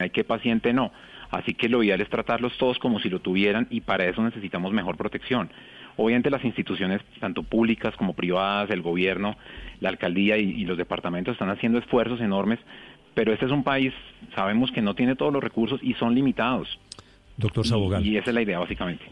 hay qué paciente no. Así que lo ideal es tratarlos todos como si lo tuvieran y para eso necesitamos mejor protección. Obviamente las instituciones, tanto públicas como privadas, el gobierno, la alcaldía y, los departamentos están haciendo esfuerzos enormes, pero este es un país, sabemos que no tiene todos los recursos y son limitados. Doctor Sabogal. y esa es la idea básicamente.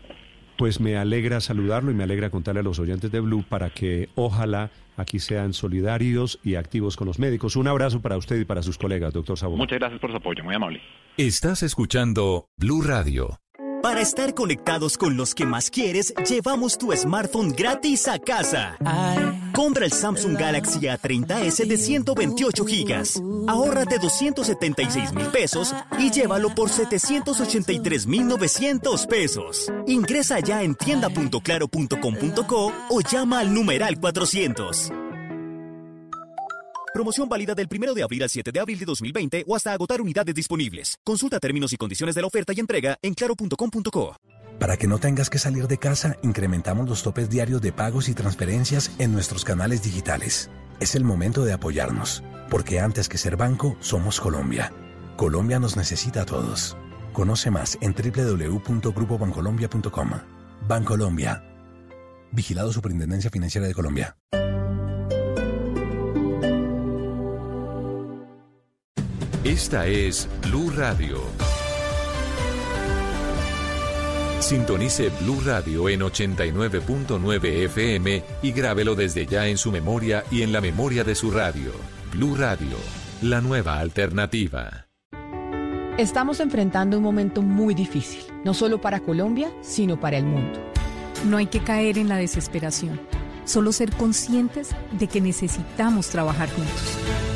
Pues me alegra saludarlo y me alegra contarle a los oyentes de Blue para que ojalá aquí sean solidarios y activos con los médicos. Un abrazo para usted y para sus colegas, doctor Sabogal. Muchas gracias por su apoyo, muy amable. Estás escuchando Blue Radio. Para estar conectados con los que más quieres, llevamos tu smartphone gratis a casa. Compra el Samsung Galaxy A30s de 128 gigas. Ahórrate 276 mil pesos y llévalo por 783 mil 900 pesos. Ingresa ya en tienda.claro.com.co o llama al numeral 400. Promoción válida del 1 de abril al 7 de abril de 2020 o hasta agotar unidades disponibles. Consulta términos y condiciones de la oferta y entrega en claro.com.co. Para que no tengas que salir de casa, incrementamos los topes diarios de pagos y transferencias en nuestros canales digitales. Es el momento de apoyarnos, porque antes que ser banco, somos Colombia. Colombia nos necesita a todos. Conoce más en www.grupobancolombia.com. Bancolombia. Vigilado Superintendencia Financiera de Colombia. Esta es Blue Radio. Sintonice Blue Radio en 89.9 FM y grábelo desde ya en su memoria y en la memoria de su radio. Blue Radio, la nueva alternativa. Estamos enfrentando un momento muy difícil, no solo para Colombia, sino para el mundo. No hay que caer en la desesperación, solo ser conscientes de que necesitamos trabajar juntos.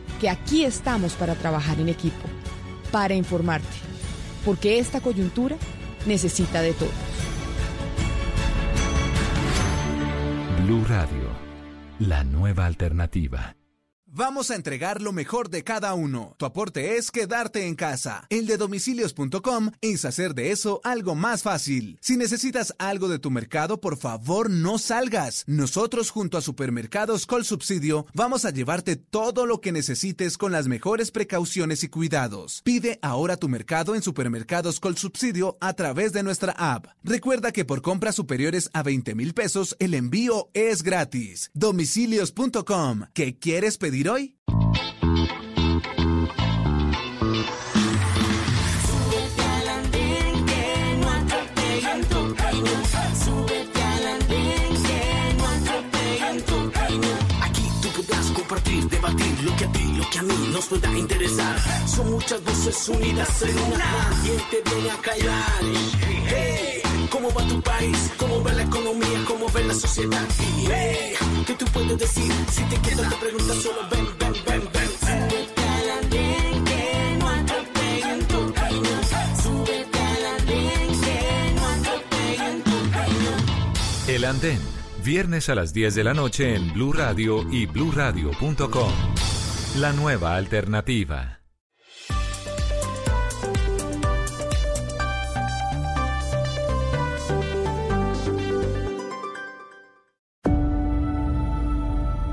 que aquí estamos para trabajar en equipo, para informarte, porque esta coyuntura necesita de todos. Blue Radio, la nueva alternativa. Vamos a entregar lo mejor de cada uno. Tu aporte es quedarte en casa. El de domicilios.com es hacer de eso algo más fácil. Si necesitas algo de tu mercado, por favor no salgas. Nosotros junto a Supermercados Col Subsidio vamos a llevarte todo lo que necesites con las mejores precauciones y cuidados. Pide ahora tu mercado en Supermercados Col Subsidio a través de nuestra app. Recuerda que por compras superiores a 20 mil pesos el envío es gratis. Domicilios.com. ¿Qué quieres pedir? Hoy? Tú podrás compartir, debatir lo que a ti, lo que a mí nos pueda interesar. Son muchas voces unidas en una. ¿Quién te viene a callar? Hey, ¿Cómo va tu país? ¿Cómo va la economía? ¿Cómo va la sociedad? Hey, ¿Qué tú puedes decir? Si te quedas te preguntas solo ven, ven, ven, ven. Que no atropellen tu camino. Súbete al andén que no atropellen tu camino. El Andén, viernes a las 10 de la noche en Blue Radio y bluradio.com. La nueva alternativa.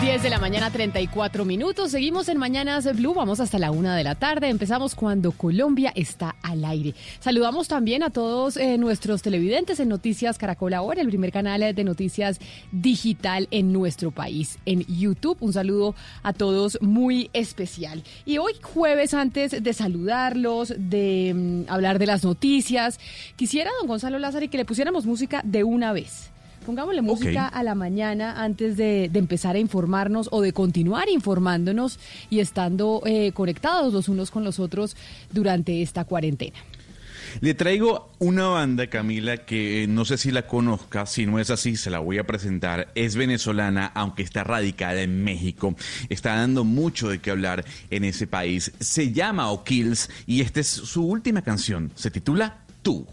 10 de la mañana, 34 minutos. Seguimos en Mañanas Blue. Vamos hasta la una de la tarde. Empezamos cuando Colombia está al aire. Saludamos también a todos eh, nuestros televidentes en Noticias Caracol Ahora, el primer canal de noticias digital en nuestro país, en YouTube. Un saludo a todos muy especial. Y hoy, jueves, antes de saludarlos, de mm, hablar de las noticias, quisiera, don Gonzalo Lázaro, que le pusiéramos música de una vez. Pongámosle música a la mañana antes de, de empezar a informarnos o de continuar informándonos y estando eh, conectados los unos con los otros durante esta cuarentena. Le traigo una banda, Camila, que no sé si la conozca, si no es así, se la voy a presentar. Es venezolana, aunque está radicada en México. Está dando mucho de qué hablar en ese país. Se llama O'Kills y esta es su última canción. Se titula Tú.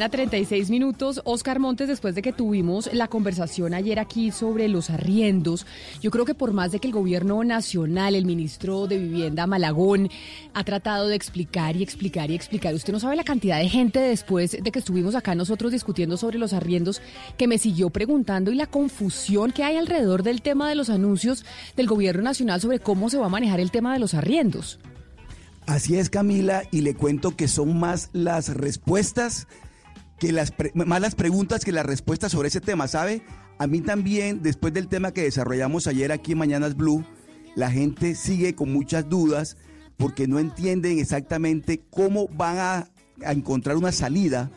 Mañana 36 minutos, Oscar Montes, después de que tuvimos la conversación ayer aquí sobre los arriendos, yo creo que por más de que el gobierno nacional, el ministro de Vivienda Malagón, ha tratado de explicar y explicar y explicar, usted no sabe la cantidad de gente después de que estuvimos acá nosotros discutiendo sobre los arriendos que me siguió preguntando y la confusión que hay alrededor del tema de los anuncios del gobierno nacional sobre cómo se va a manejar el tema de los arriendos. Así es, Camila, y le cuento que son más las respuestas que las pre- más las preguntas que las respuestas sobre ese tema, ¿sabe? A mí también, después del tema que desarrollamos ayer aquí en Mañanas Blue, la gente sigue con muchas dudas porque no entienden exactamente cómo van a, a encontrar una salida,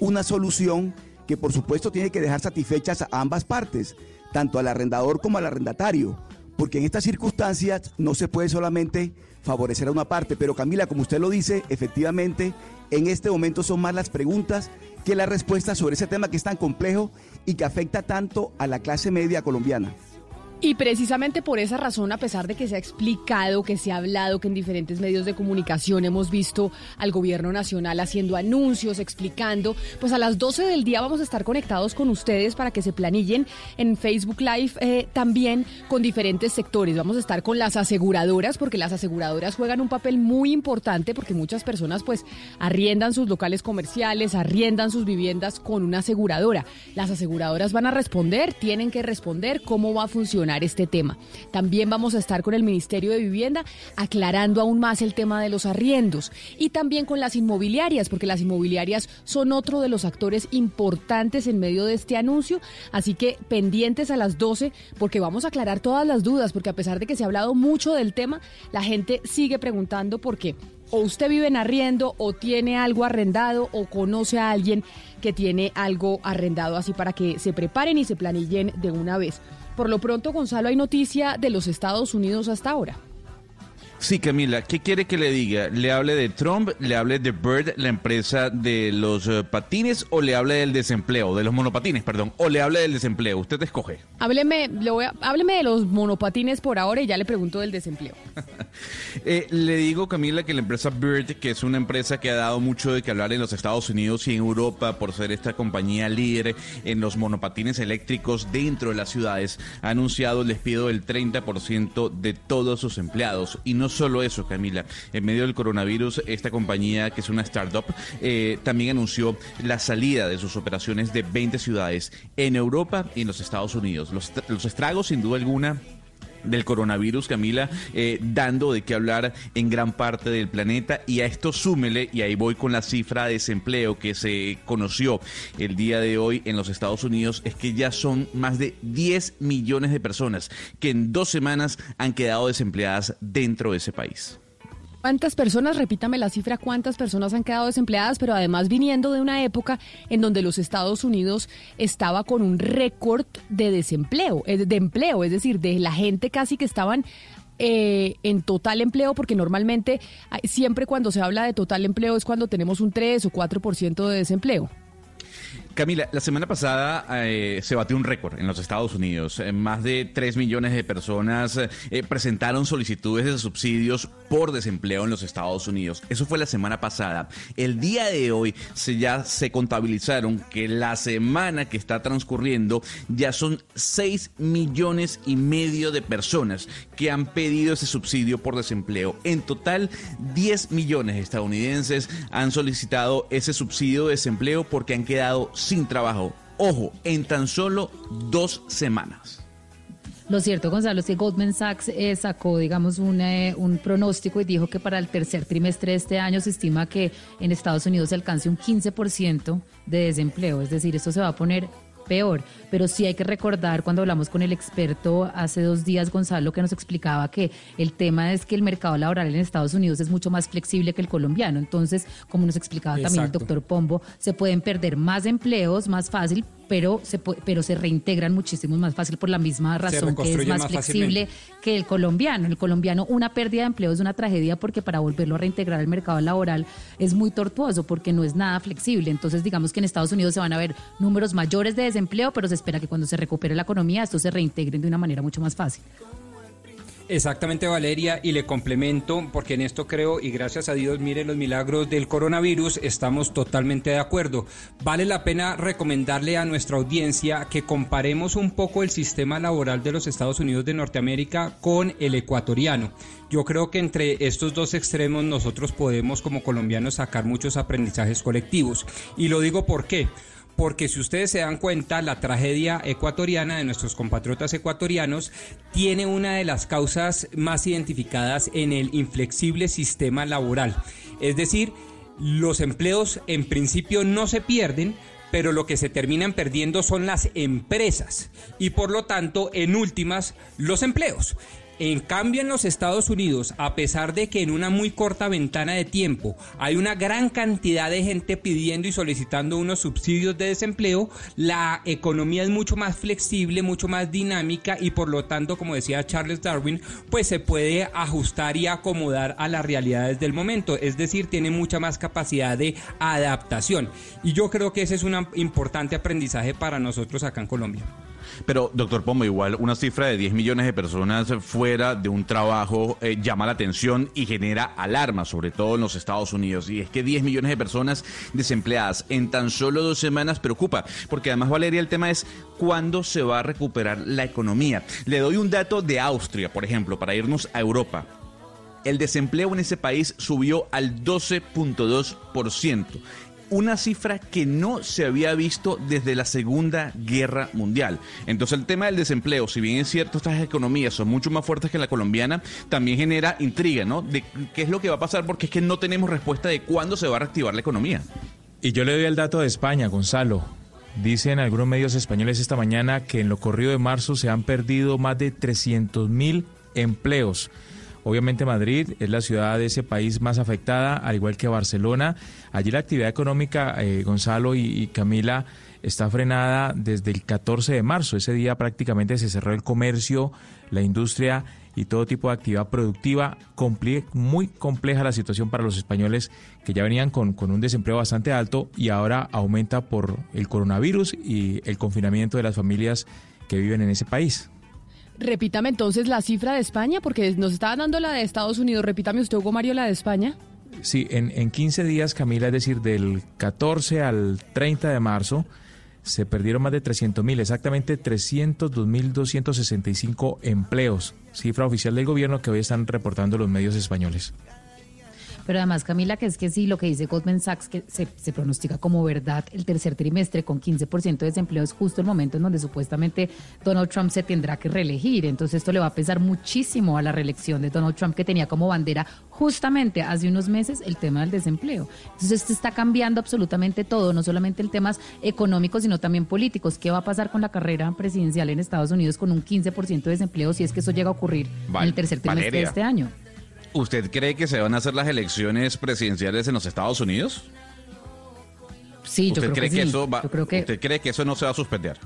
una solución que por supuesto tiene que dejar satisfechas a ambas partes, tanto al arrendador como al arrendatario porque en estas circunstancias no se puede solamente favorecer a una parte. Pero Camila, como usted lo dice, efectivamente, en este momento son más las preguntas que las respuestas sobre ese tema que es tan complejo y que afecta tanto a la clase media colombiana. Y precisamente por esa razón, a pesar de que se ha explicado, que se ha hablado, que en diferentes medios de comunicación hemos visto al gobierno nacional haciendo anuncios, explicando, pues a las 12 del día vamos a estar conectados con ustedes para que se planillen en Facebook Live eh, también con diferentes sectores. Vamos a estar con las aseguradoras, porque las aseguradoras juegan un papel muy importante, porque muchas personas pues arriendan sus locales comerciales, arriendan sus viviendas con una aseguradora. Las aseguradoras van a responder, tienen que responder cómo va a funcionar este tema. También vamos a estar con el Ministerio de Vivienda aclarando aún más el tema de los arriendos y también con las inmobiliarias, porque las inmobiliarias son otro de los actores importantes en medio de este anuncio. Así que pendientes a las 12 porque vamos a aclarar todas las dudas, porque a pesar de que se ha hablado mucho del tema, la gente sigue preguntando por qué. O usted vive en arriendo, o tiene algo arrendado, o conoce a alguien que tiene algo arrendado, así para que se preparen y se planillen de una vez. Por lo pronto, Gonzalo, hay noticia de los Estados Unidos hasta ahora. Sí, Camila, ¿qué quiere que le diga? ¿Le hable de Trump, le hable de Bird, la empresa de los eh, patines, o le hable del desempleo, de los monopatines, perdón, o le hable del desempleo? Usted escoge. Hábleme, le voy a- hábleme de los monopatines por ahora y ya le pregunto del desempleo. Eh, le digo, Camila, que la empresa Bird, que es una empresa que ha dado mucho de que hablar en los Estados Unidos y en Europa por ser esta compañía líder en los monopatines eléctricos dentro de las ciudades, ha anunciado el despido del 30% de todos sus empleados. Y no solo eso, Camila, en medio del coronavirus, esta compañía, que es una startup, eh, también anunció la salida de sus operaciones de 20 ciudades en Europa y en los Estados Unidos. Los, los estragos, sin duda alguna, del coronavirus, Camila, eh, dando de qué hablar en gran parte del planeta. Y a esto súmele, y ahí voy con la cifra de desempleo que se conoció el día de hoy en los Estados Unidos, es que ya son más de 10 millones de personas que en dos semanas han quedado desempleadas dentro de ese país. ¿Cuántas personas, repítame la cifra, cuántas personas han quedado desempleadas, pero además viniendo de una época en donde los Estados Unidos estaba con un récord de desempleo, eh, de empleo, es decir, de la gente casi que estaban eh, en total empleo, porque normalmente siempre cuando se habla de total empleo es cuando tenemos un 3 o 4% de desempleo. Camila, la semana pasada eh, se batió un récord en los Estados Unidos. Eh, más de 3 millones de personas eh, presentaron solicitudes de subsidios por desempleo en los Estados Unidos. Eso fue la semana pasada. El día de hoy se ya se contabilizaron que la semana que está transcurriendo ya son 6 millones y medio de personas que han pedido ese subsidio por desempleo. En total, 10 millones de estadounidenses han solicitado ese subsidio de desempleo porque han quedado sin trabajo. Ojo, en tan solo dos semanas. Lo cierto, Gonzalo, es que Goldman Sachs eh, sacó, digamos, un, eh, un pronóstico y dijo que para el tercer trimestre de este año se estima que en Estados Unidos se alcance un 15% de desempleo. Es decir, esto se va a poner peor. Pero sí hay que recordar cuando hablamos con el experto hace dos días, Gonzalo, que nos explicaba que el tema es que el mercado laboral en Estados Unidos es mucho más flexible que el colombiano. Entonces, como nos explicaba también el doctor Pombo, se pueden perder más empleos más fácil, pero se, pero se reintegran muchísimo más fácil por la misma razón que es más flexible que el colombiano. El colombiano, una pérdida de empleo es una tragedia porque para volverlo a reintegrar al mercado laboral es muy tortuoso porque no es nada flexible. Entonces, digamos que en Estados Unidos se van a ver números mayores de desempleo, pero se espera que cuando se recupere la economía, estos se reintegren de una manera mucho más fácil. Exactamente, Valeria, y le complemento, porque en esto creo, y gracias a Dios, mire los milagros del coronavirus, estamos totalmente de acuerdo. Vale la pena recomendarle a nuestra audiencia que comparemos un poco el sistema laboral de los Estados Unidos de Norteamérica con el ecuatoriano. Yo creo que entre estos dos extremos nosotros podemos como colombianos sacar muchos aprendizajes colectivos. Y lo digo por qué porque si ustedes se dan cuenta, la tragedia ecuatoriana de nuestros compatriotas ecuatorianos tiene una de las causas más identificadas en el inflexible sistema laboral. Es decir, los empleos en principio no se pierden, pero lo que se terminan perdiendo son las empresas y por lo tanto, en últimas, los empleos. En cambio, en los Estados Unidos, a pesar de que en una muy corta ventana de tiempo hay una gran cantidad de gente pidiendo y solicitando unos subsidios de desempleo, la economía es mucho más flexible, mucho más dinámica y por lo tanto, como decía Charles Darwin, pues se puede ajustar y acomodar a las realidades del momento. Es decir, tiene mucha más capacidad de adaptación. Y yo creo que ese es un importante aprendizaje para nosotros acá en Colombia. Pero, doctor Pombo, igual una cifra de 10 millones de personas fuera de un trabajo eh, llama la atención y genera alarma, sobre todo en los Estados Unidos. Y es que 10 millones de personas desempleadas en tan solo dos semanas preocupa, porque además, Valeria, el tema es cuándo se va a recuperar la economía. Le doy un dato de Austria, por ejemplo, para irnos a Europa. El desempleo en ese país subió al 12.2% una cifra que no se había visto desde la Segunda Guerra Mundial. Entonces el tema del desempleo, si bien es cierto, estas economías son mucho más fuertes que la colombiana, también genera intriga, ¿no? De qué es lo que va a pasar porque es que no tenemos respuesta de cuándo se va a reactivar la economía. Y yo le doy el dato de España, Gonzalo. Dicen algunos medios españoles esta mañana que en lo corrido de marzo se han perdido más de 300 mil empleos. Obviamente Madrid es la ciudad de ese país más afectada, al igual que Barcelona. Allí la actividad económica, eh, Gonzalo y, Camila, está frenada desde el 14 de marzo. Ese día prácticamente se cerró el comercio, la industria y todo tipo de actividad productiva. Compli- muy compleja la situación para los españoles que ya venían con, con un desempleo bastante alto y ahora aumenta por el coronavirus y el confinamiento de las familias que viven en ese país. Repítame entonces la cifra de España, porque nos estaba dando la de Estados Unidos. Repítame usted, Hugo Mario, la de España. Sí, en, en 15 días, Camila, es decir, del 14 al 30 de marzo, se perdieron más de 300 mil, exactamente 302.265 empleos, cifra oficial del gobierno que hoy están reportando los medios españoles. Pero además, Camila, que es que sí, lo que dice Goldman Sachs, que se, se pronostica como verdad el tercer trimestre con 15% de desempleo, es justo el momento en donde supuestamente Donald Trump se tendrá que reelegir. Entonces esto le va a pesar muchísimo a la reelección de Donald Trump, que tenía como bandera justamente hace unos meses el tema del desempleo. Entonces esto está cambiando absolutamente todo, no solamente en temas económicos, sino también políticos. ¿Qué va a pasar con la carrera presidencial en Estados Unidos con un 15% de desempleo si es que eso llega a ocurrir en el tercer trimestre de este año? ¿Usted cree que se van a hacer las elecciones presidenciales en los Estados Unidos? Sí, yo ¿Usted creo cree que, que, sí. eso va, Yo creo que ¿Usted cree que eso no se va a suspender?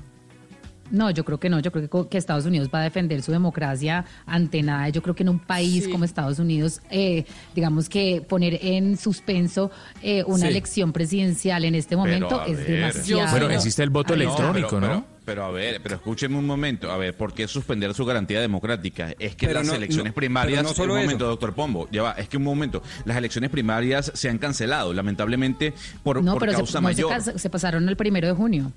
No, yo creo que no. Yo creo que, Estados Unidos va a defender su democracia ante nada. Yo creo que en un país Sí. como Estados Unidos, eh, digamos que poner en suspenso eh, una Sí. elección presidencial en este momento es ver. demasiado. Bueno, existe el voto Ay, electrónico, pero- ¿no? Pero, pero a ver, pero escúcheme un momento. A ver, ¿por qué suspender su garantía democrática? Es que Pero las no- elecciones no, primarias. no solo un eso. momento, doctor Pombo. Ya va, es que un momento. Las elecciones primarias se han cancelado, lamentablemente, por, no, por pero se, causa se mayor. cas- se pasaron el primero de junio.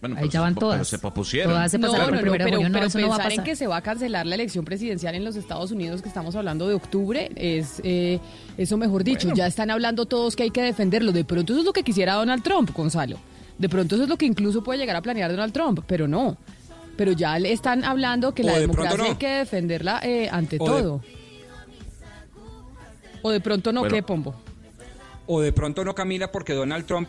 Bueno, Ahí se- van pero todas. se pospusieron. Todas se No, pasaron no, el no, primero de pero, junio. No, pero eso no va a pensar en pasar. que se va a cancelar la elección presidencial en los Estados Unidos, que estamos hablando de octubre, es eh, eso mejor dicho. Ya están hablando todos que hay que defenderlo. De pronto eso es lo que quisiera Donald Trump, Gonzalo. De pronto eso es lo que incluso puede llegar a planear Donald Trump, pero no. Pero ya le están hablando que O la de democracia no. hay que defenderla eh, ante O de- todo. O de pronto no, Bueno. ¿qué, Pombo? O de pronto no, Camila, porque Donald Trump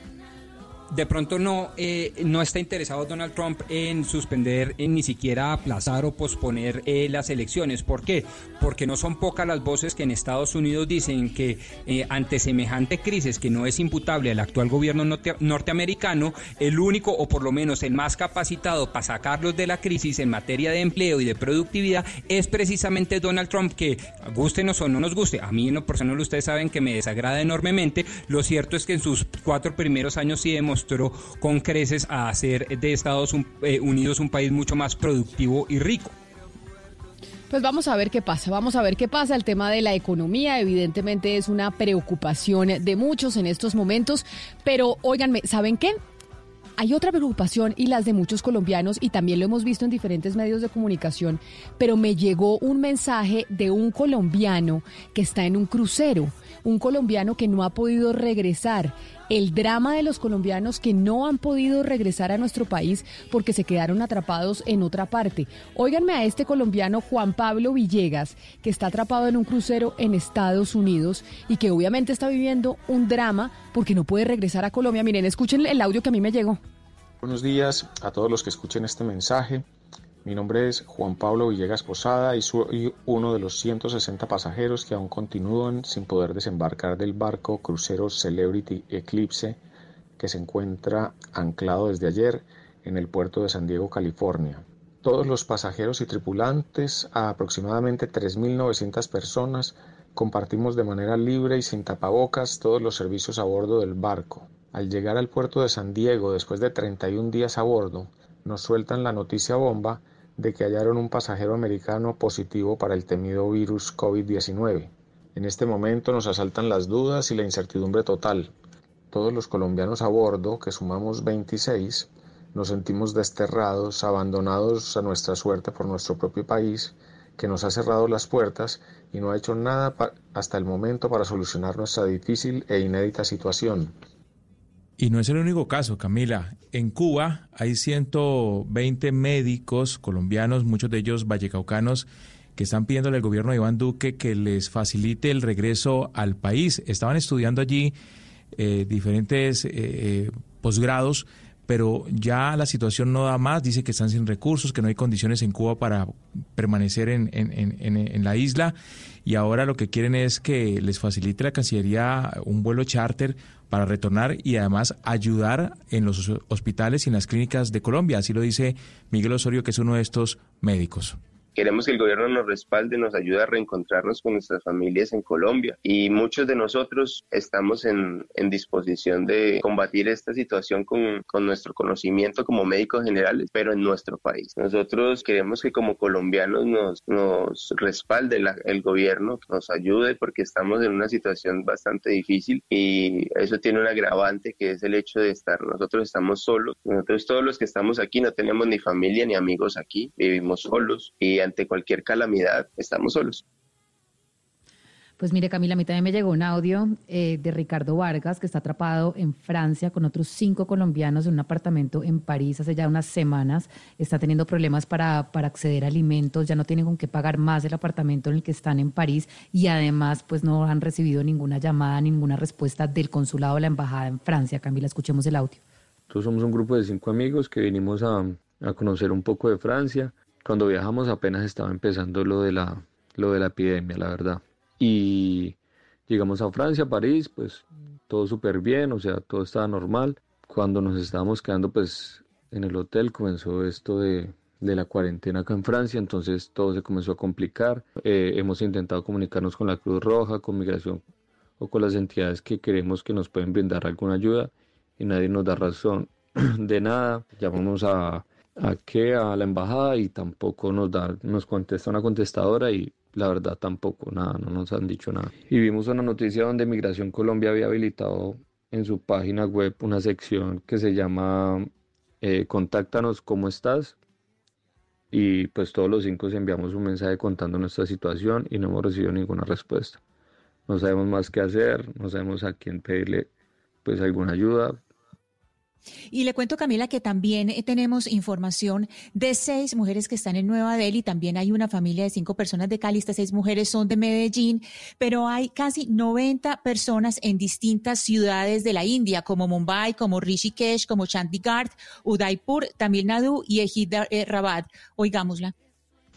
de pronto no, eh, no está interesado Donald Trump en suspender, en ni siquiera aplazar o posponer eh, las elecciones. ¿Por qué? Porque no son pocas las voces que en Estados Unidos dicen que eh, ante semejante crisis que no es imputable al actual gobierno norte- norteamericano, el único o por lo menos el más capacitado para sacarlos de la crisis en materia de empleo y de productividad es precisamente Donald Trump, que gustenos o no nos guste, a mí en lo personal ustedes saben que me desagrada enormemente, lo cierto es que en sus cuatro primeros años sí demostró con creces a hacer de Estados eh, Unidos un país mucho más productivo y rico. Pues vamos a ver qué pasa, vamos a ver qué pasa. El tema de la economía evidentemente es una preocupación de muchos en estos momentos, pero óiganme, ¿saben qué? Hay otra preocupación y las de muchos colombianos y también lo hemos visto en diferentes medios de comunicación, pero me llegó un mensaje de un colombiano que está en un crucero, un colombiano que no ha podido regresar. El drama de los colombianos que no han podido regresar a nuestro país porque se quedaron atrapados en otra parte. Óiganme a este colombiano Juan Pablo Villegas, que está atrapado en un crucero en Estados Unidos y que obviamente está viviendo un drama porque no puede regresar a Colombia. Miren, escuchen el audio que a mí me llegó. Buenos días a todos los que escuchen este mensaje. Mi nombre es Juan Pablo Villegas Posada y soy uno de los 160 pasajeros que aún continúan sin poder desembarcar del barco crucero Celebrity Eclipse que se encuentra anclado desde ayer en el puerto de San Diego, California. Todos los pasajeros y tripulantes, aproximadamente 3.900 personas, compartimos de manera libre y sin tapabocas todos los servicios a bordo del barco. Al llegar al puerto de San Diego después de 31 días a bordo, nos sueltan la noticia bomba de que hallaron un pasajero americano positivo para el temido virus COVID-19. En este momento nos asaltan las dudas y la incertidumbre total. Todos los colombianos a bordo, que sumamos 26, nos sentimos desterrados, abandonados a nuestra suerte por nuestro propio país, que nos ha cerrado las puertas y no ha hecho nada hasta el momento para solucionar nuestra difícil e inédita situación. Y no es el único caso, Camila. En Cuba hay 120 médicos colombianos, muchos de ellos vallecaucanos, que están pidiéndole al gobierno de Iván Duque que les facilite el regreso al país. Estaban estudiando allí eh, diferentes eh, eh, posgrados, pero ya la situación no da más. Dice que están sin recursos, que no hay condiciones en Cuba para permanecer en, la isla. Y ahora lo que quieren es que les facilite la Cancillería un vuelo charter para retornar y además ayudar en los hospitales y en las clínicas de Colombia. Así lo dice Miguel Osorio, que es uno de estos médicos. Queremos que el gobierno nos respalde, nos ayude a reencontrarnos con nuestras familias en Colombia. Y muchos de nosotros estamos en, en disposición de combatir esta situación con, con nuestro conocimiento como médicos generales, pero en nuestro país. Nosotros queremos que como colombianos nos, nos respalde la- el gobierno, nos ayude porque estamos en una situación bastante difícil y eso tiene un agravante que es el hecho de estar, nosotros estamos solos, nosotros todos los que estamos aquí no tenemos ni familia ni amigos aquí, vivimos solos y ante cualquier calamidad estamos solos. Pues mire, Camila, a mí también me llegó un audio eh, de Ricardo Vargas, que está atrapado en Francia con otros cinco colombianos en un apartamento en París hace ya unas semanas. Está teniendo problemas para, para acceder a alimentos, ya no tienen con qué pagar más el apartamento en el que están en París y además pues no han recibido ninguna llamada, ninguna respuesta del consulado de la embajada en Francia. Camila, escuchemos el audio. Nosotros somos un grupo de cinco amigos que vinimos a, a conocer un poco de Francia. Cuando viajamos apenas estaba empezando lo de la, lo de la epidemia, la verdad. y llegamos a Francia, París, pues todo súper bien, o sea, todo estaba normal. Cuando nos estábamos quedando pues en el hotel comenzó esto de, de la cuarentena acá en Francia, entonces todo se comenzó a complicar. Eh, hemos intentado comunicarnos con la Cruz Roja, con Migración o con las entidades que queremos que nos pueden brindar alguna ayuda y nadie nos da razón de nada. Llamamos a, a qué, a la embajada y tampoco nos da, nos contesta una contestadora y la verdad tampoco, nada, no nos han dicho nada. Y vimos una noticia donde Migración Colombia había habilitado en su página web una sección que se llama eh, Contáctanos, ¿cómo estás? Y pues todos los cinco enviamos un mensaje contando nuestra situación y no hemos recibido ninguna respuesta. No sabemos más qué hacer, no sabemos a quién pedirle pues alguna ayuda, Y le cuento, Camila, que también eh, tenemos información de seis mujeres que están en Nueva Delhi. También hay una familia de cinco personas de Cali. Estas seis mujeres son de Medellín, pero hay casi 90 personas en distintas ciudades de la India, como Mumbai, como Rishikesh, como Chandigarh, Udaipur, Tamil Nadu y Hyderabad. Oigámosla.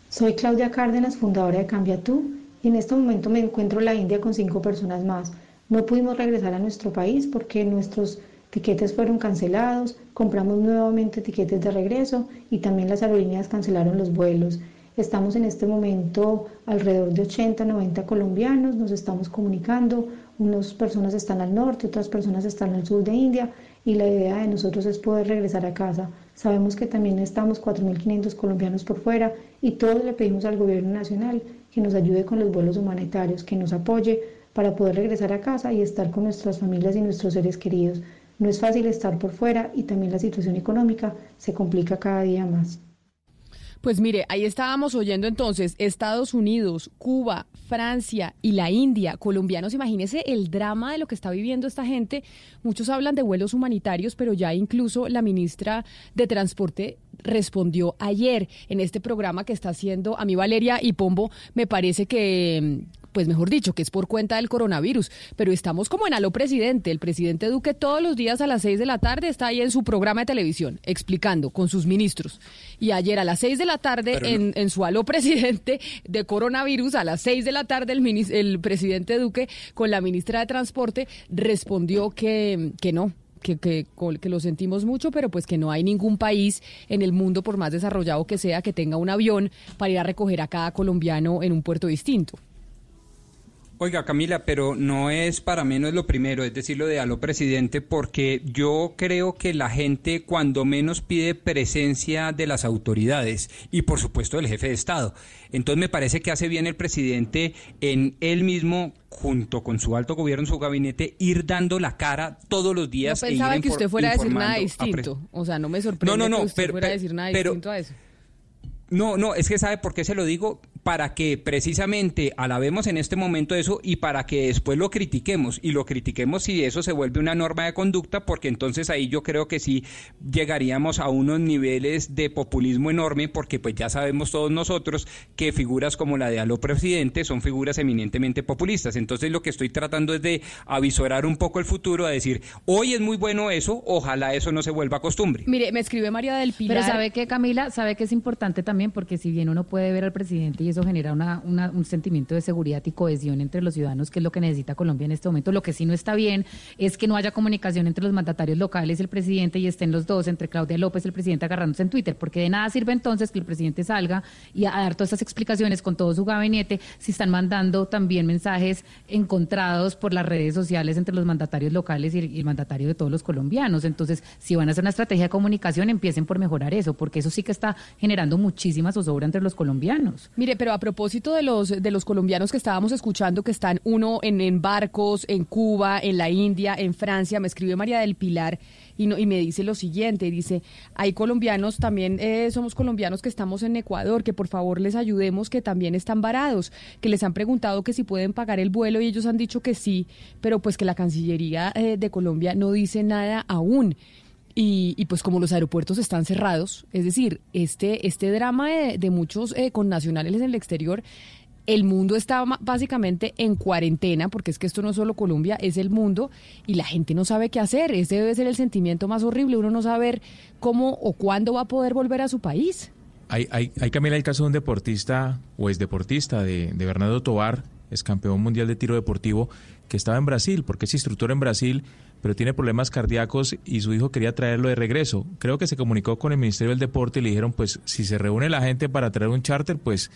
Soy Claudia Cárdenas, fundadora de Cambia Tú, y en este momento me encuentro en la India con cinco personas más. No pudimos regresar a nuestro país porque nuestros tiquetes fueron cancelados, compramos nuevamente tiquetes de regreso y también las aerolíneas cancelaron los vuelos. Estamos en este momento alrededor de 80, 90 colombianos, nos estamos comunicando, unas personas están al norte, otras personas están al sur de India y la idea de nosotros es poder regresar a casa. Sabemos que también estamos 4.500 colombianos por fuera y todos le pedimos al gobierno nacional que nos ayude con los vuelos humanitarios, que nos apoye para poder regresar a casa y estar con nuestras familias y nuestros seres queridos. No es fácil estar por fuera y también la situación económica se complica cada día más. Pues mire, ahí estábamos oyendo entonces Estados Unidos, Cuba, Francia y la India, colombianos, imagínese el drama de lo que está viviendo esta gente. Muchos hablan de vuelos humanitarios, pero ya incluso la ministra de Transporte respondió ayer en este programa que está haciendo a mí Valeria y Pombo, me parece que pues mejor dicho, que es por cuenta del coronavirus, pero estamos como en aló presidente. El presidente Duque todos los días a las seis de la tarde está ahí en su programa de televisión explicando con sus ministros. Y ayer a las seis de la tarde en, en, su aló presidente de coronavirus, a las seis de la tarde el, el presidente Duque con la ministra de Transporte respondió que, que no, que, que, que, lo sentimos mucho, pero pues que no hay ningún país en el mundo, por más desarrollado que sea, que tenga un avión para ir a recoger a cada colombiano en un puerto distinto. Oiga, Camila, pero no es para menos lo primero, es decir, lo de a lo presidente, porque yo creo que la gente cuando menos pide presencia de las autoridades y por supuesto del jefe de Estado. Entonces me parece que hace bien el presidente en él mismo junto con su alto gobierno, su gabinete, ir dando la cara todos los días. No pensaba e que usted fuera a decir nada distinto. O sea, no me sorprende no, no, no, que usted pero, fuera a decir nada pero, distinto a eso. No, no, es que sabe por qué se lo digo, para que precisamente alabemos en este momento eso y para que después lo critiquemos y lo critiquemos si eso se vuelve una norma de conducta, porque entonces ahí yo creo que sí llegaríamos a unos niveles de populismo enorme, porque pues ya sabemos todos nosotros que figuras como la de Aló Presidente son figuras eminentemente populistas. Entonces lo que estoy tratando es de avisorar un poco el futuro, a decir, hoy es muy bueno eso, ojalá eso no se vuelva costumbre. Mire, me escribe María del Pilar. Pero sabe que Camila, sabe que es importante también, porque si bien uno puede ver al presidente y eso genera una, una, un sentimiento de seguridad y cohesión entre los ciudadanos, que es lo que necesita Colombia en este momento. Lo que sí no está bien es que no haya comunicación entre los mandatarios locales y el presidente y estén los dos, entre Claudia López y el presidente agarrándose en Twitter, porque de nada sirve entonces que el presidente salga y a dar todas estas explicaciones con todo su gabinete si están mandando también mensajes encontrados por las redes sociales entre los mandatarios locales y el, y el mandatario de todos los colombianos. Entonces, si van a hacer una estrategia de comunicación, empiecen por mejorar eso, porque eso sí que está generando los colombianos. Mire, pero a propósito de los, de los colombianos que estábamos escuchando, que están uno en, en barcos, en Cuba, en la India, en Francia, me escribe María del Pilar y, no, y me dice lo siguiente, dice, hay colombianos, también eh, somos colombianos que estamos en Ecuador, que por favor les ayudemos, que también están varados, que les han preguntado que si pueden pagar el vuelo y ellos han dicho que sí, pero pues que la Cancillería eh, de Colombia no dice nada aún. Y, y, pues como los aeropuertos están cerrados, es decir, este, este drama de, muchos eh, connacionales en el exterior, el mundo está básicamente en cuarentena, porque es que esto no es solo Colombia, es el mundo, y la gente no sabe qué hacer. Ese debe ser el sentimiento más horrible, uno no saber cómo o cuándo va a poder volver a su país. Hay, hay, hay Camila, el caso de un deportista, o es deportista, de, de Bernardo Tobar, es campeón mundial de tiro deportivo, que estaba en Brasil, porque es instructor en Brasil, pero tiene problemas cardíacos y su hijo quería traerlo de regreso. Creo que se comunicó con el Ministerio del Deporte y le dijeron, pues si se reúne la gente para traer un charter, pues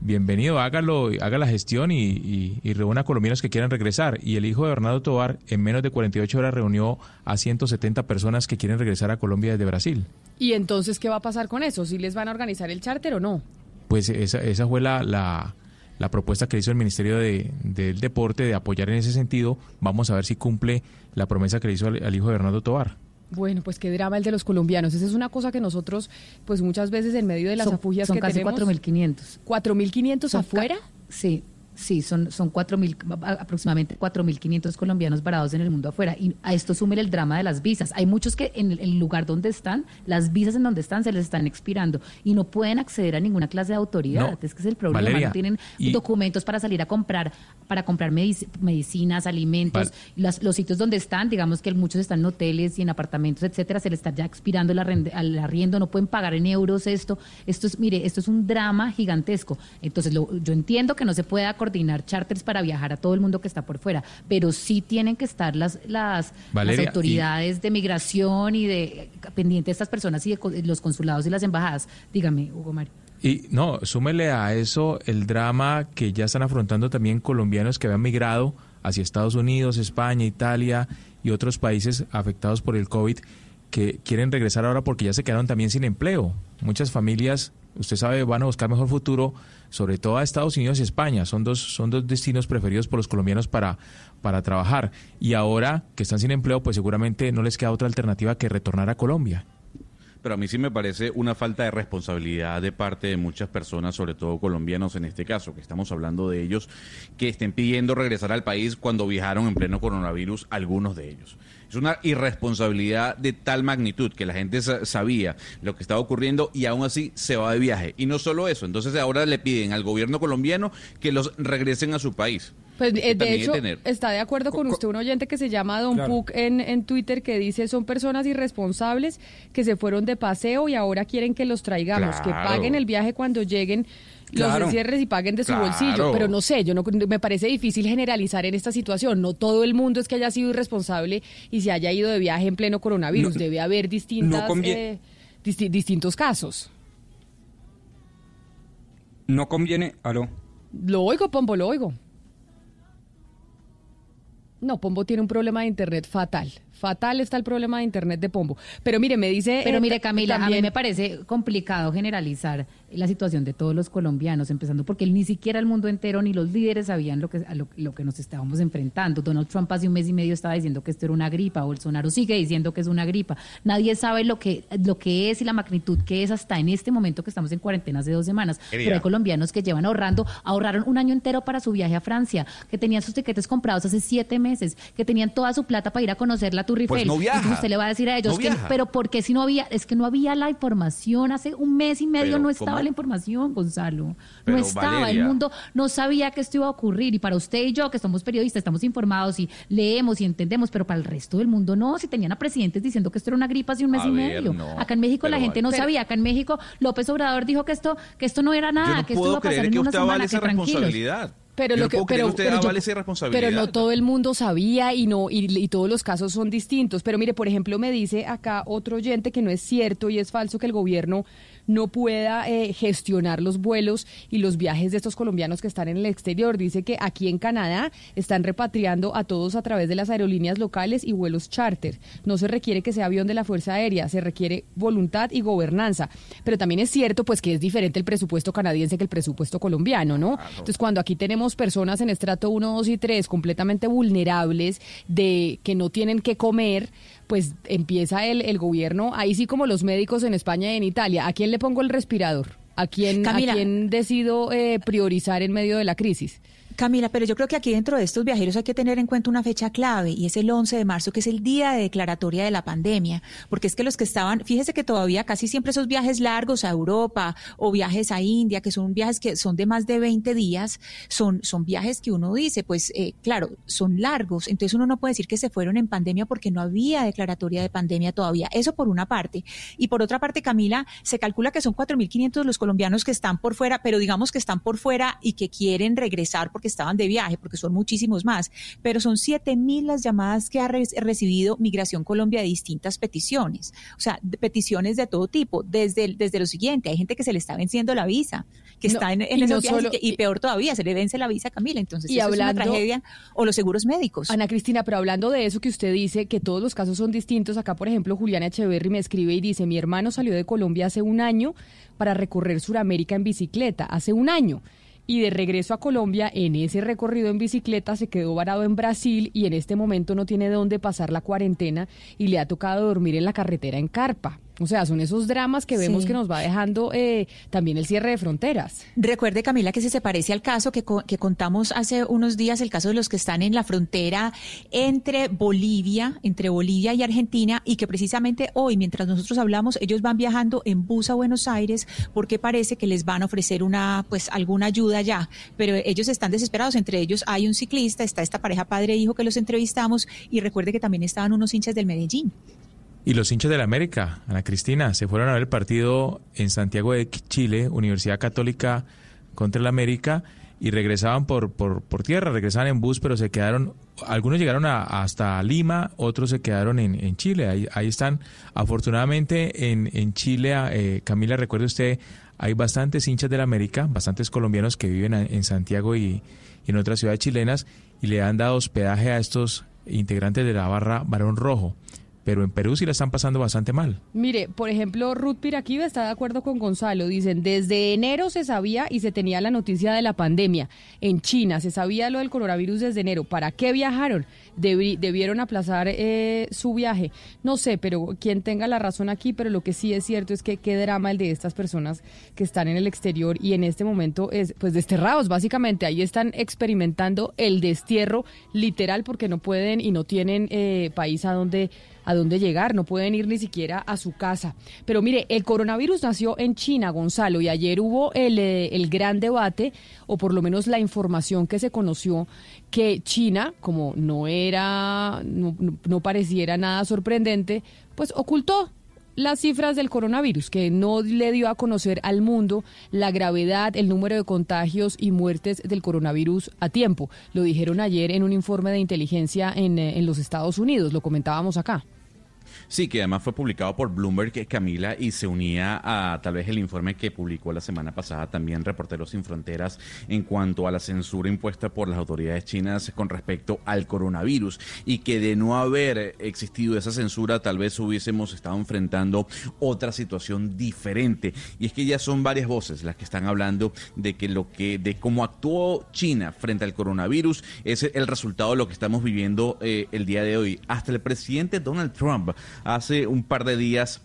bienvenido, hágalo, haga la gestión y, y, y reúna colombianos que quieran regresar. Y el hijo de Bernardo Tobar en menos de 48 horas reunió a 170 personas que quieren regresar a Colombia desde Brasil. ¿Y entonces qué va a pasar con eso? ¿Si les van a organizar el charter o no? Pues esa, esa fue la, la, la propuesta que hizo el Ministerio de, del Deporte de apoyar en ese sentido. Vamos a ver si cumple la promesa que le hizo al, al hijo de Bernardo Tobar. Bueno, pues qué drama el de los colombianos. Esa es una cosa que nosotros, pues muchas veces en medio de las Son- afugias son que casi tenemos... 4.500. ¿4.500 Son ca- afuera? Sí, sí, son, son 4.000, a- aproximadamente 4.500 colombianos varados en el mundo afuera. Y a esto súmele el drama de las visas. Hay muchos que en el, el lugar donde están, las visas en donde están se les están expirando y no pueden acceder a ninguna clase de autoridad. No, es que es el problema. Valeria, no tienen y- documentos para salir a comprar, para comprar medici- medicinas, alimentos. Val- Las- los sitios donde están, digamos que muchos están en hoteles y en apartamentos, etcétera, se les está ya expirando el al arriendo, no pueden pagar en euros esto. Esto es, mire, esto es un drama gigantesco. Entonces, lo- yo entiendo que no se pueda coordinar charters para viajar a todo el mundo que está por fuera, pero sí tienen que estar las, las, las Valeria, y- autoridades de migración y de pendientes de estas personas y de co- los consulados y las embajadas. Dígame, Hugo Mario. Y no, súmele a eso el drama que ya están afrontando también colombianos que habían migrado hacia Estados Unidos, España, Italia y otros países afectados por el COVID que quieren regresar ahora porque ya se quedaron también sin empleo. Muchas familias, usted sabe, van a buscar mejor futuro, sobre todo a Estados Unidos y España. Son dos, son dos destinos preferidos por los colombianos para, para trabajar. Y ahora que están sin empleo, pues seguramente no les queda otra alternativa que retornar a Colombia. Pero a mí sí me parece una falta de responsabilidad de parte de muchas personas, sobre todo colombianos en este caso, que estamos hablando de ellos, que estén pidiendo regresar al país cuando viajaron en pleno coronavirus, algunos de ellos. Es una irresponsabilidad de tal magnitud que la gente sa- sabía lo que estaba ocurriendo y aún así se va de viaje. Y no solo eso, entonces ahora le piden al gobierno colombiano que los regresen a su país. Pues eh, de hecho, está de acuerdo con usted un oyente que se llama Don Claro. Puc en, en Twitter que dice son personas irresponsables que se fueron de paseo y ahora quieren que los traigamos, que paguen el viaje cuando lleguen los encierres y paguen de su Claro. bolsillo. Pero no sé, yo no me parece difícil generalizar en esta situación. No todo el mundo es que haya sido irresponsable y se haya ido de viaje en pleno coronavirus. No- Debe haber distintas, no eh, disti- distintos casos. No conviene, aló. Lo oigo, Pombo, lo oigo. No, Pombo tiene un problema de internet fatal. Fatal está el problema de internet de Pombo. Pero mire, me dice... Pero eh, mire, Camila, a mí me parece complicado generalizar la situación de todos los colombianos, empezando porque ni siquiera el mundo entero ni los líderes sabían lo que, a lo, lo que nos estábamos enfrentando. Donald Trump hace un mes y medio estaba diciendo que esto era una gripa, Bolsonaro sigue diciendo que es una gripa. Nadie sabe lo que, lo que es y la magnitud que es hasta en este momento que estamos en cuarentena hace dos semanas. Pero hay colombianos que llevan ahorrando, ahorraron un año entero para su viaje a Francia, que tenían sus tiquetes comprados hace siete meses, que tenían toda su plata para ir a conocer la Tour Eiffel. Pues no viaja. Entonces usted le va a decir a ellos No que, viaja. pero ¿por qué si no había? Es que no había la información, hace un mes y medio Pero, no estaba ¿cómo? la información, Gonzalo. Pero, no estaba, Valeria. el mundo no sabía que esto iba a ocurrir y para usted y yo que somos periodistas, estamos informados y leemos y entendemos, pero para el resto del mundo no, si tenían a presidentes diciendo que esto era una gripa hace un mes A y ver, medio. no, Acá en México la gente no sabía, acá en México López Obrador dijo que esto que esto no era nada, Yo no que esto iba a pasar creer en que una usted semana, que esa tranquilos. responsabilidad. Pero Yo lo no que, creer pero, usted pero yo- esa responsabilidad. pero no todo el mundo sabía y no y, y todos los casos son distintos. Pero mire, por ejemplo, me dice acá otro oyente que no es cierto y es falso que el gobierno no pueda eh, gestionar los vuelos y los viajes de estos colombianos que están en el exterior. Dice que aquí en Canadá están repatriando a todos a través de las aerolíneas locales y vuelos charter. No se requiere que sea avión de la Fuerza Aérea, se requiere voluntad y gobernanza. Pero también es cierto pues que es diferente el presupuesto canadiense que el presupuesto colombiano, ¿no? Entonces, cuando aquí tenemos personas en estrato 1, 2 y 3 completamente vulnerables de que no tienen que comer, pues empieza el, el gobierno, ahí sí como los médicos en España y en Italia, ¿a quién le pongo el respirador? ¿A quién, Camila. ¿a quién decido eh, priorizar en medio de la crisis? Camila, pero yo creo que aquí dentro de estos viajeros hay que tener en cuenta una fecha clave y es el 11 de marzo, que es el día de declaratoria de la pandemia, porque es que los que estaban, fíjese que todavía casi siempre esos viajes largos a Europa o viajes a India, que son viajes que son de más de 20 días, son, son viajes que uno dice, pues eh, claro, son largos, entonces uno no puede decir que se fueron en pandemia porque no había declaratoria de pandemia todavía. Eso por una parte. Y por otra parte, Camila, se calcula que son 4.500 los colombianos que están por fuera, pero digamos que están por fuera y que quieren regresar porque estaban de viaje, porque son muchísimos más. Pero son 7 mil las llamadas que ha re- recibido Migración Colombia de distintas peticiones. O sea, de peticiones de todo tipo. Desde, desde lo siguiente, hay gente que se le está venciendo la visa, que No, está en, en y esos no viajes y solo- que- y, peor todavía, se le vence la visa a Camila. Entonces, Y eso es hablando- una tragedia. O los seguros médicos. Ana Cristina, pero hablando de eso que usted dice, que todos los casos son distintos, acá por ejemplo Juliana Echeverry me escribe y dice, mi hermano salió de Colombia hace un año para recorrer Sudamérica en bicicleta, hace un año. Y de regreso a Colombia, en ese recorrido en bicicleta, se quedó varado en Brasil y en este momento no tiene dónde pasar la cuarentena y le ha tocado dormir en la carretera en carpa. O sea, son esos dramas que vemos Sí. que nos va dejando eh, también el cierre de fronteras. Recuerde, Camila, que ese se parece al caso que, co- que contamos hace unos días, el caso de los que están en la frontera entre Bolivia, entre Bolivia y Argentina, y que precisamente hoy, mientras nosotros hablamos, ellos van viajando en bus a Buenos Aires porque parece que les van a ofrecer una, pues, alguna ayuda ya. Pero ellos están desesperados. Entre ellos hay un ciclista, está esta pareja padre e hijo que los entrevistamos, y recuerde que también estaban unos hinchas del Medellín. Y los hinchas de la América, Ana Cristina, se fueron a ver el partido en Santiago de Chile, Universidad Católica contra el América, y regresaban por, por, por tierra, regresaban en bus, pero se quedaron, algunos llegaron a- hasta Lima, otros se quedaron en, en Chile, ahí, ahí están. Afortunadamente en, en Chile, eh, Camila, recuerde usted, hay bastantes hinchas de la América, bastantes colombianos que viven en Santiago y, y en otras ciudades chilenas, y le han dado hospedaje a estos integrantes de la barra Barón Rojo pero en Perú sí la están pasando bastante mal. Mire, por ejemplo, Ruth Piraquiva está de acuerdo con Gonzalo. Dicen, desde enero se sabía y se tenía la noticia de la pandemia. En China se sabía lo del coronavirus desde enero. ¿Para qué viajaron? Debi- debieron aplazar eh, su viaje. No sé, pero quien tenga la razón aquí, pero lo que sí es cierto es que qué drama el de estas personas que están en el exterior y en este momento es pues desterrados, básicamente. Ahí están experimentando el destierro literal porque no pueden y no tienen eh, país a donde a dónde llegar, no pueden ir ni siquiera a su casa. Pero mire, el coronavirus nació en China, Gonzalo, y ayer hubo el, eh, el gran debate, o por lo menos la información que se conoció, que China, como no era, no, no- no pareciera nada sorprendente, pues ocultó las cifras del coronavirus, que no le dio a conocer al mundo la gravedad, el número de contagios y muertes del coronavirus a tiempo. Lo dijeron ayer en un informe de inteligencia en, eh, los Estados Unidos, lo comentábamos acá. Sí, que además fue publicado por Bloomberg, Camila, y se unía a tal vez el informe que publicó la semana pasada también Reporteros Sin Fronteras en cuanto a la censura impuesta por las autoridades chinas con respecto al coronavirus y que de no haber existido esa censura tal vez hubiésemos estado enfrentando otra situación diferente. Y es que ya son varias voces las que están hablando de que lo que, de cómo actuó China frente al coronavirus es el resultado de lo que estamos viviendo eh, el día de hoy. Hasta el presidente Donald Trump hace un par de días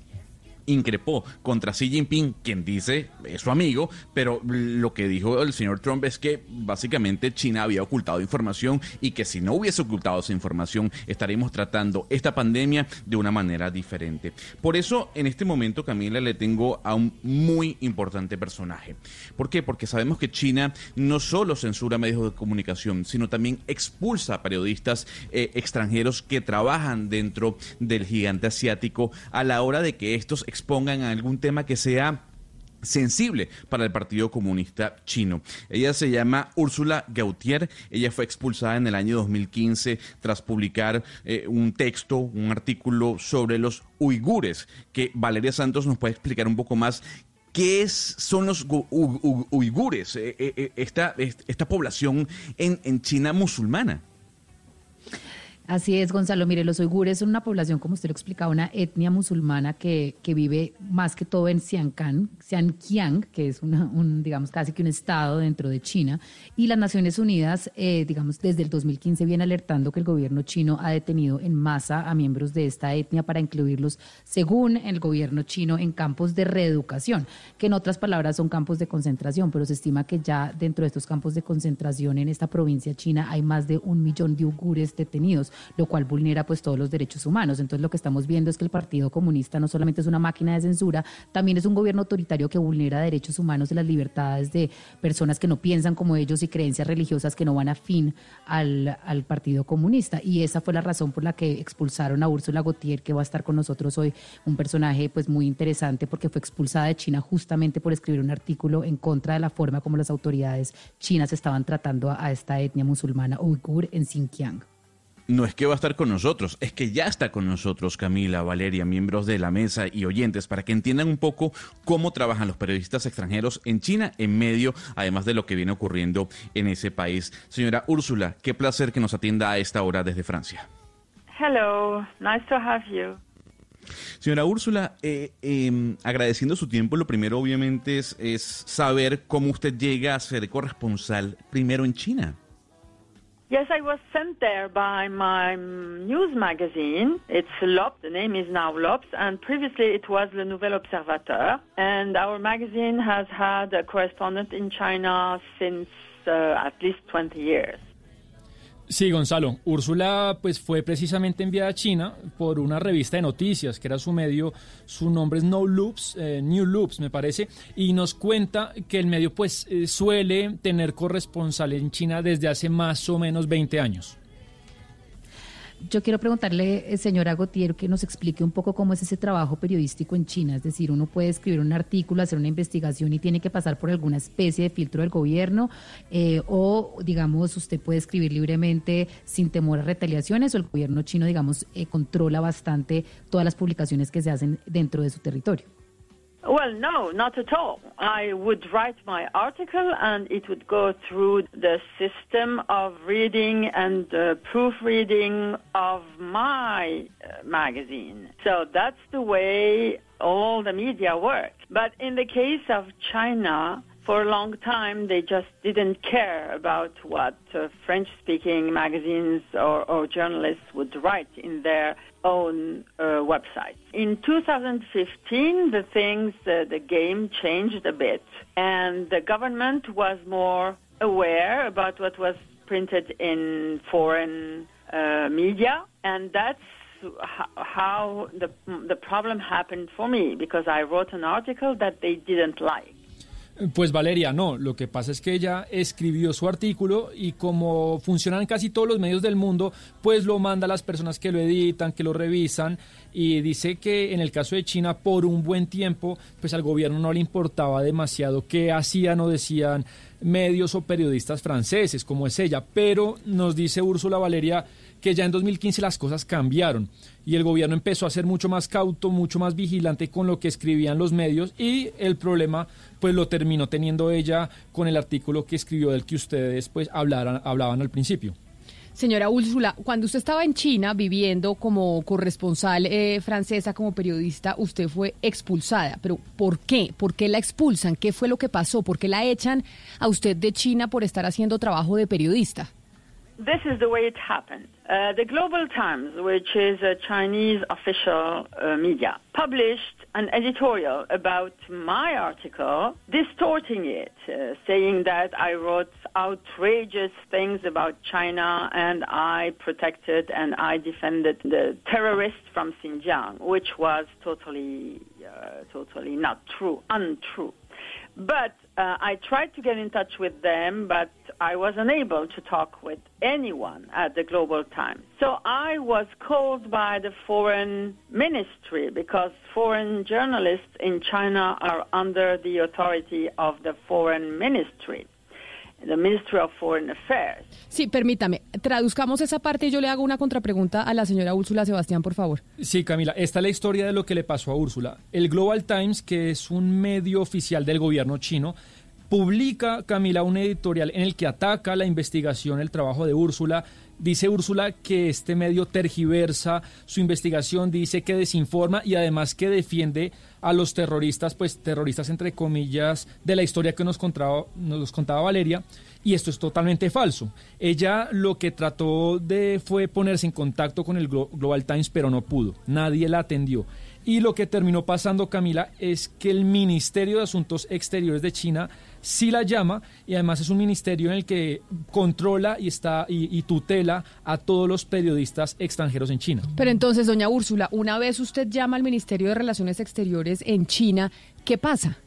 increpó contra Xi Jinping, quien dice es su amigo, pero lo que dijo el señor Trump es que básicamente China había ocultado información y que si no hubiese ocultado esa información estaríamos tratando esta pandemia de una manera diferente. Por eso en este momento Camila le tengo a un muy importante personaje. ¿Por qué? Porque sabemos que China no solo censura medios de comunicación, sino también expulsa a periodistas eh, extranjeros que trabajan dentro del gigante asiático a la hora de que estos expongan algún tema que sea sensible para el Partido Comunista Chino. Ella se llama Úrsula Gautier. Ella fue expulsada en el año 2015 tras publicar eh, un texto, un artículo sobre los uigures, que Valeria Santos nos puede explicar un poco más. ¿Qué son los uigures, eh, eh, esta, esta población en, en China musulmana? Así es, Gonzalo. Mire, los uigures son una población, como usted lo explicaba, una etnia musulmana que, que vive más que todo en Xiancan, Xianqiang, que es una, un, digamos, casi que un estado dentro de China. Y las Naciones Unidas, eh, digamos, desde el 2015 viene alertando que el gobierno chino ha detenido en masa a miembros de esta etnia para incluirlos, según el gobierno chino, en campos de reeducación, que en otras palabras son campos de concentración, pero se estima que ya dentro de estos campos de concentración en esta provincia china hay más de un millón de uigures detenidos. Lo cual vulnera pues todos los derechos humanos. Entonces lo que estamos viendo es que el Partido Comunista no solamente es una máquina de censura, también es un gobierno autoritario que vulnera derechos humanos y las libertades de personas que no piensan como ellos y creencias religiosas que no van afín al, al Partido Comunista. Y esa fue la razón por la que expulsaron a Úrsula Gautier, que va a estar con nosotros hoy, un personaje pues muy interesante porque fue expulsada de China justamente por escribir un artículo en contra de la forma como las autoridades chinas estaban tratando a, a esta etnia musulmana uigur en Xinjiang. No es que va a estar con nosotros, es que ya está con nosotros Camila, Valeria, miembros de la mesa y oyentes, para que entiendan un poco cómo trabajan los periodistas extranjeros en China en medio, además de lo que viene ocurriendo en ese país. Señora Úrsula, qué placer que nos atienda a esta hora desde Francia. Hello, nice to have you. Señora Úrsula, eh, eh, agradeciendo su tiempo, lo primero obviamente es, es saber cómo usted llega a ser corresponsal primero en China. Yes, I was sent there by my news magazine. It's L'Obs. The name is now L'Obs, and previously it was Le Nouvel Observateur. And our magazine has had a correspondent in China since uh, at least 20 years. Sí, Gonzalo. Úrsula pues fue precisamente enviada a China por una revista de noticias, que era su medio, su nombre es No Loops, eh, New Loops me parece, y nos cuenta que el medio pues eh, suele tener corresponsal en China desde hace más o menos 20 años. Yo quiero preguntarle, eh, señora Gautier, que nos explique un poco cómo es ese trabajo periodístico en China. Es decir, uno puede escribir un artículo, hacer una investigación y tiene que pasar por alguna especie de filtro del gobierno, eh, o, digamos, usted puede escribir libremente sin temor a retaliaciones, o el gobierno chino, digamos, eh, controla bastante todas las publicaciones que se hacen dentro de su territorio. Well, no, not at all. I would write my article and it would go through the system of reading and uh, proofreading of my uh, magazine. So that's the way all the media work. But in the case of China, for a long time, they just didn't care about what uh, French speaking magazines or, or journalists would write in their own uh, website. In 2015, the things, uh, the game changed a bit, and the government was more aware about what was printed in foreign uh, media, and that's how the the problem happened for me because I wrote an article that they didn't like. Pues Valeria, no, lo que pasa es que ella escribió su artículo y como funcionan casi todos los medios del mundo, pues lo manda a las personas que lo editan, que lo revisan y dice que en el caso de China por un buen tiempo, pues al gobierno no le importaba demasiado qué hacían o decían medios o periodistas franceses, como es ella, pero nos dice Úrsula Valeria que ya en 2015 las cosas cambiaron y el gobierno empezó a ser mucho más cauto, mucho más vigilante con lo que escribían los medios y el problema pues lo terminó teniendo ella con el artículo que escribió del que ustedes pues hablaran, hablaban al principio. Señora Úrsula, cuando usted estaba en China viviendo como corresponsal eh, francesa, como periodista, usted fue expulsada. Pero ¿por qué? ¿Por qué la expulsan? ¿Qué fue lo que pasó? ¿Por qué la echan a usted de China por estar haciendo trabajo de periodista? This is the way it happened. Uh, the Global Times, which is a Chinese official uh, media, published an editorial about my article, distorting it, uh, saying that I wrote outrageous things about China and I protected and I defended the terrorists from Xinjiang, which was totally, uh, totally not true, untrue. But uh, I tried to get in touch with them, but I was unable to talk with anyone at the Global Times. So I was called by the foreign ministry because foreign journalists in China are under the authority of the foreign ministry. The Ministry of Foreign Affairs. Sí, permítame, traduzcamos esa parte y yo le hago una contrapregunta a la señora Úrsula Sebastián, por favor. Sí, Camila, esta es la historia de lo que le pasó a Úrsula. El Global Times, que es un medio oficial del gobierno chino, publica, Camila, un editorial en el que ataca la investigación, el trabajo de Úrsula. Dice Úrsula que este medio tergiversa su investigación, dice que desinforma y además que defiende a los terroristas, pues terroristas entre comillas, de la historia que nos contaba, nos contaba Valeria. Y esto es totalmente falso. Ella lo que trató de fue ponerse en contacto con el Glo- Global Times, pero no pudo. Nadie la atendió. Y lo que terminó pasando, Camila, es que el Ministerio de Asuntos Exteriores de China sí la llama y además es un ministerio en el que controla y está y, y tutela a todos los periodistas extranjeros en China. Pero entonces, doña Úrsula, una vez usted llama al Ministerio de Relaciones Exteriores en China, ¿qué pasa?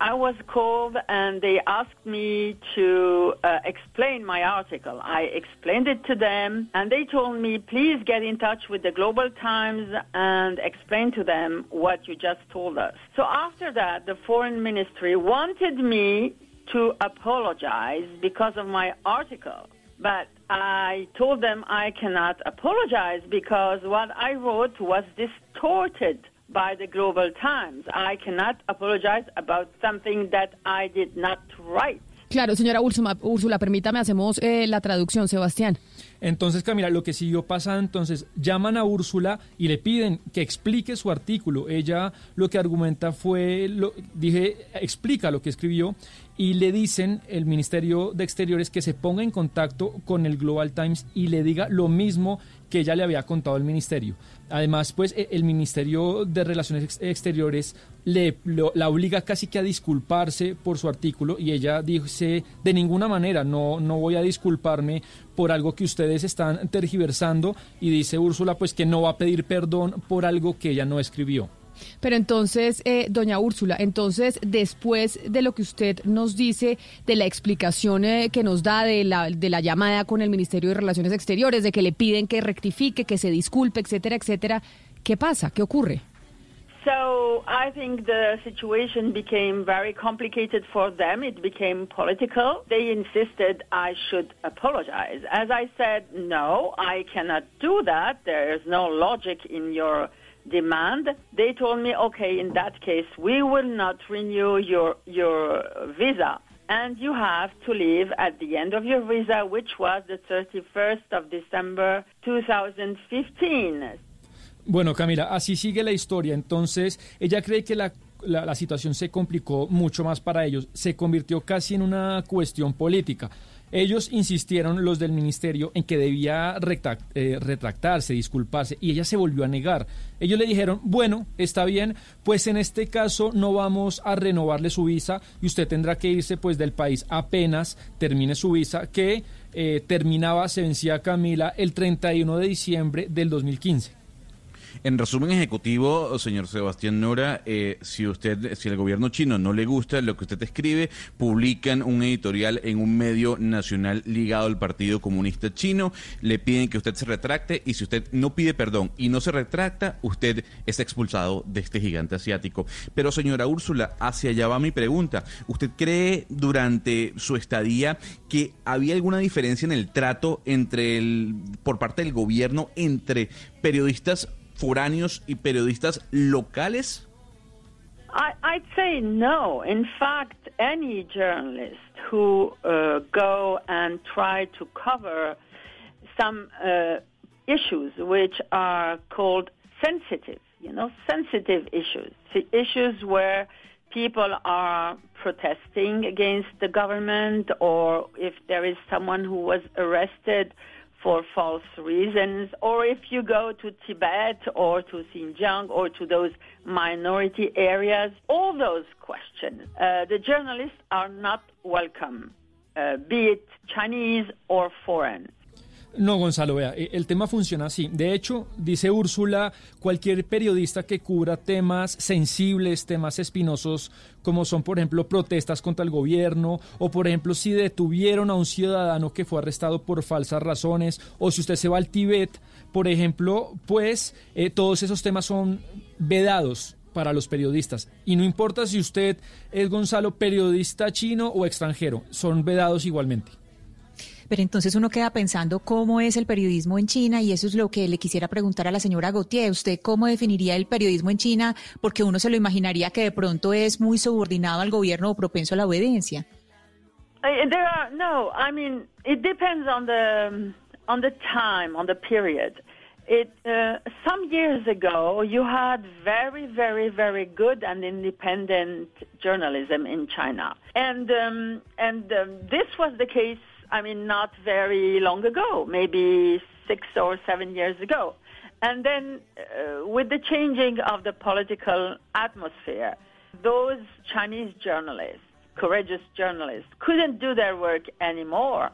I was called and they asked me to uh, explain my article. I explained it to them and they told me, please get in touch with the Global Times and explain to them what you just told us. So after that, the foreign ministry wanted me to apologize because of my article. But I told them I cannot apologize because what I wrote was distorted by the Global Times. I cannot apologize about something that I did not write. Claro, señora Úrsula, Úrsula permítame, hacemos eh, la traducción, Sebastián. Entonces, Camila, lo que siguió pasando, entonces, llaman a Úrsula y le piden que explique su artículo. Ella lo que argumenta fue, lo, dije, explica lo que escribió y le dicen el Ministerio de Exteriores que se ponga en contacto con el Global Times y le diga lo mismo que ella le había contado al ministerio. Además, pues e- el Ministerio de Relaciones Ex- Exteriores le lo- la obliga casi que a disculparse por su artículo y ella dice de ninguna manera no no voy a disculparme por algo que ustedes están tergiversando y dice Úrsula pues que no va a pedir perdón por algo que ella no escribió. Pero entonces, eh, doña Úrsula, entonces después de lo que usted nos dice, de la explicación eh, que nos da de la, de la llamada con el Ministerio de Relaciones Exteriores, de que le piden que rectifique, que se disculpe, etcétera, etcétera, ¿qué pasa? ¿Qué ocurre? So I think the situation became very complicated for them. It became political. They insisted I should apologize. As I said, no, I cannot do that. There is no logic in your demand. They told me, okay, in that case, we will not renew your your visa. And you have to leave at the end of your visa, which was the 31st of December 2015. Bueno, Camila, así sigue la historia. Entonces, ella cree que la, la, la situación se complicó mucho más para ellos. Se convirtió casi en una cuestión política. Ellos insistieron, los del ministerio, en que debía eh, retractarse, disculparse, y ella se volvió a negar. Ellos le dijeron, bueno, está bien, pues en este caso no vamos a renovarle su visa y usted tendrá que irse pues del país apenas termine su visa, que eh, terminaba, se vencía Camila, el 31 de diciembre del 2015. En resumen ejecutivo, señor Sebastián Nora, eh, si usted, si el gobierno chino no le gusta lo que usted escribe, publican un editorial en un medio nacional ligado al Partido Comunista Chino, le piden que usted se retracte y si usted no pide perdón y no se retracta, usted es expulsado de este gigante asiático. Pero señora Úrsula, hacia allá va mi pregunta. ¿Usted cree durante su estadía que había alguna diferencia en el trato entre el, por parte del gobierno entre periodistas foráneos y periodistas locales? I, I'd say no. In fact, any journalist who uh, go and try to cover some uh, issues which are called sensitive, you know, sensitive issues, the issues where people are protesting against the government or if there is someone who was arrested for false reasons, or if you go to Tibet or to Xinjiang or to those minority areas, all those questions, uh, the journalists are not welcome, uh, be it Chinese or foreign. No, Gonzalo, vea, eh, el tema funciona así. De hecho, dice Úrsula, cualquier periodista que cubra temas sensibles, temas espinosos, como son, por ejemplo, protestas contra el gobierno, o por ejemplo, si detuvieron a un ciudadano que fue arrestado por falsas razones, o si usted se va al Tíbet, por ejemplo, pues eh, todos esos temas son vedados para los periodistas. Y no importa si usted es, Gonzalo, periodista chino o extranjero, son vedados igualmente. Pero entonces uno queda pensando cómo es el periodismo en China y eso es lo que le quisiera preguntar a la señora Gautier. ¿Usted cómo definiría el periodismo en China? Porque uno se lo imaginaría que de pronto es muy subordinado al gobierno o propenso a la obediencia. There are no. I mean, it depends on the on the time, on the period. Uh, some years ago, you had very, very, very good and independent journalism in China, and um, and um, this was the case. I mean, not very long ago, maybe six or seven years ago, and then uh, with the changing of the political atmosphere, those Chinese journalists courageous journalists couldn't do their work anymore.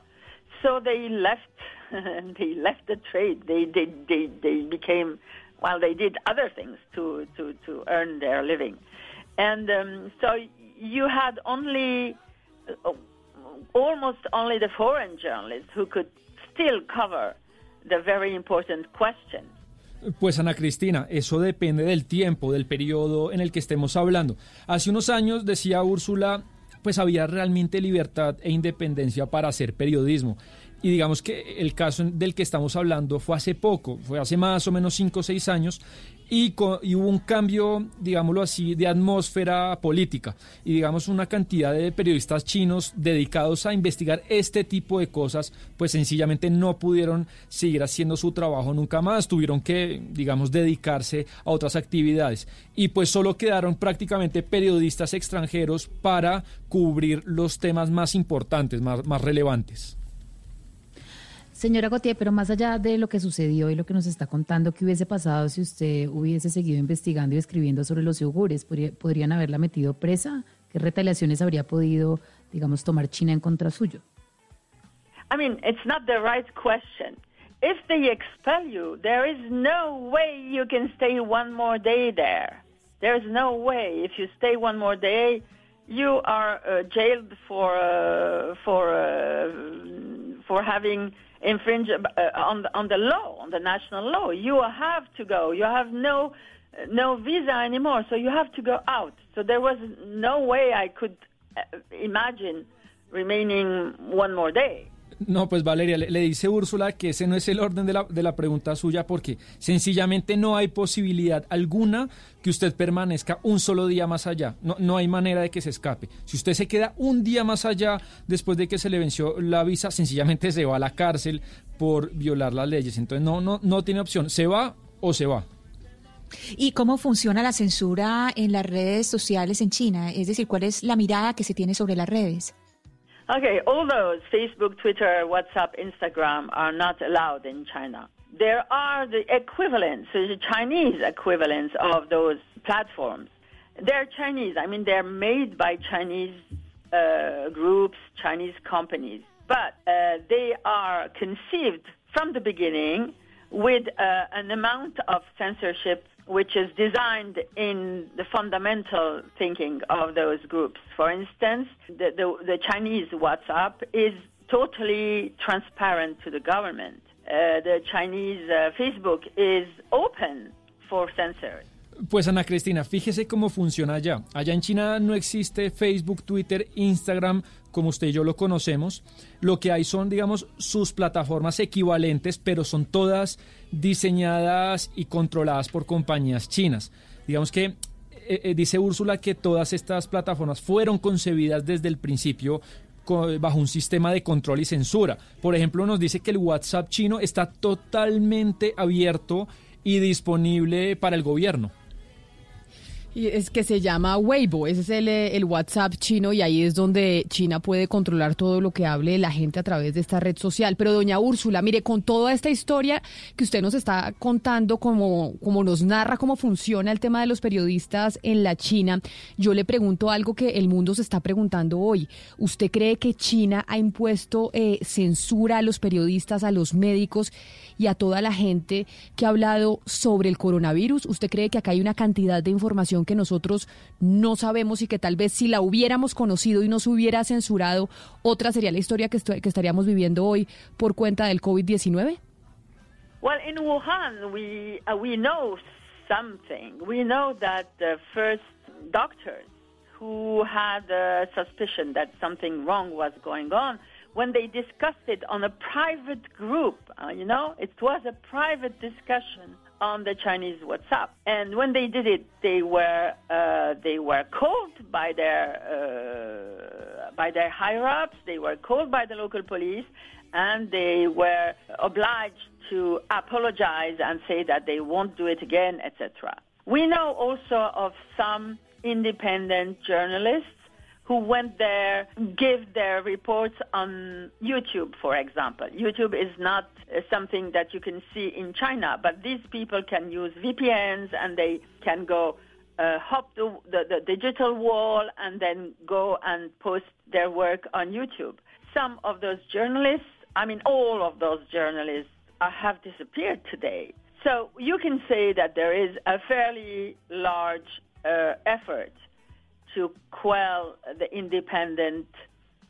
So they left. they left the trade. They they they, they became well. They did other things to to to earn their living, and um, so you had only uh, almost only the foreign journalists who could still cover the very important questions. Pues Ana Cristina, eso depende del tiempo, del periodo en el que estemos hablando. Hace unos años, decía Úrsula, pues había realmente libertad e independencia para hacer periodismo. Y digamos que el caso del que estamos hablando fue hace poco, fue hace más o menos cinco o seis años, y, y hubo un cambio, digámoslo así, de atmósfera política. Y digamos una cantidad de periodistas chinos dedicados a investigar este tipo de cosas, pues sencillamente no pudieron seguir haciendo su trabajo nunca más, tuvieron que, digamos, dedicarse a otras actividades. Y pues solo quedaron prácticamente periodistas extranjeros para cubrir los temas más importantes, más, más relevantes. Señora Gautier, pero más allá de lo que sucedió y lo que nos está contando, ¿qué hubiese pasado si usted hubiese seguido investigando y escribiendo sobre los yogures? ¿Podría- ¿Podrían haberla metido presa? ¿Qué retaliaciones habría podido, digamos, tomar China en contra suyo? I mean, it's not the right question. If they expel you, there is no way you can stay one more day there. There is no way. If you stay one more day, you are uh, jailed for uh, for uh, for having infringed uh, on the, on the law, on the national law. You have to go. You have no no visa anymore, so you have to go out. So there was no way I could uh, imagine remaining one more day. No, pues Valeria, le, dice Úrsula que ese no es el orden de la, de la pregunta suya porque sencillamente no hay posibilidad alguna que usted permanezca un solo día más allá. No, no hay manera de que se escape. Si usted se queda un día más allá después de que se le venció la visa, sencillamente se va a la cárcel por violar las leyes. Entonces no, no, no tiene opción. Se va o se va. ¿Y cómo funciona la censura en las redes sociales en China? Es decir, ¿cuál es la mirada que se tiene sobre las redes? Okay, all those Facebook, Twitter, WhatsApp, Instagram are not allowed in China. There are the equivalents, the Chinese equivalents of those platforms. They're Chinese. I mean, they're made by Chinese uh, groups, Chinese companies, but uh, they are conceived from the beginning with uh, an amount of censorship which is designed in the fundamental thinking of those groups. For instance, the, the, the Chinese WhatsApp is totally transparent to the government. Uh, the Chinese uh, Facebook is open for censors. Pues Ana Cristina, fíjese cómo funciona allá. Allá en China no existe Facebook, Twitter, Instagram, como usted y yo lo conocemos. Lo que hay son, digamos, sus plataformas equivalentes, pero son todas diseñadas y controladas por compañías chinas. Digamos que eh, eh, dice Úrsula que todas estas plataformas fueron concebidas desde el principio bajo un sistema de control y censura. Por ejemplo, nos dice que el WhatsApp chino está totalmente abierto y disponible para el gobierno. Y es que se llama Weibo, ese es el, eh, el WhatsApp chino y ahí es donde China puede controlar todo lo que hable la gente a través de esta red social. Pero doña Úrsula, mire, con toda esta historia que usted nos está contando, como, como nos narra cómo funciona el tema de los periodistas en la China, yo le pregunto algo que el mundo se está preguntando hoy. ¿Usted cree que China ha impuesto eh, censura a los periodistas, a los médicos y a toda la gente que ha hablado sobre el coronavirus? ¿Usted cree que acá hay una cantidad de información que nosotros no sabemos y que tal vez si la hubiéramos conocido y no se hubiera censurado, otra sería la historia que, que estaríamos viviendo hoy por cuenta del COVID-19? Well, in Wuhan, we uh, we know something. We know that the first doctors who had a suspicion that something wrong was going on, when they discussed it on a private group, uh, you know, it was a private discussion on the Chinese WhatsApp. And when they did it, they were uh, they were called by their uh, by their higher ups. They were called by the local police, and they were obliged to apologize and say that they won't do it again, etc. We know also of some independent journalists who went there, give their reports on YouTube, for example. YouTube is not uh, something that you can see in China, but these people can use VPNs and they can go uh, hop the, the, the digital wall and then go and post their work on YouTube. Some of those journalists, I mean, all of those journalists, have disappeared today. So you can say that there is a fairly large uh, effort to quell the independent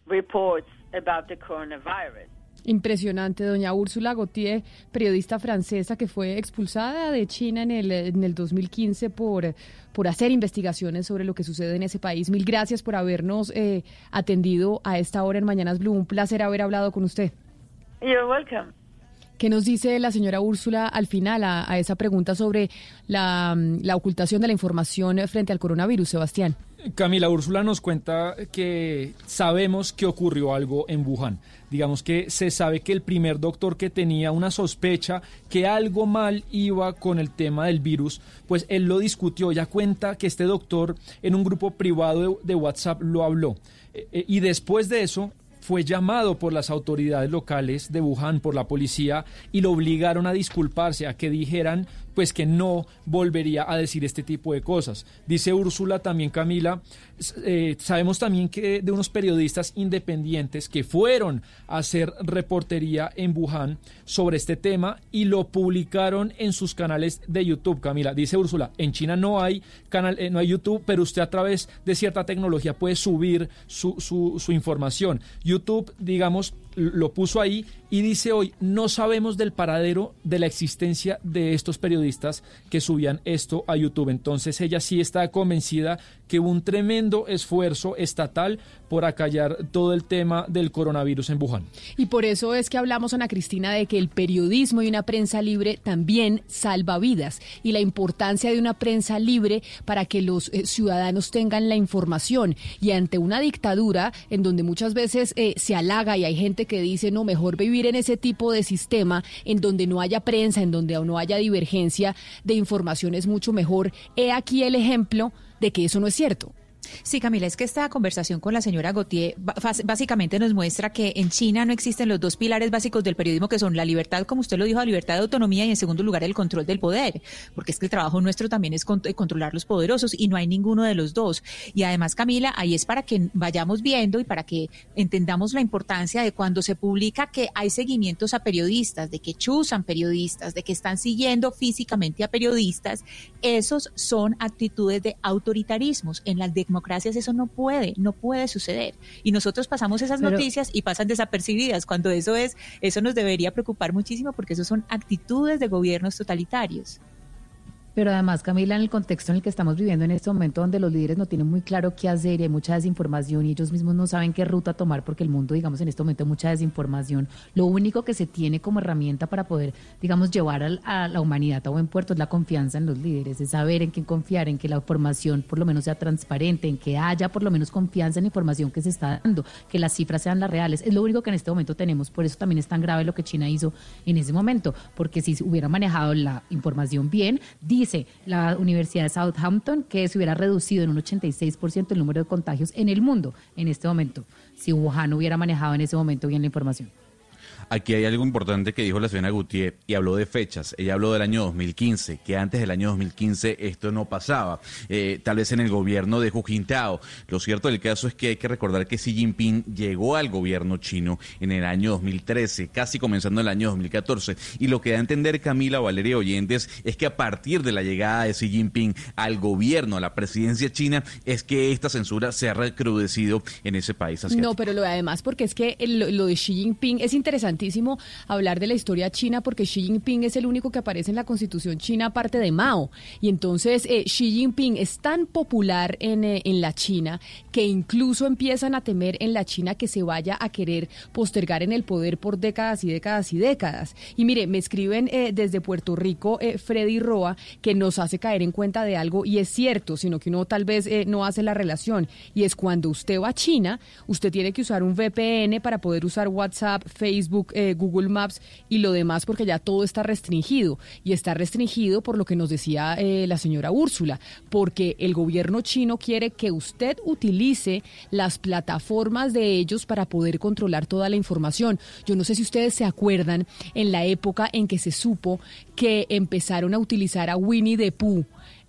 reports about the coronavirus. Impresionante, doña Úrsula Gautier, periodista francesa que fue expulsada de China en el, en el 2015 por, por hacer investigaciones sobre lo que sucede en ese país. Mil gracias por habernos eh, atendido a esta hora en Mañanas Blue. Un placer haber hablado con usted. You're welcome. ¿Qué nos dice la señora Úrsula al final a, a esa pregunta sobre la, la ocultación de la información frente al coronavirus, Sebastián? Camila Úrsula nos cuenta que sabemos que ocurrió algo en Wuhan. Digamos que se sabe que el primer doctor que tenía una sospecha que algo mal iba con el tema del virus, pues él lo discutió. Ya cuenta que este doctor en un grupo privado de, WhatsApp lo habló. Eh, eh, y después de eso fue llamado por las autoridades locales de Wuhan, por la policía, y lo obligaron a disculparse, a que dijeran pues que no volvería a decir este tipo de cosas. Dice Úrsula, también Camila, eh, sabemos también que de unos periodistas independientes que fueron a hacer reportería en Wuhan sobre este tema y lo publicaron en sus canales de YouTube, Camila. Dice Úrsula, en China no hay canal, eh, no hay YouTube, pero usted a través de cierta tecnología puede subir su, su, su información. YouTube, digamos, lo puso ahí y dice hoy, no sabemos del paradero de la existencia de estos periodistas que subían esto a YouTube. Entonces ella sí está convencida que hubo un tremendo esfuerzo estatal por acallar todo el tema del coronavirus en Wuhan. Y por eso es que hablamos, Ana Cristina, de que el periodismo y una prensa libre también salva vidas y la importancia de una prensa libre para que los eh, ciudadanos tengan la información. Y ante una dictadura en donde muchas veces eh, se halaga y hay gente que dice, no, mejor vivir en ese tipo de sistema en donde no haya prensa, en donde no haya divergencia de información es mucho mejor. He aquí el ejemplo de que eso no es cierto. Sí, Camila, es que esta conversación con la señora Gautier básicamente nos muestra que en China no existen los dos pilares básicos del periodismo que son la libertad, como usted lo dijo, la libertad de autonomía y en segundo lugar el control del poder, porque es que el trabajo nuestro también es controlar los poderosos y no hay ninguno de los dos. Y además, Camila, ahí es para que vayamos viendo y para que entendamos la importancia de cuando se publica que hay seguimientos a periodistas, de que chuzan periodistas, de que están siguiendo físicamente a periodistas, esos son actitudes de autoritarismos en las democracias eso no puede, no puede suceder. Y nosotros pasamos esas Pero- noticias y pasan desapercibidas cuando eso es, eso nos debería preocupar muchísimo porque eso son actitudes de gobiernos totalitarios. Pero además, Camila, en el contexto en el que estamos viviendo en este momento, donde los líderes no tienen muy claro qué hacer y hay mucha desinformación y ellos mismos no saben qué ruta tomar porque el mundo, digamos, en este momento hay mucha desinformación, lo único que se tiene como herramienta para poder, digamos, llevar a la humanidad a buen puerto es la confianza en los líderes, es saber en quién confiar, en que la información por lo menos sea transparente, en que haya por lo menos confianza en la información que se está dando, que las cifras sean las reales. Es lo único que en este momento tenemos. Por eso también es tan grave lo que China hizo en ese momento, porque si hubiera manejado la información bien, dice la Universidad de Southampton que se hubiera reducido en un 86% el número de contagios en el mundo en este momento, si Wuhan hubiera manejado en ese momento bien la información. Aquí hay algo importante que dijo la señora Gutiérrez y habló de fechas. Ella habló del año 2015, que antes del año 2015 esto no pasaba. Eh, tal vez en el gobierno de Hu Jintao. Lo cierto del caso es que hay que recordar que Xi Jinping llegó al gobierno chino en el año 2013, casi comenzando el año 2014. Y lo que da a entender Camila Valeria Oyentes es que a partir de la llegada de Xi Jinping al gobierno, a la presidencia china, es que esta censura se ha recrudecido en ese país. No, pero lo además porque es que lo, de Xi Jinping es interesantísimo hablar de la historia china porque Xi Jinping es el único que aparece en la constitución china aparte de Mao. Y entonces eh, Xi Jinping es tan popular en, eh, en la China que incluso empiezan a temer en la China que se vaya a querer postergar en el poder por décadas y décadas y décadas. Y mire, me escriben eh, desde Puerto Rico Freddy Roa que nos hace caer en cuenta de algo y es cierto, sino que uno tal vez no hace la relación. Y es cuando usted va a China, usted tiene que usar un VPN para poder usar WhatsApp, Facebook, eh, Google Maps y lo demás porque ya todo está restringido. Y está restringido por lo que nos decía eh, la señora Úrsula, porque el gobierno chino quiere que usted utilice las plataformas de ellos para poder controlar toda la información. Yo no sé si ustedes se acuerdan en la época en que se supo que empezaron a utilizar a Winnie the Pooh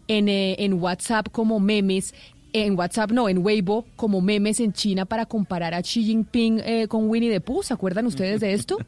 en, eh, en WhatsApp como memes en WhatsApp, no, en Weibo, como memes en China para comparar a Xi Jinping eh, con Winnie the Pooh. ¿Se acuerdan ustedes de esto?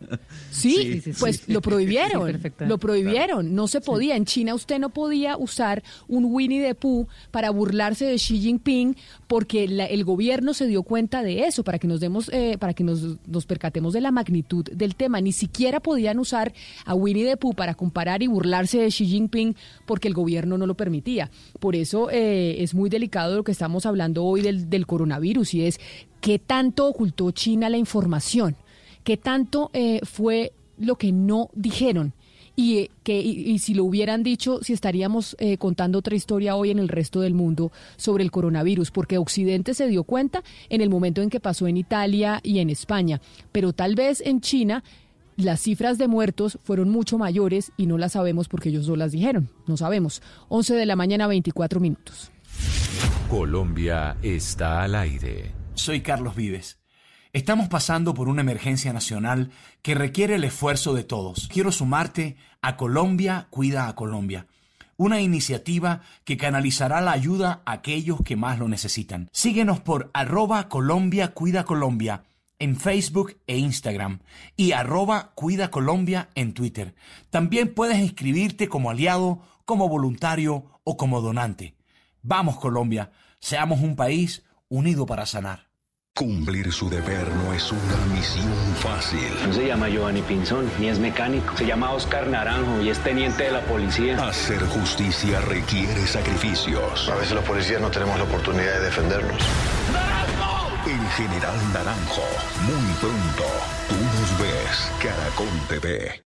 Sí, Sí, pues Sí. lo prohibieron. Sí, lo prohibieron. No se podía. En China usted no podía usar un Winnie the Pooh para burlarse de Xi Jinping porque la- el gobierno se dio cuenta de eso, para que nos demos, eh, para que nos, nos percatemos de la magnitud del tema. Ni siquiera podían usar a Winnie the Pooh para comparar y burlarse de Xi Jinping porque el gobierno no lo permitía. Por eso eh, es muy delicado lo que estamos hablando hoy del, del coronavirus y es qué tanto ocultó China la información, qué tanto eh, fue lo que no dijeron. Y, eh, que, y, si lo hubieran dicho, si estaríamos eh, contando otra historia hoy en el resto del mundo sobre el coronavirus, porque Occidente se dio cuenta en el momento en que pasó en Italia y en España, pero tal vez en China las cifras de muertos fueron mucho mayores y no las sabemos porque ellos no las dijeron, no sabemos. 11 de la mañana, 24 minutos. Colombia está al aire. Soy Carlos Vives. Estamos pasando por una emergencia nacional que requiere el esfuerzo de todos. Quiero sumarte a Colombia Cuida a Colombia, una iniciativa que canalizará la ayuda a aquellos que más lo necesitan. Síguenos por arroba Colombia Cuida Colombia en Facebook e Instagram y arroba Cuida Colombia en Twitter. También puedes inscribirte como aliado, como voluntario o como donante. Vamos Colombia, seamos un país unido para sanar. Cumplir su deber no es una misión fácil. No se llama Giovanni Pinzón, ni es mecánico. Se llama Oscar Naranjo y es teniente de la policía. Hacer justicia requiere sacrificios. A veces los policías no tenemos la oportunidad de defendernos. El general Naranjo, muy pronto. Tú nos ves, Caracol TV.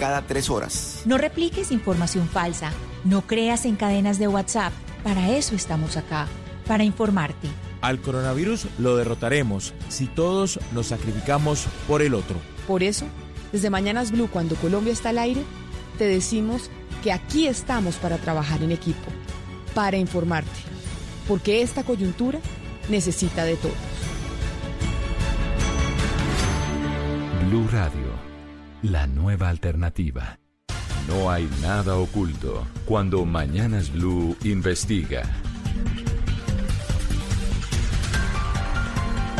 cada tres horas. No repliques información falsa. No creas en cadenas de WhatsApp. Para eso estamos acá, para informarte. Al coronavirus lo derrotaremos si todos nos sacrificamos por el otro. Por eso, desde Mañanas Blue, cuando Colombia está al aire, te decimos que aquí estamos para trabajar en equipo, para informarte, porque esta coyuntura necesita de todos. Blue Radio, la nueva alternativa. No hay nada oculto cuando Mañanas Blue investiga.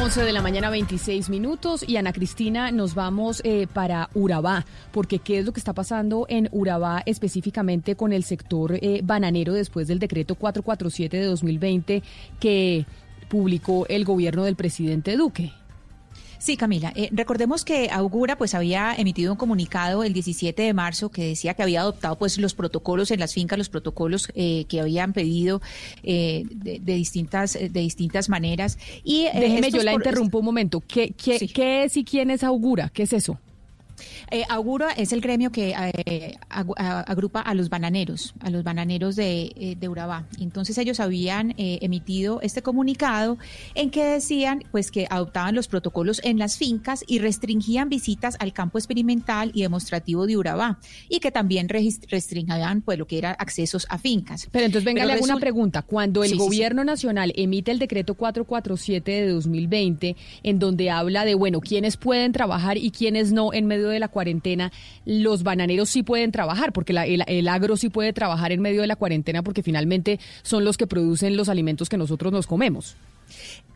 11 de la mañana, 26 minutos. Y Ana Cristina, nos vamos eh, para Urabá, porque ¿qué es lo que está pasando en Urabá específicamente con el sector eh, bananero después del decreto 447 de 2020 que publicó el gobierno del presidente Duque? Sí, Camila. Eh, recordemos que Augura pues había emitido un comunicado el 17 de marzo que decía que había adoptado pues los protocolos en las fincas, los protocolos eh, que habían pedido eh, de, de distintas de distintas maneras. Y eh, Déjeme, yo la por- interrumpo un momento. ¿Qué, qué, qué es y quién es Augura? ¿Qué es eso? Eh, es el gremio que eh, agrupa a los bananeros, a los bananeros de, eh, de Urabá. Entonces ellos habían eh, emitido este comunicado en que decían pues que adoptaban los protocolos en las fincas y restringían visitas al campo experimental y demostrativo de Urabá y que también restringían pues lo que era accesos a fincas. Pero entonces venga, le hago una pregunta. Cuando el Sí, sí, sí. gobierno nacional emite el decreto 447 de 2020, en donde habla de, bueno, quiénes pueden trabajar y quiénes no en medio de la cuarentena, los bananeros sí pueden trabajar, porque la- el, el agro sí puede trabajar en medio de la cuarentena, porque finalmente son los que producen los alimentos que nosotros nos comemos.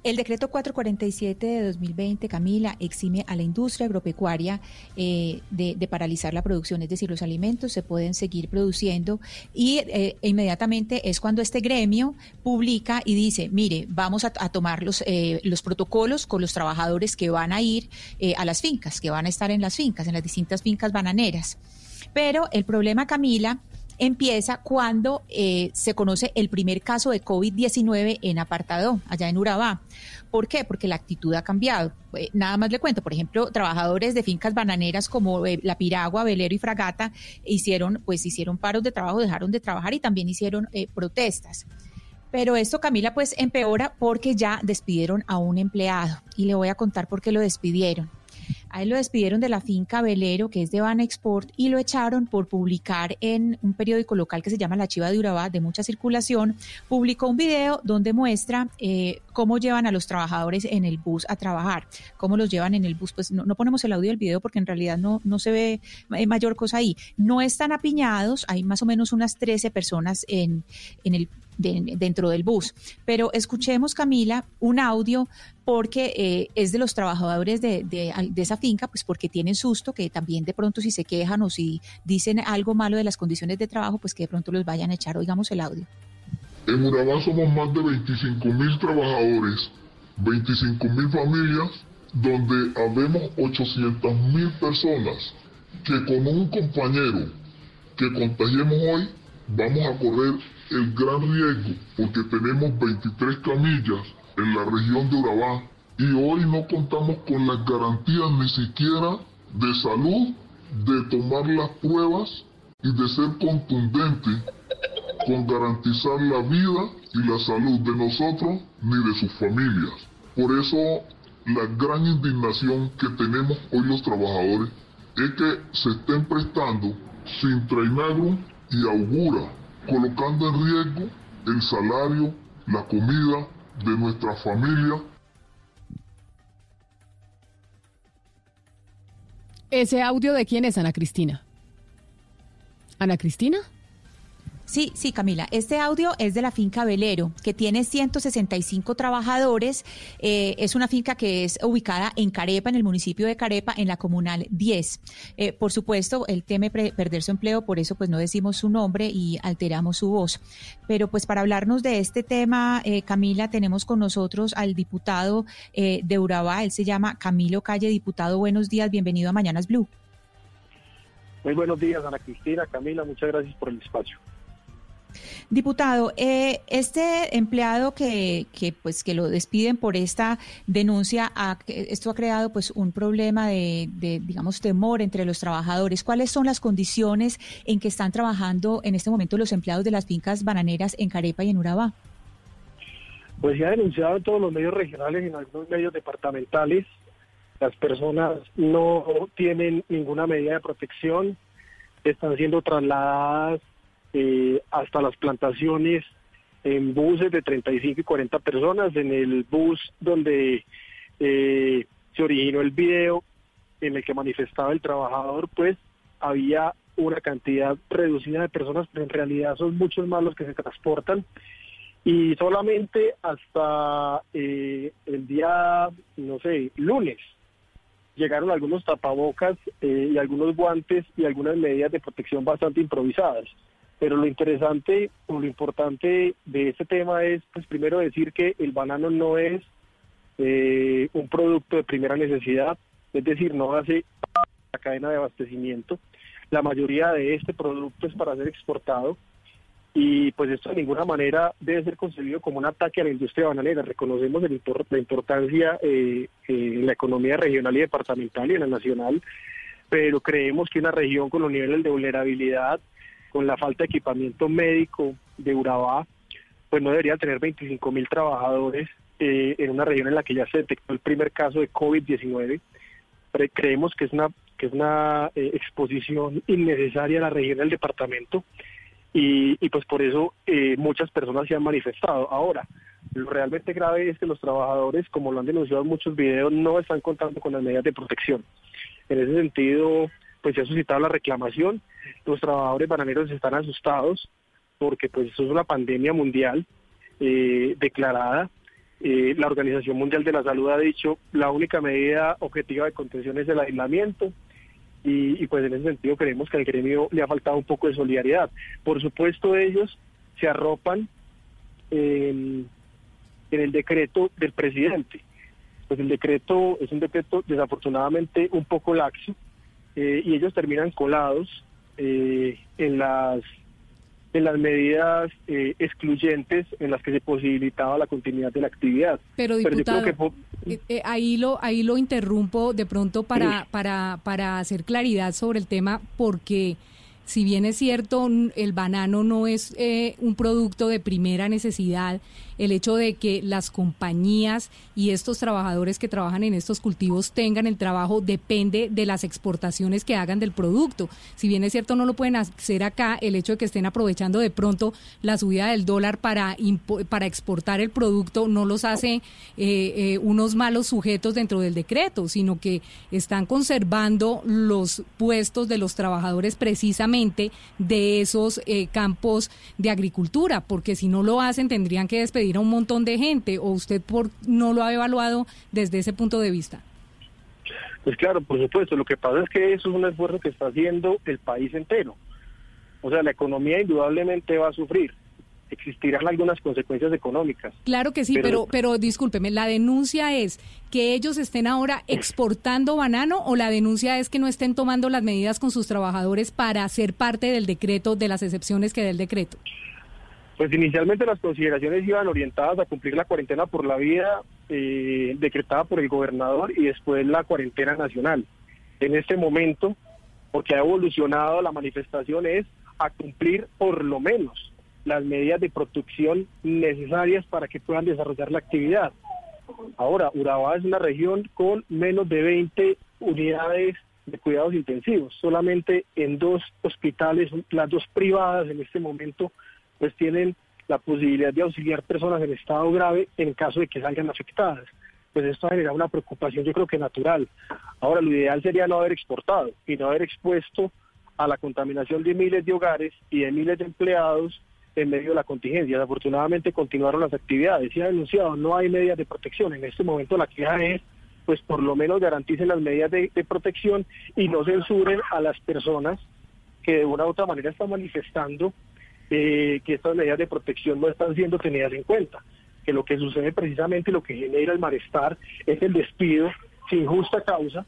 El decreto 447 de 2020, Camila, exime a la industria agropecuaria eh, de, paralizar la producción, es decir, los alimentos se pueden seguir produciendo y eh, inmediatamente es cuando este gremio publica y dice, mire, vamos a, a tomar los, eh, los protocolos con los trabajadores que van a ir eh, a las fincas, que van a estar en las fincas, en las distintas fincas bananeras. Pero el problema, Camila, empieza cuando eh, se conoce el primer caso de COVID-19 en Apartado, allá en Urabá. ¿Por qué? Porque la actitud ha cambiado. Eh, nada más le cuento, por ejemplo, trabajadores de fincas bananeras como eh, La Piragua, Velero y Fragata hicieron, pues hicieron paros de trabajo, dejaron de trabajar y también hicieron eh, protestas. Pero esto, Camila, pues empeora porque ya despidieron a un empleado y le voy a contar por qué lo despidieron. A él lo despidieron de la finca Velero, que es de Van Export, y lo echaron por publicar en un periódico local que se llama La Chiva de Urabá, de mucha circulación. Publicó un video donde muestra eh, cómo llevan a los trabajadores en el bus a trabajar, cómo los llevan en el bus. Pues no, ponemos el audio del video porque en realidad no, no se ve mayor cosa ahí. No están apiñados, hay más o menos unas 13 personas en, en el dentro del bus. Pero escuchemos, Camila, un audio porque eh, es de los trabajadores de, de, esa finca, pues porque tienen susto, que también de pronto si se quejan o si dicen algo malo de las condiciones de trabajo, pues que de pronto los vayan a echar. Oigamos el audio. En Urabá somos más de 25 mil trabajadores, 25 mil familias, donde habemos 800 mil personas que con un compañero que contagiemos hoy, vamos a correr el gran riesgo porque tenemos 23 camillas en la región de Urabá y hoy no contamos con las garantías ni siquiera de salud, de tomar las pruebas y de ser contundente con garantizar la vida y la salud de nosotros ni de sus familias. Por eso la gran indignación que tenemos hoy los trabajadores es que se estén prestando sin trainagro y augura colocando en riesgo el salario, la comida de nuestra familia. ¿Ese audio de quién es, Ana Cristina? ¿Ana Cristina? Sí, sí, Camila. Este audio es de la finca Velero, que tiene 165 trabajadores. Eh, es una finca que es ubicada en Carepa, en el municipio de Carepa, en la comunal 10. Eh, por supuesto, él teme perder su empleo, por eso pues no decimos su nombre y alteramos su voz. Pero pues para hablarnos de este tema, eh, Camila, tenemos con nosotros al diputado de Urabá. Él se llama Camilo Calle. Diputado, buenos días. Bienvenido a Mañanas Blue. Muy buenos días, Ana Cristina, Camila. Muchas gracias por el espacio. Diputado, eh, este empleado que, que, pues que lo despiden por esta denuncia, esto ha creado pues un problema de, digamos temor entre los trabajadores. ¿Cuáles son las condiciones en que están trabajando en este momento los empleados de las fincas bananeras en Carepa y en Urabá? Pues se ha denunciado en todos los medios regionales y en algunos medios departamentales. Las personas no tienen ninguna medida de protección, están siendo trasladadas eh, hasta las plantaciones en buses de 35 y 40 personas, en el bus donde eh, se originó el video en el que manifestaba el trabajador, pues había una cantidad reducida de personas, pero en realidad son muchos más los que se transportan. Y solamente hasta eh, el día, no sé, lunes, llegaron algunos tapabocas y algunos guantes y algunas medidas de protección bastante improvisadas. Pero lo interesante o lo importante de este tema es, pues primero decir que el banano no es eh, un producto de primera necesidad, es decir, no hace la cadena de abastecimiento. La mayoría de este producto es para ser exportado y pues esto de ninguna manera debe ser concebido como un ataque a la industria bananera. Reconocemos el la importancia eh, en la economía regional y departamental y en la nacional, pero creemos que una región con los niveles de vulnerabilidad con la falta de equipamiento médico de Urabá, pues no debería tener 25 mil trabajadores eh, en una región en la que ya se detectó el primer caso de COVID-19. Creemos que es una, que es una eh, exposición innecesaria a la región del departamento y, y pues por eso eh, muchas personas se han manifestado. Ahora, lo realmente grave es que los trabajadores, como lo han denunciado en muchos videos, no están contando con las medidas de protección. En ese sentido, pues se ha suscitado la reclamación. Los trabajadores bananeros están asustados porque pues eso es una pandemia mundial eh, declarada. Eh, la Organización Mundial de la Salud ha dicho la única medida objetiva de contención es el aislamiento y, pues en ese sentido creemos que al gremio le ha faltado un poco de solidaridad. Por supuesto ellos se arropan en, en el decreto del presidente. Pues el decreto es un decreto desafortunadamente un poco laxo, eh, y ellos terminan colados eh, en las en las medidas eh, excluyentes en las que se posibilitaba la continuidad de la actividad. Pero diputado, ahí lo ahí lo interrumpo de pronto para para para hacer claridad sobre el tema porque si bien es cierto, el banano no es eh, un producto de primera necesidad, el hecho de que las compañías y estos trabajadores que trabajan en estos cultivos tengan el trabajo depende de las exportaciones que hagan del producto. Si bien es cierto, no lo pueden hacer acá, el hecho de que estén aprovechando de pronto la subida del dólar para, para exportar el producto no los hace eh, eh, unos malos sujetos dentro del decreto, sino que están conservando los puestos de los trabajadores precisamente de esos eh, campos de agricultura, porque si no lo hacen tendrían que despedir a un montón de gente o usted por no lo ha evaluado desde ese punto de vista? Pues claro, por supuesto. Lo que pasa es que eso es un esfuerzo que está haciendo el país entero. O sea, la economía indudablemente va a sufrir. Existirán algunas consecuencias económicas. Claro que sí, pero, pero, pero discúlpeme, ¿la denuncia es que ellos estén ahora exportando banano o la denuncia es que no estén tomando las medidas con sus trabajadores para ser parte del decreto, de las excepciones que dé el decreto? Pues inicialmente las consideraciones iban orientadas a cumplir la cuarentena por la vida eh, decretada por el gobernador y después la cuarentena nacional. En este momento, porque ha evolucionado la manifestación, es a cumplir por lo menos las medidas de protección necesarias para que puedan desarrollar la actividad. Ahora, Urabá es una región con menos de 20 unidades de cuidados intensivos. Solamente en dos hospitales, las dos privadas en este momento, pues tienen la posibilidad de auxiliar personas en estado grave en caso de que salgan afectadas. Pues esto genera una preocupación yo creo que natural. Ahora, lo ideal sería no haber exportado y no haber expuesto a la contaminación de miles de hogares y de miles de empleados en medio de la contingencia. Afortunadamente continuaron las actividades y ha denunciado, no hay medidas de protección. En este momento la queja es, pues por lo menos garanticen las medidas de, de protección y no censuren a las personas que de una u otra manera están manifestando eh, que estas medidas de protección no están siendo tenidas en cuenta, que lo que sucede precisamente lo que genera el malestar es el despido sin justa causa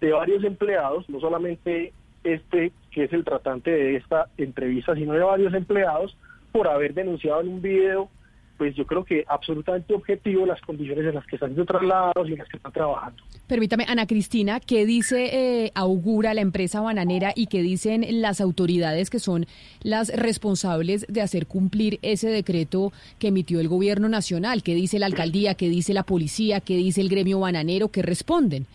de varios empleados, no solamente este que es el tratante de esta entrevista, sino de varios empleados por haber denunciado en un video pues yo creo que absolutamente objetivo las condiciones en las que están siendo trasladados y en las que están trabajando. Permítame, Ana Cristina, ¿qué dice, eh, augura la empresa bananera y qué dicen las autoridades que son las responsables de hacer cumplir ese decreto que emitió el gobierno nacional? ¿Qué dice la alcaldía? ¿Qué dice la policía? ¿Qué dice el gremio bananero? ¿Qué responden?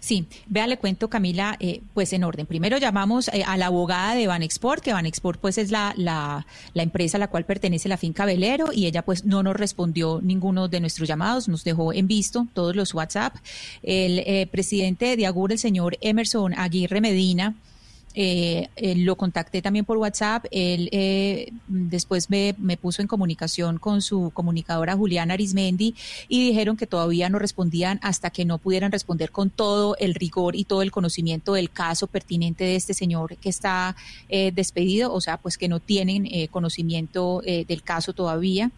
Sí, vea, le cuento, Camila, eh, pues en orden. Primero llamamos eh, a la abogada de Banexport, que Banexport pues es la, la, empresa a la cual pertenece la finca Velero, y ella pues no nos respondió ninguno de nuestros llamados, nos dejó en visto todos los WhatsApp. El eh, presidente de Agur, el señor Emerson Aguirre Medina, eh, eh, lo contacté también por WhatsApp. Él eh, después me, me, puso en comunicación con su comunicadora Juliana Arismendi y dijeron que todavía no respondían hasta que no pudieran responder con todo el rigor y todo el conocimiento del caso pertinente de este señor que está eh, despedido, o sea, pues que no tienen eh, conocimiento eh, del caso todavía.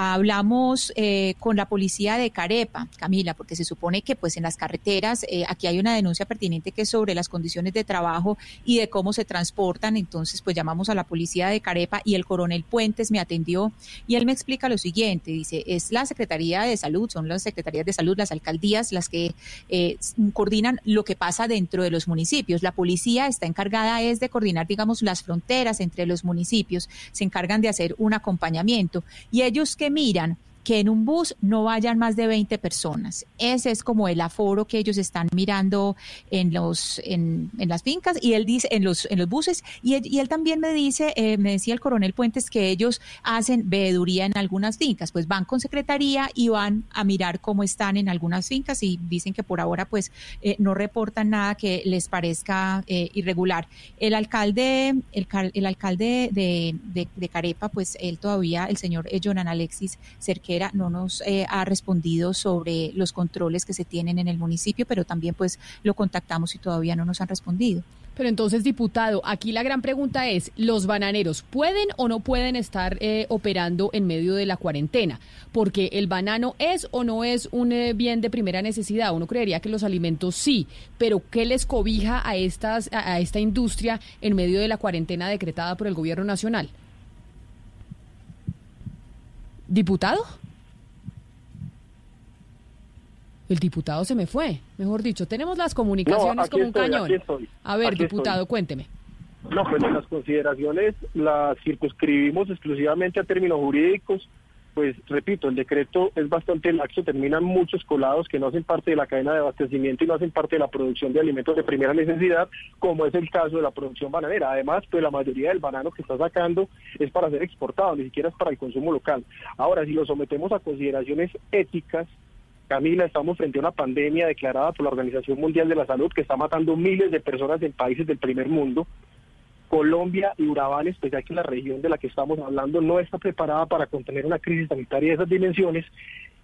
Hablamos eh, con la policía de Carepa, Camila, porque se supone que pues en las carreteras eh, aquí hay una denuncia pertinente que es sobre las condiciones de trabajo y de cómo se transportan. Entonces pues llamamos a la policía de Carepa y el coronel Puentes me atendió y él me explica lo siguiente. Dice, es la Secretaría de Salud, son las Secretarías de Salud, las alcaldías las que eh, coordinan lo que pasa dentro de los municipios. La policía está encargada es de coordinar, digamos, las fronteras entre los municipios. Se encargan de hacer un acompañamiento y ellos que miran que en un bus no vayan más de 20 personas. Ese es como el aforo que ellos están mirando en los en, las fincas y él dice en los en los buses y él, también me dice eh, me decía el coronel Puentes que ellos hacen veeduría en algunas fincas, pues van con secretaría y van a mirar cómo están en algunas fincas y dicen que por ahora pues eh, no reportan nada que les parezca eh, irregular. El alcalde el, el alcalde de, de, de, Carepa pues él todavía el señor Jonan Alexis No nos eh, ha respondido sobre los controles que se tienen en el municipio, pero también pues lo contactamos y todavía no nos han respondido. Pero entonces, diputado, aquí la gran pregunta es, ¿los bananeros pueden o no pueden estar eh, operando en medio de la cuarentena? Porque el banano es o no es un eh, bien de primera necesidad. Uno creería que los alimentos sí, pero ¿qué les cobija a, estas, a esta industria en medio de la cuarentena decretada por el gobierno nacional? ¿Diputado? El diputado se me fue, mejor dicho. Tenemos las comunicaciones no, como un estoy, cañón. Estoy, A ver, diputado, estoy. cuénteme. No, pues las consideraciones las circunscribimos exclusivamente a términos jurídicos. Pues repito, el decreto es bastante laxo, terminan muchos colados que no hacen parte de la cadena de abastecimiento y no hacen parte de la producción de alimentos de primera necesidad, como es el caso de la producción bananera. Además, pues la mayoría del banano que está sacando es para ser exportado, ni siquiera es para el consumo local. Ahora, si lo sometemos a consideraciones éticas, Camila, estamos frente a una pandemia declarada por la Organización Mundial de la Salud que está matando miles de personas en países del primer mundo. Colombia y Urabá, en especial que la región de la que estamos hablando, no está preparada para contener una crisis sanitaria de esas dimensiones.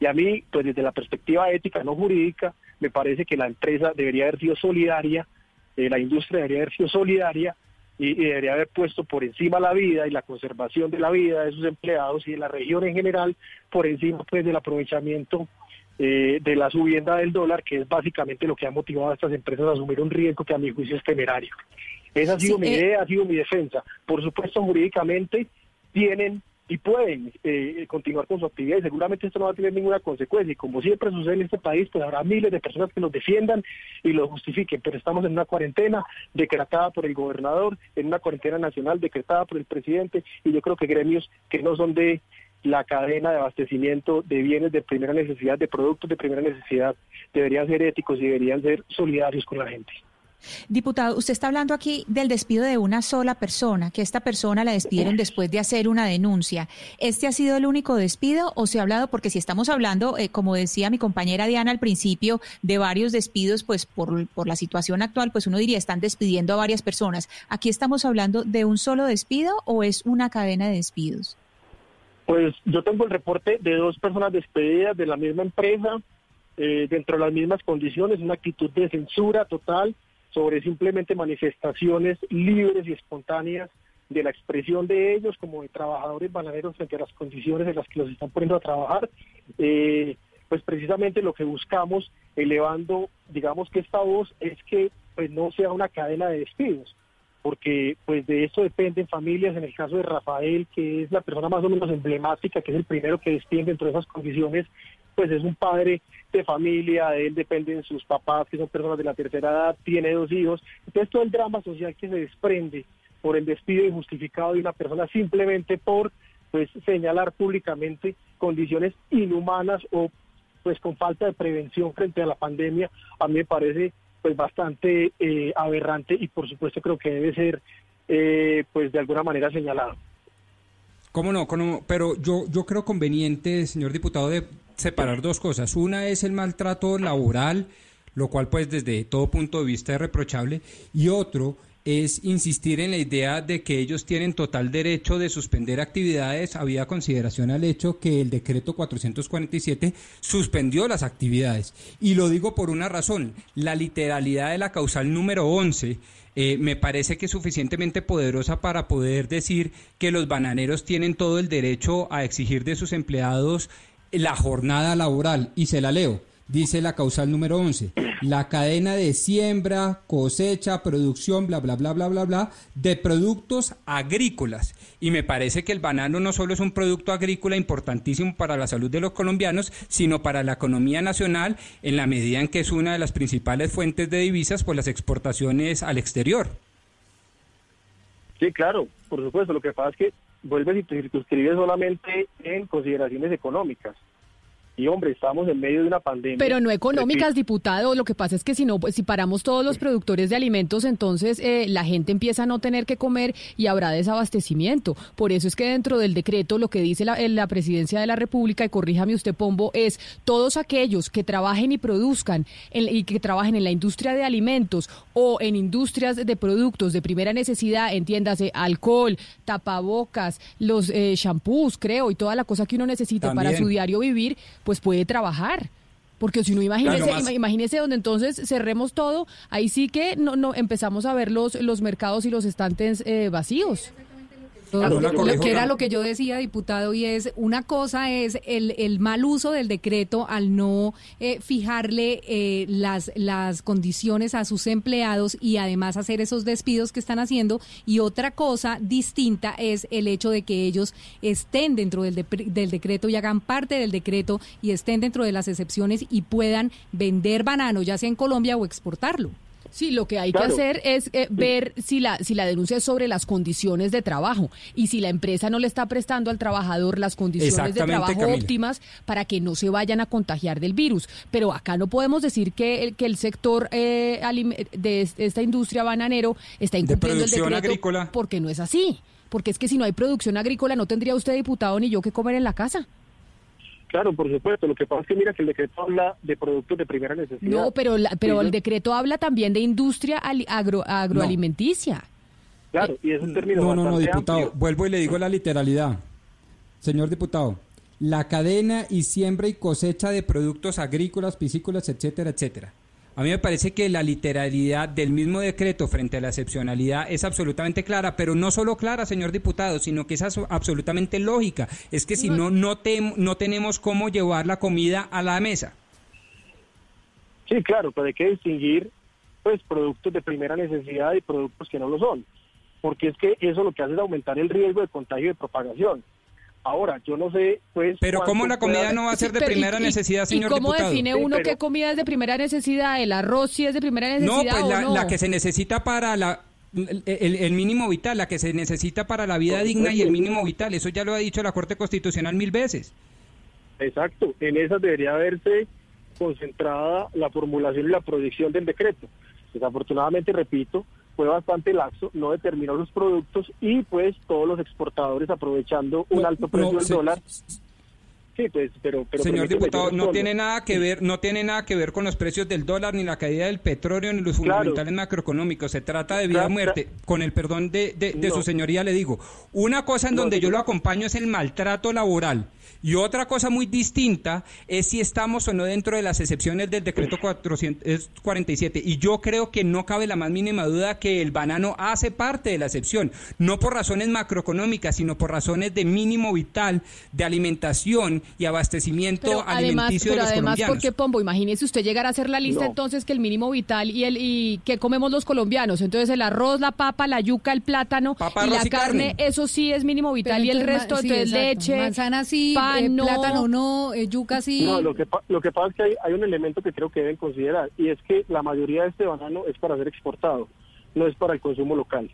Y a mí, pues desde la perspectiva ética, no jurídica, me parece que la empresa debería haber sido solidaria, eh, la industria debería haber sido solidaria y, y, debería haber puesto por encima la vida y la conservación de la vida de sus empleados y de la región en general, por encima pues del aprovechamiento eh, de la subienda del dólar, que es básicamente lo que ha motivado a estas empresas a asumir un riesgo que a mi juicio es temerario. Esa ha sido Sí, mi eh, idea, ha sido mi defensa. Por supuesto, jurídicamente tienen y pueden eh, continuar con su actividad y seguramente esto no va a tener ninguna consecuencia. Y como siempre sucede en este país, pues habrá miles de personas que los defiendan y lo justifiquen. Pero estamos en una cuarentena decretada por el gobernador, en una cuarentena nacional decretada por el presidente y yo creo que gremios que no son de la cadena de abastecimiento de bienes de primera necesidad, de productos de primera necesidad, deberían ser éticos y deberían ser solidarios con la gente. Diputado, usted está hablando aquí del despido de una sola persona, que esta persona la despidieron después de hacer una denuncia. ¿Este ha sido el único despido o se ha hablado, porque si estamos hablando, eh, como decía mi compañera Diana al principio, de varios despidos, pues por, por la situación actual, pues uno diría, están despidiendo a varias personas. ¿Aquí estamos hablando de un solo despido o es una cadena de despidos? Pues yo tengo el reporte de dos personas despedidas de la misma empresa, eh, dentro de las mismas condiciones, una actitud de censura total sobre simplemente manifestaciones libres y espontáneas de la expresión de ellos como de trabajadores bananeros frente a las condiciones en las que los están poniendo a trabajar. Eh, pues precisamente lo que buscamos, elevando, digamos que esta voz, es que pues no sea una cadena de despidos, porque pues de esto dependen familias, en el caso de Rafael, que es la persona más o menos emblemática, que es el primero que despiden dentro de esas condiciones, pues es un padre de familia, de él dependen sus papás, que son personas de la tercera edad, tiene dos hijos, entonces todo el drama social que se desprende por el despido injustificado de una persona simplemente por pues señalar públicamente condiciones inhumanas o pues con falta de prevención frente a la pandemia, a mí me parece pues bastante eh, aberrante y por supuesto creo que debe ser eh, pues de alguna manera señalado. ¿Cómo no? ¿Cómo? Pero yo, yo creo conveniente, señor diputado, de separar dos cosas. Una es el maltrato laboral, lo cual pues desde todo punto de vista es reprochable, y otro es insistir en la idea de que ellos tienen total derecho de suspender actividades, había consideración al hecho que el decreto 447 suspendió las actividades. Y lo digo por una razón, la literalidad de la causal número 11 eh, me parece que es suficientemente poderosa para poder decir que los bananeros tienen todo el derecho a exigir de sus empleados la jornada laboral. Y se la leo. Dice la causal número 11, la cadena de siembra, cosecha, producción, bla, bla, bla, bla, bla, bla, de productos agrícolas. Y me parece que el banano no solo es un producto agrícola importantísimo para la salud de los colombianos, sino para la economía nacional en la medida en que es una de las principales fuentes de divisas por las exportaciones al exterior. Sí, claro, por supuesto. Lo que pasa es que vuelves y te circunscribes solamente en consideraciones económicas. Y hombre, estamos en medio de una pandemia. Pero no económicas, diputado. Lo que pasa es que si no, pues si paramos todos los productores de alimentos, entonces eh, la gente empieza a no tener que comer y habrá desabastecimiento. Por eso es que dentro del decreto lo que dice la, la presidencia de la República, y corríjame usted, Pombo, es todos aquellos que trabajen y produzcan en- y que trabajen en la industria de alimentos o en industrias de productos de primera necesidad, entiéndase, alcohol, tapabocas, los eh, shampoos, creo, y toda la cosa que uno necesita para su diario vivir, pues puede trabajar. Porque si no, imagínese, Claro, imagínese donde entonces cerremos todo, ahí sí que no, no empezamos a ver los, los mercados y los estantes eh, vacíos. Claro, Lo que era lo que yo decía, diputado, y es una cosa es el, el mal uso del decreto al no eh, fijarle eh, las, las condiciones a sus empleados y además hacer esos despidos que están haciendo. Y otra cosa distinta es el hecho de que ellos estén dentro del, del decreto y hagan parte del decreto y estén dentro de las excepciones y puedan vender banano, ya sea en Colombia o exportarlo. Sí, lo que hay que hacer es eh, ver si la, si la denuncia es sobre las condiciones de trabajo y si la empresa no le está prestando al trabajador las condiciones de trabajo óptimas para que no se vayan a contagiar del virus. Pero acá no podemos decir que el, que el sector eh, de esta industria bananero está incumpliendo el decreto agrícola. porque no es así. Porque es que si no hay producción agrícola no tendría usted diputado ni yo que comer en la casa. Claro, por supuesto. Lo que pasa es que mira que el decreto habla de productos de primera necesidad. No, pero, pero el decreto habla también de industria agro, agroalimenticia. Claro, y es un término No, no, no, diputado. Vuelvo y le digo la literalidad. Señor diputado, la cadena y siembra y cosecha de productos agrícolas, piscícolas, etcétera, etcétera. A mí me parece que la literalidad del mismo decreto frente a la excepcionalidad es absolutamente clara, pero no solo clara, señor diputado, sino que es absolutamente lógica. Es que si no, no, no tenemos cómo llevar la comida a la mesa. Sí, claro, pero hay que distinguir pues productos de primera necesidad y productos que no lo son, porque es que eso lo que hace es aumentar el riesgo de contagio y de propagación. Ahora, yo no sé, pues... Pero ¿cómo la comida no va a ser de primera necesidad, señor ¿Y cómo define uno qué comida es de primera necesidad? ¿El arroz sí es de primera necesidad No, pues la, la que se necesita para la... El, mínimo vital, la que se necesita para la vida digna y el mínimo vital, eso ya lo ha dicho la Corte Constitucional mil veces. Exacto, en esa debería haberse concentrada la formulación y la proyección del decreto. Desafortunadamente, repito, fue bastante laxo, no determinó los productos y pues todos los exportadores aprovechando un alto precio del dólar. Sí, pues, pero, señor diputado, no tiene nada que ver, no tiene nada que ver con los precios del dólar ni la caída del petróleo ni los fundamentales macroeconómicos. Se trata de vida o muerte. Con el perdón de, de, su señoría le digo, una cosa en donde yo lo acompaño es el maltrato laboral y otra cosa muy distinta es si estamos o no dentro de las excepciones del decreto 447. Y yo creo que no cabe la más mínima duda que el banano hace parte de la excepción, no por razones macroeconómicas, sino por razones de mínimo vital, de alimentación y abastecimiento alimenticio pero de los además, ¿por qué Pombo? Imagínese usted llegar a hacer la lista entonces que el mínimo vital y el y que comemos los colombianos, entonces el arroz, la papa, la yuca, el plátano y la carne, eso sí es mínimo vital y el resto entonces leche, manzana sí, eh, no. plátano no, eh, yuca sí. No, lo que, lo que pasa es que hay, hay, un elemento que creo que deben considerar y es que la mayoría de este banano es para ser exportado, no es para el consumo local.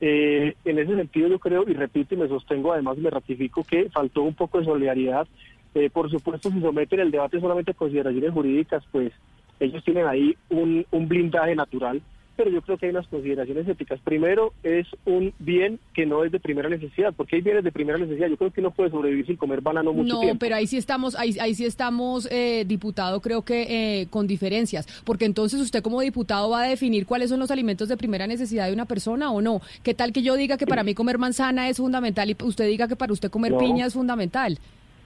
Eh, en ese sentido yo creo, y repito y me sostengo, además me ratifico que faltó un poco de solidaridad. por supuesto, si someten el debate solamente a consideraciones jurídicas, pues ellos tienen ahí un, un blindaje natural pero yo creo que hay unas consideraciones éticas. Primero, es un bien que no es de primera necesidad, porque hay bienes de primera necesidad. Yo creo que uno puede sobrevivir sin comer banano mucho tiempo. No, pero ahí sí estamos, ahí, ahí sí estamos, eh, diputado, creo que eh, con diferencias, porque entonces usted como diputado va a definir cuáles son los alimentos de primera necesidad de una persona o no. ¿Qué tal que yo diga que para mí comer manzana es fundamental y usted diga que para usted comer piña es fundamental?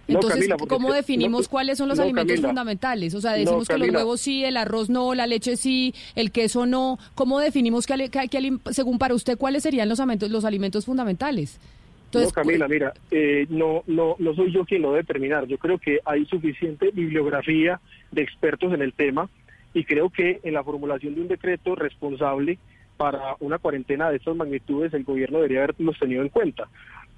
Entonces, ¿cómo definimos cuáles son los alimentos fundamentales? O sea, decimos que los huevos sí, el arroz no, la leche sí, el queso no. ¿Cómo definimos que, según para usted, cuáles serían los alimentos, los alimentos fundamentales? Entonces, no, Camila, mira, eh, no, no, no soy yo quien lo debe determinar. Yo creo que hay suficiente bibliografía de expertos en el tema y creo que en la formulación de un decreto responsable para una cuarentena de estas magnitudes el gobierno debería haberlos tenido en cuenta.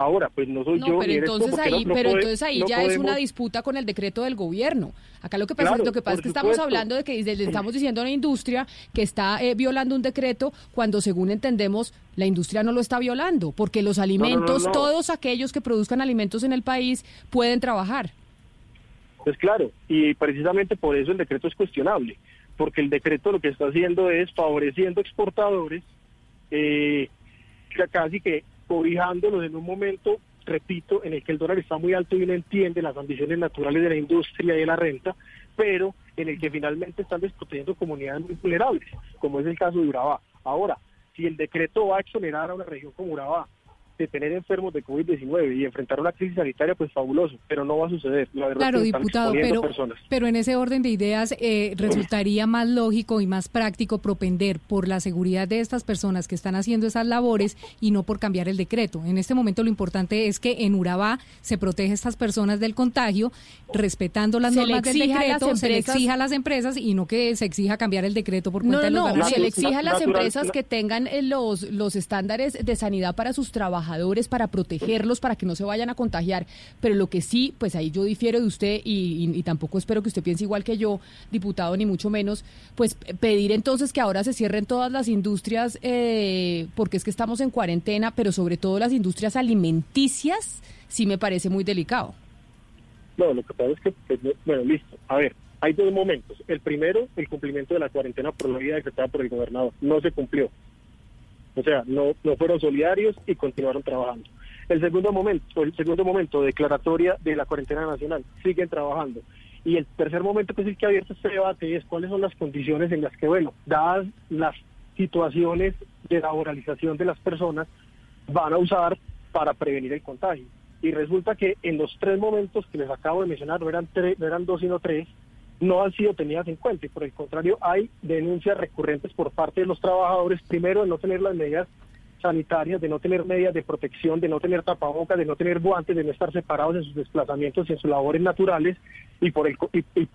Ahora, pues no soy yo. Pero entonces ahí, pero entonces ahí ya es una disputa con el decreto del gobierno. Acá lo que pasa, lo que pasa es que estamos hablando de que le estamos diciendo a una industria que está eh, violando un decreto cuando, según entendemos, la industria no lo está violando, porque los alimentos, todos aquellos que produzcan alimentos en el país pueden trabajar. Pues claro, y precisamente por eso el decreto es cuestionable, porque el decreto lo que está haciendo es favoreciendo exportadores, eh, casi que cobijándolos en un momento, repito, en el que el dólar está muy alto y uno entiende las ambiciones naturales de la industria y de la renta, pero en el que finalmente están desprotegiendo comunidades muy vulnerables, como es el caso de Urabá. Ahora, si el decreto va a exonerar a una región como Urabá de tener enfermos de COVID-19 y enfrentar una crisis sanitaria, pues fabuloso, pero no va a suceder. La verdad claro, diputado, pero, pero en ese orden de ideas eh, resultaría más lógico y más práctico propender por la seguridad de estas personas que están haciendo esas labores y no por cambiar el decreto. En este momento lo importante es que en Urabá se protege a estas personas del contagio, respetando las normas del decreto, se le exija a las empresas y no que se exija cambiar el decreto por cuenta no, de los no, se le exija a las empresas que tengan eh, los, los estándares de sanidad para sus trabajadores trabajadores para protegerlos, para que no se vayan a contagiar. Pero lo que sí, pues ahí yo difiero de usted y, tampoco espero que usted piense igual que yo, diputado, ni mucho menos, pues pedir entonces que ahora se cierren todas las industrias, eh, porque es que estamos en cuarentena, pero sobre todo las industrias alimenticias, sí me parece muy delicado. No, lo que pasa es que, pues, bueno, listo. A ver, hay dos momentos. El primero, el cumplimiento de la cuarentena por la vida decretada por el gobernador. No se cumplió. O sea, no, no fueron solidarios y continuaron trabajando. El segundo momento, el segundo momento, declaratoria de la cuarentena nacional, siguen trabajando. Y el tercer momento que el que ha abierto este debate es cuáles son las condiciones en las que, bueno, dadas las situaciones de laboralización de las personas, van a usar para prevenir el contagio. Y resulta que en los tres momentos que les acabo de mencionar, no eran, tres, no eran dos sino tres, no han sido tenidas en cuenta y por el contrario hay denuncias recurrentes por parte de los trabajadores, primero de no tener las medidas sanitarias, de no tener medidas de protección, de no tener tapabocas, de no tener guantes, de no estar separados en sus desplazamientos y en sus labores naturales y, por el,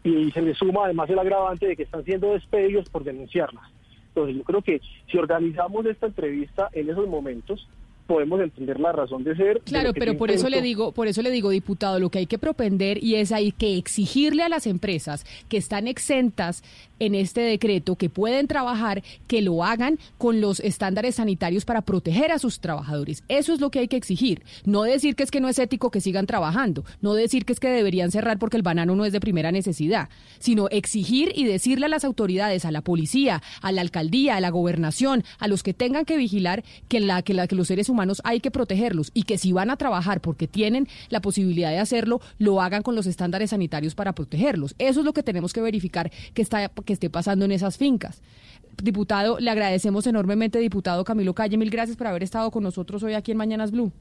y, se le suma además el agravante de que están siendo despedidos por denunciarlas. Entonces yo creo que si organizamos esta entrevista en esos momentos, podemos entender la razón de ser. Claro, pero por eso le digo, por eso le digo, diputado, lo que hay que propender y es hay que exigirle a las empresas que están exentas en este decreto que pueden trabajar, que lo hagan con los estándares sanitarios para proteger a sus trabajadores. Eso es lo que hay que exigir. No decir que es que no es ético que sigan trabajando, no decir que es que deberían cerrar porque el banano no es de primera necesidad, sino exigir y decirle a las autoridades, a la policía, a la alcaldía, a la gobernación, a los que tengan que vigilar que la que, la, que los seres humanos hay que protegerlos y que si van a trabajar porque tienen la posibilidad de hacerlo, lo hagan con los estándares sanitarios para protegerlos. Eso es lo que tenemos que verificar que, está, que esté pasando en esas fincas. Diputado, le agradecemos enormemente, diputado Camilo Calle, mil gracias por haber estado con nosotros hoy aquí en Mañanas Blue.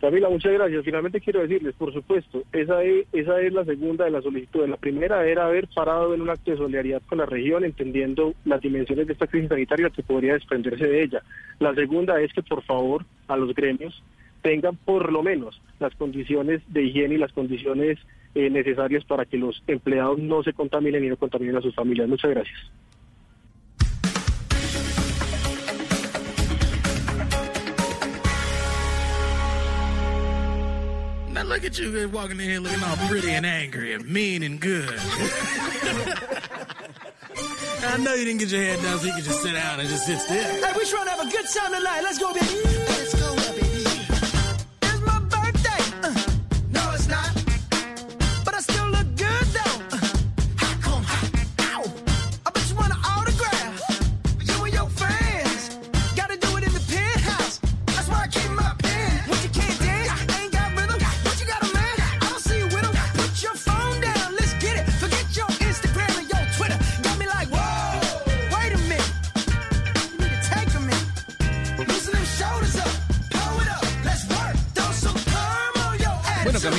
Camila, muchas gracias. Finalmente quiero decirles, por supuesto, esa es, esa es la segunda de las solicitudes. La primera era haber parado en un acto de solidaridad con la región, entendiendo las dimensiones de esta crisis sanitaria que podría desprenderse de ella. La segunda es que, por favor, a los gremios tengan por lo menos las condiciones de higiene y las condiciones eh, necesarias para que los empleados no se contaminen y no contaminen a sus familias. Muchas gracias. Now look at you walking in here looking all pretty and angry and mean and good. I know you didn't get your head down so you could just sit down and just sit still. Hey, we trying to have a good time tonight. Let's go, baby. Let's go, baby. It's my birthday. Uh,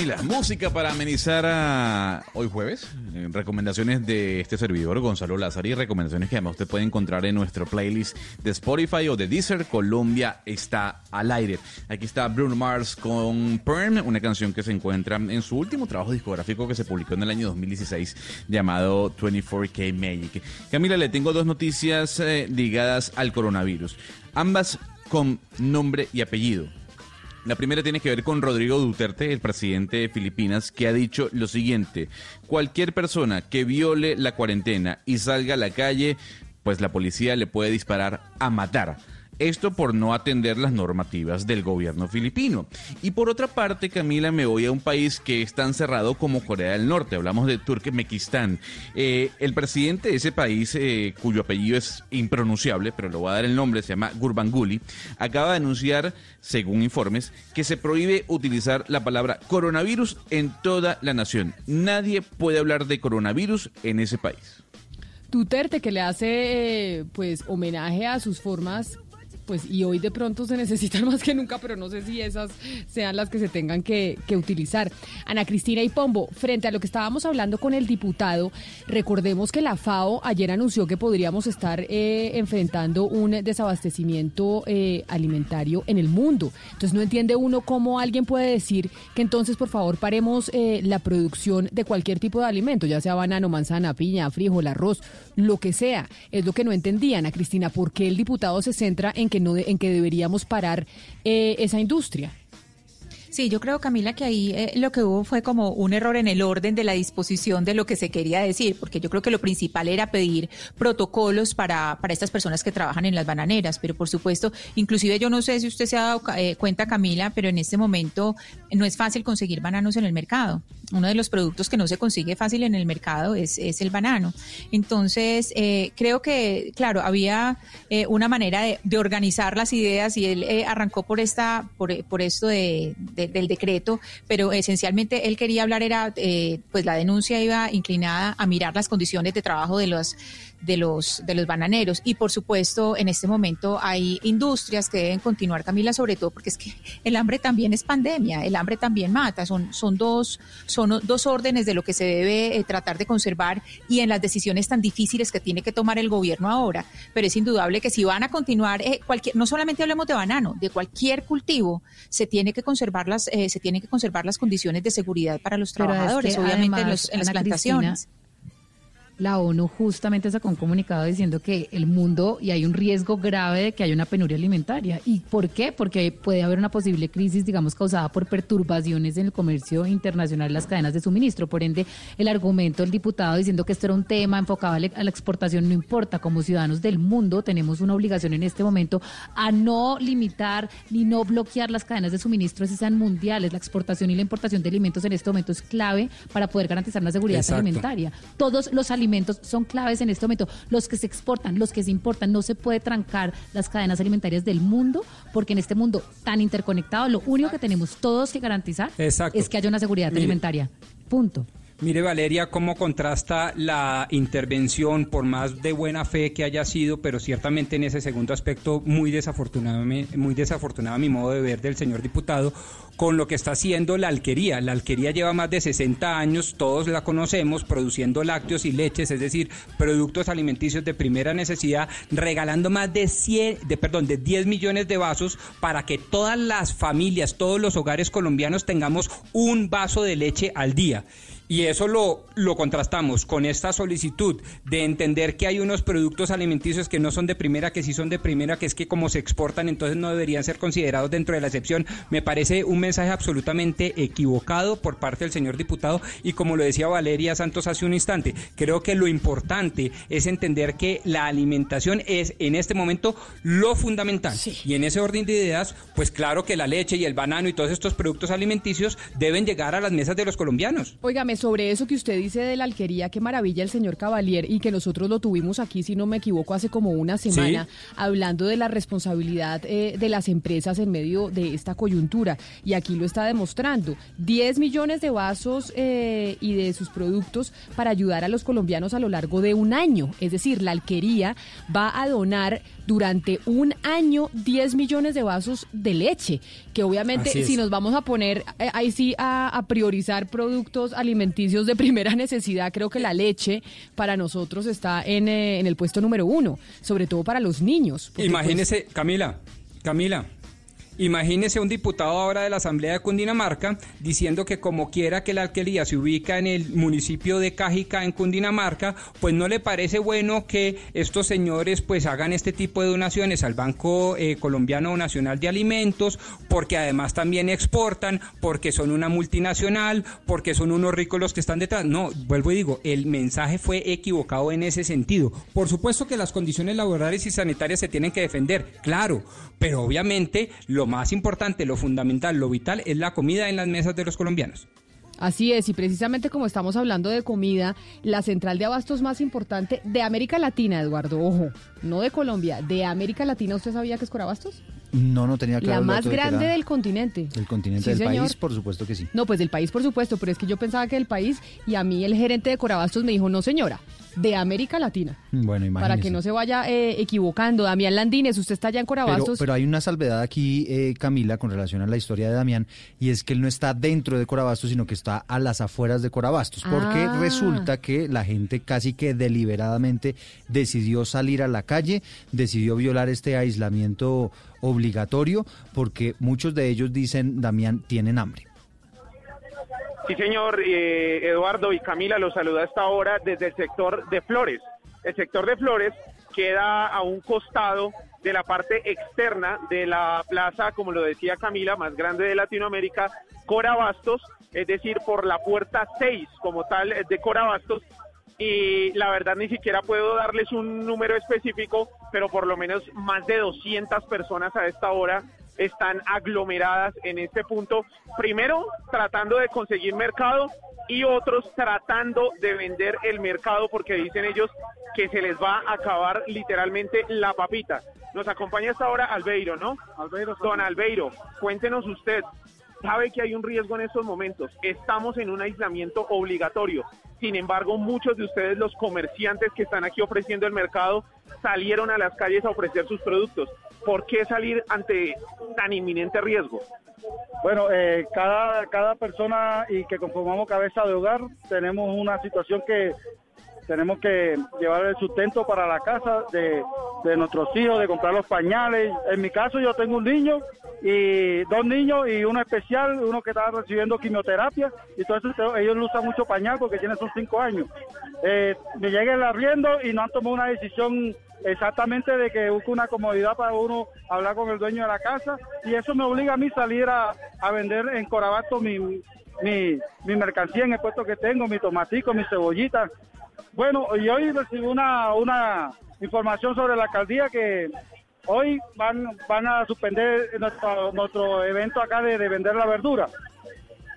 Camila, música para amenizar a hoy jueves. eh, Recomendaciones de este servidor, Gonzalo Lázaro, y recomendaciones que además usted puede encontrar en nuestro playlist de Spotify o de Deezer. Colombia está al aire. Aquí está Bruno Mars con Perm, una canción que se encuentra en su último trabajo discográfico que se publicó en el año 2016 llamado 24K Magic. Camila, le tengo dos noticias eh, ligadas al coronavirus, ambas con nombre y apellido. La primera tiene que ver con Rodrigo Duterte, el presidente de Filipinas, que ha dicho lo siguiente, cualquier persona que viole la cuarentena y salga a la calle, pues la policía le puede disparar a matar. Esto por no atender las normativas del gobierno filipino. Y por otra parte, Camila, me voy a un país que es tan cerrado como Corea del Norte. Hablamos de Turkmenistán. Eh, el presidente de ese país, eh, cuyo apellido es impronunciable, pero le voy a dar el nombre, se llama Gurbanguly, acaba de anunciar, según informes, que se prohíbe utilizar la palabra coronavirus en toda la nación. Nadie puede hablar de coronavirus en ese país. Duterte que le hace eh, pues homenaje a sus formas pues y hoy de pronto se necesitan más que nunca, pero no sé si esas sean las que se tengan que, utilizar. Ana Cristina y Pombo, frente a lo que estábamos hablando con el diputado, recordemos que la FAO ayer anunció que podríamos estar eh, enfrentando un desabastecimiento eh, alimentario en el mundo. Entonces no entiende uno cómo alguien puede decir que entonces por favor paremos eh, la producción de cualquier tipo de alimento, ya sea banano, manzana, piña, frijol, arroz, lo que sea. Es lo que no entendía, Ana Cristina, por qué el diputado se centra en que en que deberíamos parar eh, esa industria. Sí, yo creo, Camila, que ahí eh, lo que hubo fue como un error en el orden de la disposición de lo que se quería decir, porque yo creo que lo principal era pedir protocolos para, para estas personas que trabajan en las bananeras, pero por supuesto, inclusive yo no sé si usted se ha dado eh, cuenta, Camila, pero en este momento no es fácil conseguir bananos en el mercado. Uno de los productos que no se consigue fácil en el mercado es, es el banano. Entonces, eh, creo que, claro, había eh, una manera de, de organizar las ideas y él eh, arrancó por esta, por, por esto de, de- del decreto, pero esencialmente él quería hablar era, eh, pues la denuncia iba inclinada a mirar las condiciones de trabajo de los de los de los bananeros. Y por supuesto en este momento hay industrias que deben continuar Camila sobre todo porque es que el hambre también es pandemia el hambre también mata. Son son dos son dos órdenes de lo que se debe eh, tratar de conservar y en las decisiones tan difíciles que tiene que tomar el gobierno ahora. Pero es indudable que si van a continuar eh, cualquier no solamente hablemos de banano de cualquier cultivo se tiene que conservar las eh, se tiene que conservar las condiciones de seguridad para los es trabajadores que obviamente en, los- en las Cristina, plantaciones La ONU justamente sacó un comunicado diciendo que el mundo y hay un riesgo grave de que haya una penuria alimentaria. ¿Y por qué? Porque puede haber una posible crisis, digamos, causada por perturbaciones en el comercio internacional, las cadenas de suministro. Por ende, el argumento del diputado diciendo que esto era un tema enfocado a la exportación no importa. Como ciudadanos del mundo tenemos una obligación en este momento a no limitar ni no bloquear las cadenas de suministro, si sean mundiales. La exportación y la importación de alimentos en este momento es clave para poder garantizar una seguridad Exacto. alimentaria. Todos los alimentos son claves en este momento. Los que se exportan, los que se importan. No se puede trancar las cadenas alimentarias del mundo porque en este mundo tan interconectado lo único que tenemos todos que garantizar Exacto. es que haya una seguridad Mire. alimentaria. Punto. Mire Valeria cómo contrasta la intervención, por más de buena fe que haya sido, pero ciertamente en ese segundo aspecto muy desafortunadamente, muy desafortunado a mi modo de ver del señor diputado, con lo que está haciendo la alquería. La alquería lleva más de 60 años, todos la conocemos, produciendo lácteos y leches, es decir, productos alimenticios de primera necesidad, regalando más de 100, de perdón, de 10 millones de vasos para que todas las familias, todos los hogares colombianos tengamos un vaso de leche al día. Y eso lo, lo contrastamos con esta solicitud de entender que hay unos productos alimenticios que no son de primera, que sí son de primera, que es que como se exportan, entonces no deberían ser considerados dentro de la excepción. Me parece un mensaje absolutamente equivocado por parte del señor diputado y como lo decía Valeria Santos hace un instante, creo que lo importante es entender que la alimentación es en este momento lo fundamental. Y en ese orden de ideas, pues claro que la leche y el banano y todos estos productos alimenticios deben llegar a las mesas de los colombianos. Óigame, sobre eso que usted dice de la alquería, qué maravilla el señor Cavalier y que nosotros lo tuvimos aquí, si no me equivoco, hace como una semana, hablando de la responsabilidad eh, de las empresas en medio de esta coyuntura. Y aquí lo está demostrando. 10 millones de vasos eh, y de sus productos para ayudar a los colombianos a lo largo de un año. Es decir, la alquería va a donar durante un año 10 millones de vasos de leche, que obviamente si nos vamos a poner eh, ahí sí a, a priorizar productos alimenticios de primera necesidad, creo que la leche para nosotros está en, eh, en el puesto número uno, sobre todo para los niños. porque, Imagínese, Camila, Camila, imagínese un diputado ahora de la Asamblea de Cundinamarca diciendo que como quiera que la alquería se ubica en el municipio de Cájica en Cundinamarca, pues no le parece bueno que estos señores pues hagan este tipo de donaciones al Banco eh, Colombiano Nacional de Alimentos, porque además también exportan, porque son una multinacional, porque son unos ricos los que están detrás. No, vuelvo y digo, el mensaje fue equivocado en ese sentido. Por supuesto que las condiciones laborales y sanitarias se tienen que defender, claro, pero obviamente lo más importante, lo fundamental, lo vital es la comida en las mesas de los colombianos. Así es, y precisamente como estamos hablando de comida, la central de abastos más importante de América Latina, Eduardo, ojo, no de Colombia, de América Latina, ¿usted sabía que es Corabastos? No, no tenía claro. la el más grande del continente. Del continente Sí, del señor. país, por supuesto que sí. No, pues del país, por supuesto, pero es que yo pensaba que del país, y a mí el gerente de Corabastos me dijo, no señora, de América Latina. Bueno, imagínese. Para que no se vaya eh, equivocando. Damián Landines, usted está allá en Pero, Corabastos. pero hay una salvedad aquí, eh, Camila, con relación a la historia de Damián, y es que él no está dentro de Corabastos, sino que está a las afueras de Corabastos, porque Ah. resulta que la gente casi que deliberadamente decidió salir a la calle, decidió violar este aislamiento obligatorio, porque muchos de ellos dicen, Damián, tienen hambre. Sí, señor eh, Eduardo y Camila, los saluda a esta hora desde el sector de Flores. El sector de Flores queda a un costado de la parte externa de la plaza, como lo decía Camila, más grande de Latinoamérica, Cora Bastos, es decir, por la puerta 6 como tal de Cora Bastos. Y la verdad ni siquiera puedo darles un número específico, pero por lo menos más de 200 personas a esta hora están aglomeradas en este punto. Primero, tratando de conseguir mercado y otros tratando de vender el mercado porque dicen ellos que se les va a acabar literalmente la papita. Nos acompaña hasta ahora Albeiro, ¿no? Albeiro. Don Albeiro, cuéntenos usted, sabe que hay un riesgo en estos momentos. Estamos en un aislamiento obligatorio. Sin embargo, muchos de ustedes, los comerciantes que están aquí ofreciendo el mercado, salieron a las calles a ofrecer sus productos. ¿Por qué salir ante tan inminente riesgo? Bueno, eh, cada, cada persona y que conformamos cabeza de hogar tenemos una situación que tenemos que llevar el sustento para la casa de, de nuestros hijos, de comprar los pañales. En mi caso yo tengo un niño y dos niños y uno especial, uno que está recibiendo quimioterapia y entonces ellos usan mucho pañal porque tienen sus cinco años. Eh, me llega el arriendo y no han tomado una decisión exactamente de que busque una comodidad para uno hablar con el dueño de la casa y eso me obliga a mí salir a, vender en Corabato mi, mi, mi mercancía en el puesto que tengo, mi tomatico, mi cebollita. Bueno, y hoy recibí una, una información sobre la alcaldía que hoy van, van a suspender nuestro, nuestro evento acá de, de vender la verdura,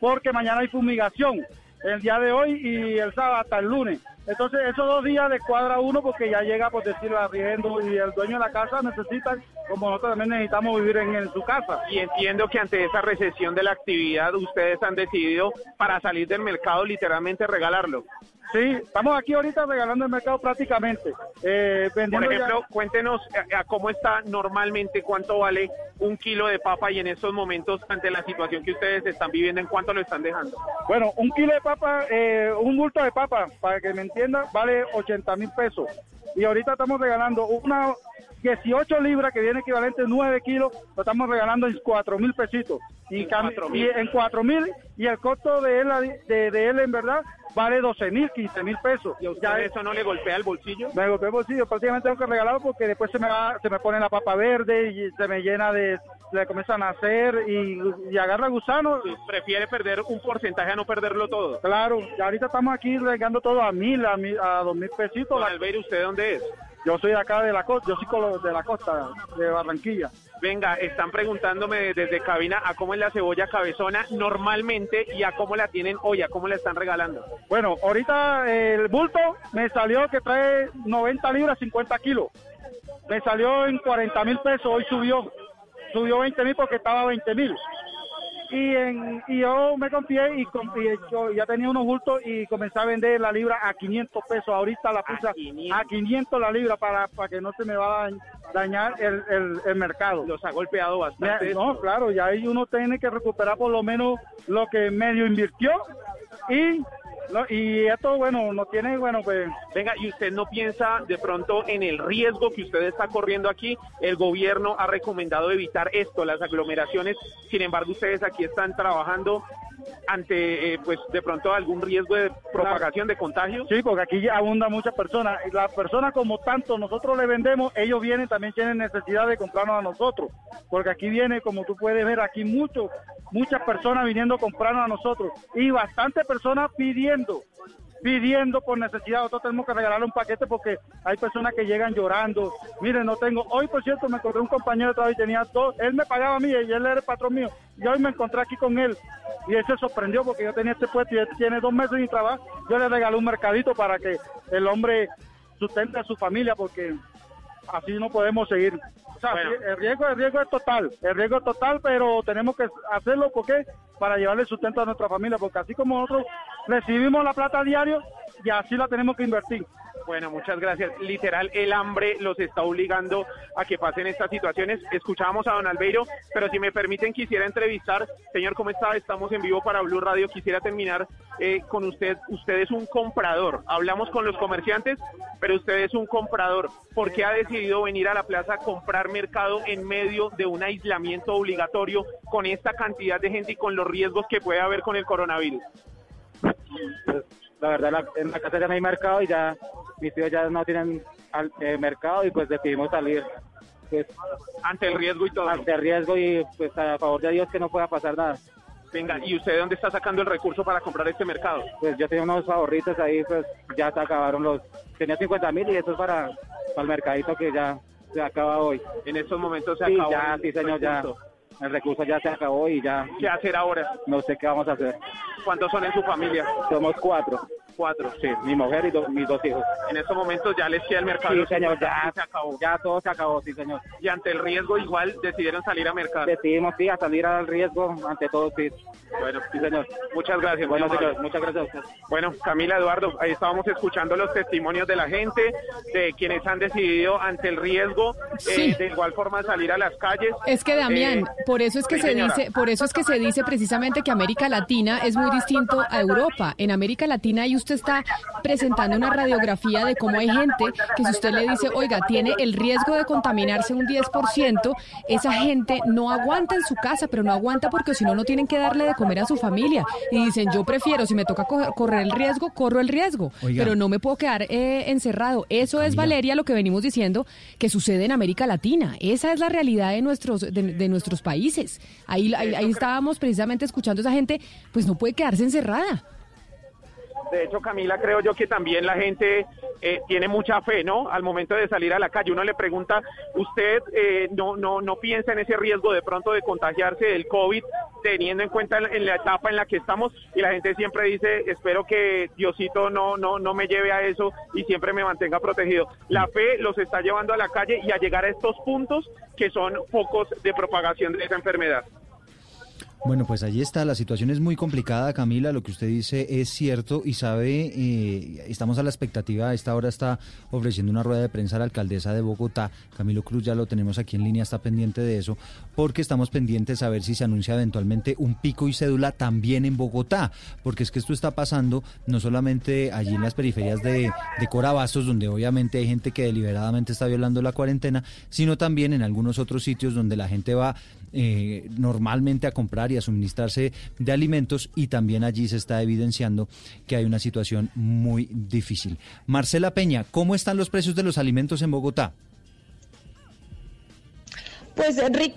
porque mañana hay fumigación, el día de hoy y el sábado hasta el lunes. Entonces, esos dos días de cuadra uno porque ya llega, por decirlo, arriendo y el dueño de la casa necesita, como nosotros también necesitamos vivir en, en su casa. Y entiendo que ante esa recesión de la actividad, ustedes han decidido, para salir del mercado, literalmente regalarlo. Sí, estamos aquí ahorita regalando el mercado prácticamente. Eh, Por vendiendo ya- ejemplo, cuéntenos eh, a cómo está normalmente, cuánto vale un kilo de papa y en estos momentos, ante la situación que ustedes están viviendo, ¿en cuánto lo están dejando? Bueno, un kilo de papa, eh, un bulto de papa, para que me entienda, vale 80 mil pesos. Y ahorita estamos regalando una 18 libras, que viene equivalente a 9 kilos, lo estamos regalando en 4 mil pesitos. Y, En cam- 4.000. y en 4 mil, y el costo de él, de, de él en verdad, vale 12 mil, 15 mil pesos. ¿Y a usted eso no le golpea el bolsillo? Me golpeé el bolsillo, prácticamente tengo que regalarlo porque después se me va, se me pone la papa verde y se me llena de, le comienzan a hacer y, y agarra gusano. Prefiere perder un porcentaje a no perderlo todo. Claro, ahorita estamos aquí regando todo a mil, a, mil, a dos mil pesitos. Don Albeiro, ¿usted dónde es? Yo soy de acá de la costa, yo soy de la costa, de Barranquilla. Venga, están preguntándome desde cabina a cómo es la cebolla cabezona normalmente y a cómo la tienen hoy, a cómo la están regalando. Bueno, ahorita el bulto me salió que trae 90 libras, 50 kilos. Me salió en 40 mil pesos, hoy subió. Subió 20 mil porque estaba 20 mil. Y, en, y yo me confié y, y yo ya tenía unos bultos y comencé a vender la libra a 500 pesos. Ahorita la puse a 500, la libra para, para que no se me va a dañ- dañar el, el, el mercado. Los ha golpeado bastante. No, claro, ya ahí uno tiene que recuperar por lo menos lo que medio invirtió y no, y esto, bueno, no tiene, bueno, pues... Venga, ¿y usted no piensa de pronto en el riesgo que usted está corriendo aquí? El gobierno ha recomendado evitar esto, las aglomeraciones. Sin embargo, ustedes aquí están trabajando ante, eh, pues, de pronto algún riesgo de propagación de contagios. Sí, porque aquí abunda muchas personas. Y las personas como tanto nosotros le vendemos, ellos vienen, también tienen necesidad de comprarnos a nosotros. Porque aquí viene, como tú puedes ver, aquí mucho, muchas personas viniendo a comprarnos a nosotros. Y bastantes personas pidiendo, pidiendo por necesidad. Nosotros tenemos que regalarle un paquete porque hay personas que llegan llorando. Miren, no tengo. Hoy, por cierto, me encontré un compañero de trabajo y tenía dos. Él me pagaba a mí y él era el patrón mío. Y hoy me encontré aquí con él. Y él se sorprendió porque yo tenía este puesto y él tiene dos meses sin trabajo. Yo le regalé un mercadito para que el hombre sustente a su familia porque así no podemos seguir. O sea, Bueno. el riesgo, el riesgo es total, el riesgo es total, pero tenemos que hacerlo porque para llevarle sustento a nuestra familia, porque así como nosotros recibimos la plata a diario y así la tenemos que invertir. Bueno, muchas gracias. Literal, el hambre los está obligando a que pasen estas situaciones. Escuchábamos a don Albeiro, pero si me permiten, quisiera entrevistar. Señor, ¿cómo está? Estamos en vivo para Blue Radio. Quisiera terminar eh, con usted. Usted es un comprador. Hablamos con los comerciantes, pero usted es un comprador. ¿Por qué ha decidido venir a la plaza a comprar mercado en medio de un aislamiento obligatorio con esta cantidad de gente y con los riesgos que puede haber con el coronavirus? La verdad la- en la casa ya no hay mercado y ya mis tíos ya no tienen al- eh, mercado y pues decidimos salir. pues ante el riesgo y todo. ante el riesgo y pues a favor de Dios que no pueda pasar nada. Venga, ¿y usted de dónde está sacando el recurso para comprar este mercado? Pues yo tenía unos ahorritos ahí, pues ya se acabaron los, tenía 50 mil y eso es para, para el mercadito que ya se acaba hoy. En estos momentos se Sí, acabó ya, el sí señor, ya. El recurso ya se acabó y ya. ¿Qué hacer ahora? No sé qué vamos a hacer. ¿Cuántos son en su familia? Somos cuatro. Cuatro. Sí, mi mujer y dos- mis dos hijos. En estos momentos ya les queda el mercado. Sí, señor, ya se acabó. Ya todo se acabó, sí, señor. Y ante el riesgo igual decidieron salir a mercar. Decidimos, sí, a salir al riesgo ante todo, sí. Bueno, Sí, señor. muchas gracias. Bueno, señor, muchas gracias a usted. Bueno, Camila Eduardo, ahí estábamos escuchando los testimonios de la gente, de quienes han decidido ante el riesgo eh, Sí. de igual forma salir a las calles. Es que Damián, Eh, por eso es que sí, se señora. dice, por eso es que se dice precisamente que América Latina es muy distinto a Europa. En América Latina ahí usted está presentando una radiografía de cómo hay gente que si usted le dice, oiga, tiene el riesgo de contaminarse un 10%, esa gente no aguanta en su casa, pero no aguanta porque si no, no tienen que darle de comer a su familia. Y dicen, yo prefiero, si me toca co- correr el riesgo, corro el riesgo, Oiga. pero no me puedo quedar eh, encerrado. Eso es. Valeria, lo que venimos diciendo que sucede en América Latina. Esa es la realidad de nuestros, de, de nuestros países. Ahí, ahí, ahí estábamos precisamente escuchando a esa gente, pues no puede quedarse encerrada. De hecho, Camila, creo yo que también la gente eh, tiene mucha fe, ¿no? Al momento de salir a la calle, uno le pregunta, ¿usted eh, no, no, no piensa en ese riesgo de pronto de contagiarse del COVID, teniendo en cuenta en, la etapa en la que estamos? Y la gente siempre dice, espero que Diosito no, no, no me lleve a eso y siempre me mantenga protegido. La fe los está llevando a la calle y a llegar a estos puntos que son focos de propagación de esa enfermedad. Bueno, pues allí está, la situación es muy complicada, Camila, lo que usted dice es cierto y sabe, eh, estamos a la expectativa, a esta hora está ofreciendo una rueda de prensa a la alcaldesa de Bogotá, Camilo Cruz ya lo tenemos aquí en línea, está pendiente de eso, porque estamos pendientes a ver si se anuncia eventualmente un pico y cédula también en Bogotá, porque es que esto está pasando no solamente allí en las periferias de, Corabastos, donde obviamente hay gente que deliberadamente está violando la cuarentena, sino también en algunos otros sitios donde la gente va eh, normalmente a comprar y a suministrarse de alimentos y también allí se está evidenciando que hay una situación muy difícil. Marcela Peña, ¿cómo están los precios de los alimentos en Bogotá? Pues Rick,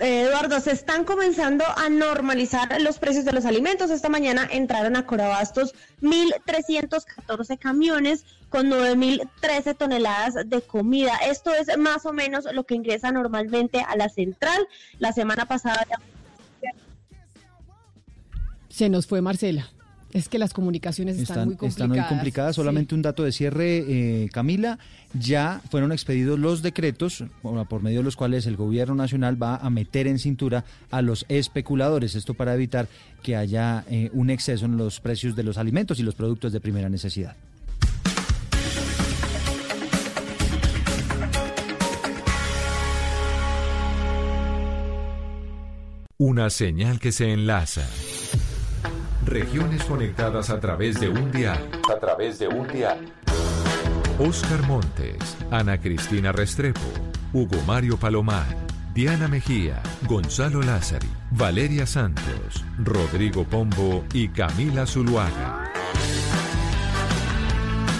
Eduardo, se están comenzando a normalizar los precios de los alimentos. Esta mañana entraron a Corabastos 1.314 camiones con 9.013 toneladas de comida. Esto es más o menos lo que ingresa normalmente a la central. La semana pasada ya Se nos fue Marcela. Es que las comunicaciones están, muy complicadas. están muy complicadas. Solamente un dato de cierre, eh, Camila. Ya fueron expedidos los decretos por, por medio de los cuales el gobierno nacional va a meter en cintura a los especuladores. Esto para evitar que haya eh, un exceso en los precios de los alimentos y los productos de primera necesidad. Una señal que se enlaza. Regiones conectadas a través de un dial. A través de un dial. Oscar Montes, Ana Cristina Restrepo, Hugo Mario Palomar, Diana Mejía, Gonzalo Lázari, Valeria Santos, Rodrigo Pombo y Camila Zuluaga.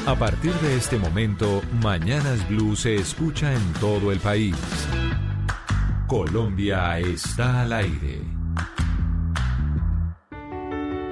A partir de este momento, Mañanas Blue se escucha en todo el país. Colombia está al aire.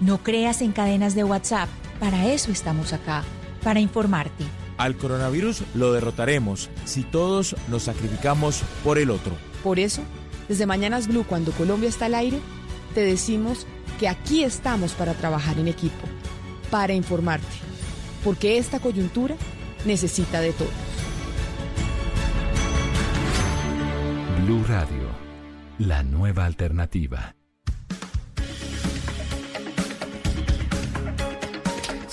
No creas en cadenas de WhatsApp. Para eso estamos acá, para informarte. Al coronavirus lo derrotaremos si todos nos sacrificamos por el otro. Por eso, desde Mañanas Blue, cuando Colombia está al aire, te decimos que aquí estamos para trabajar en equipo, para informarte, porque esta coyuntura necesita de todos. Blue Radio, la nueva alternativa.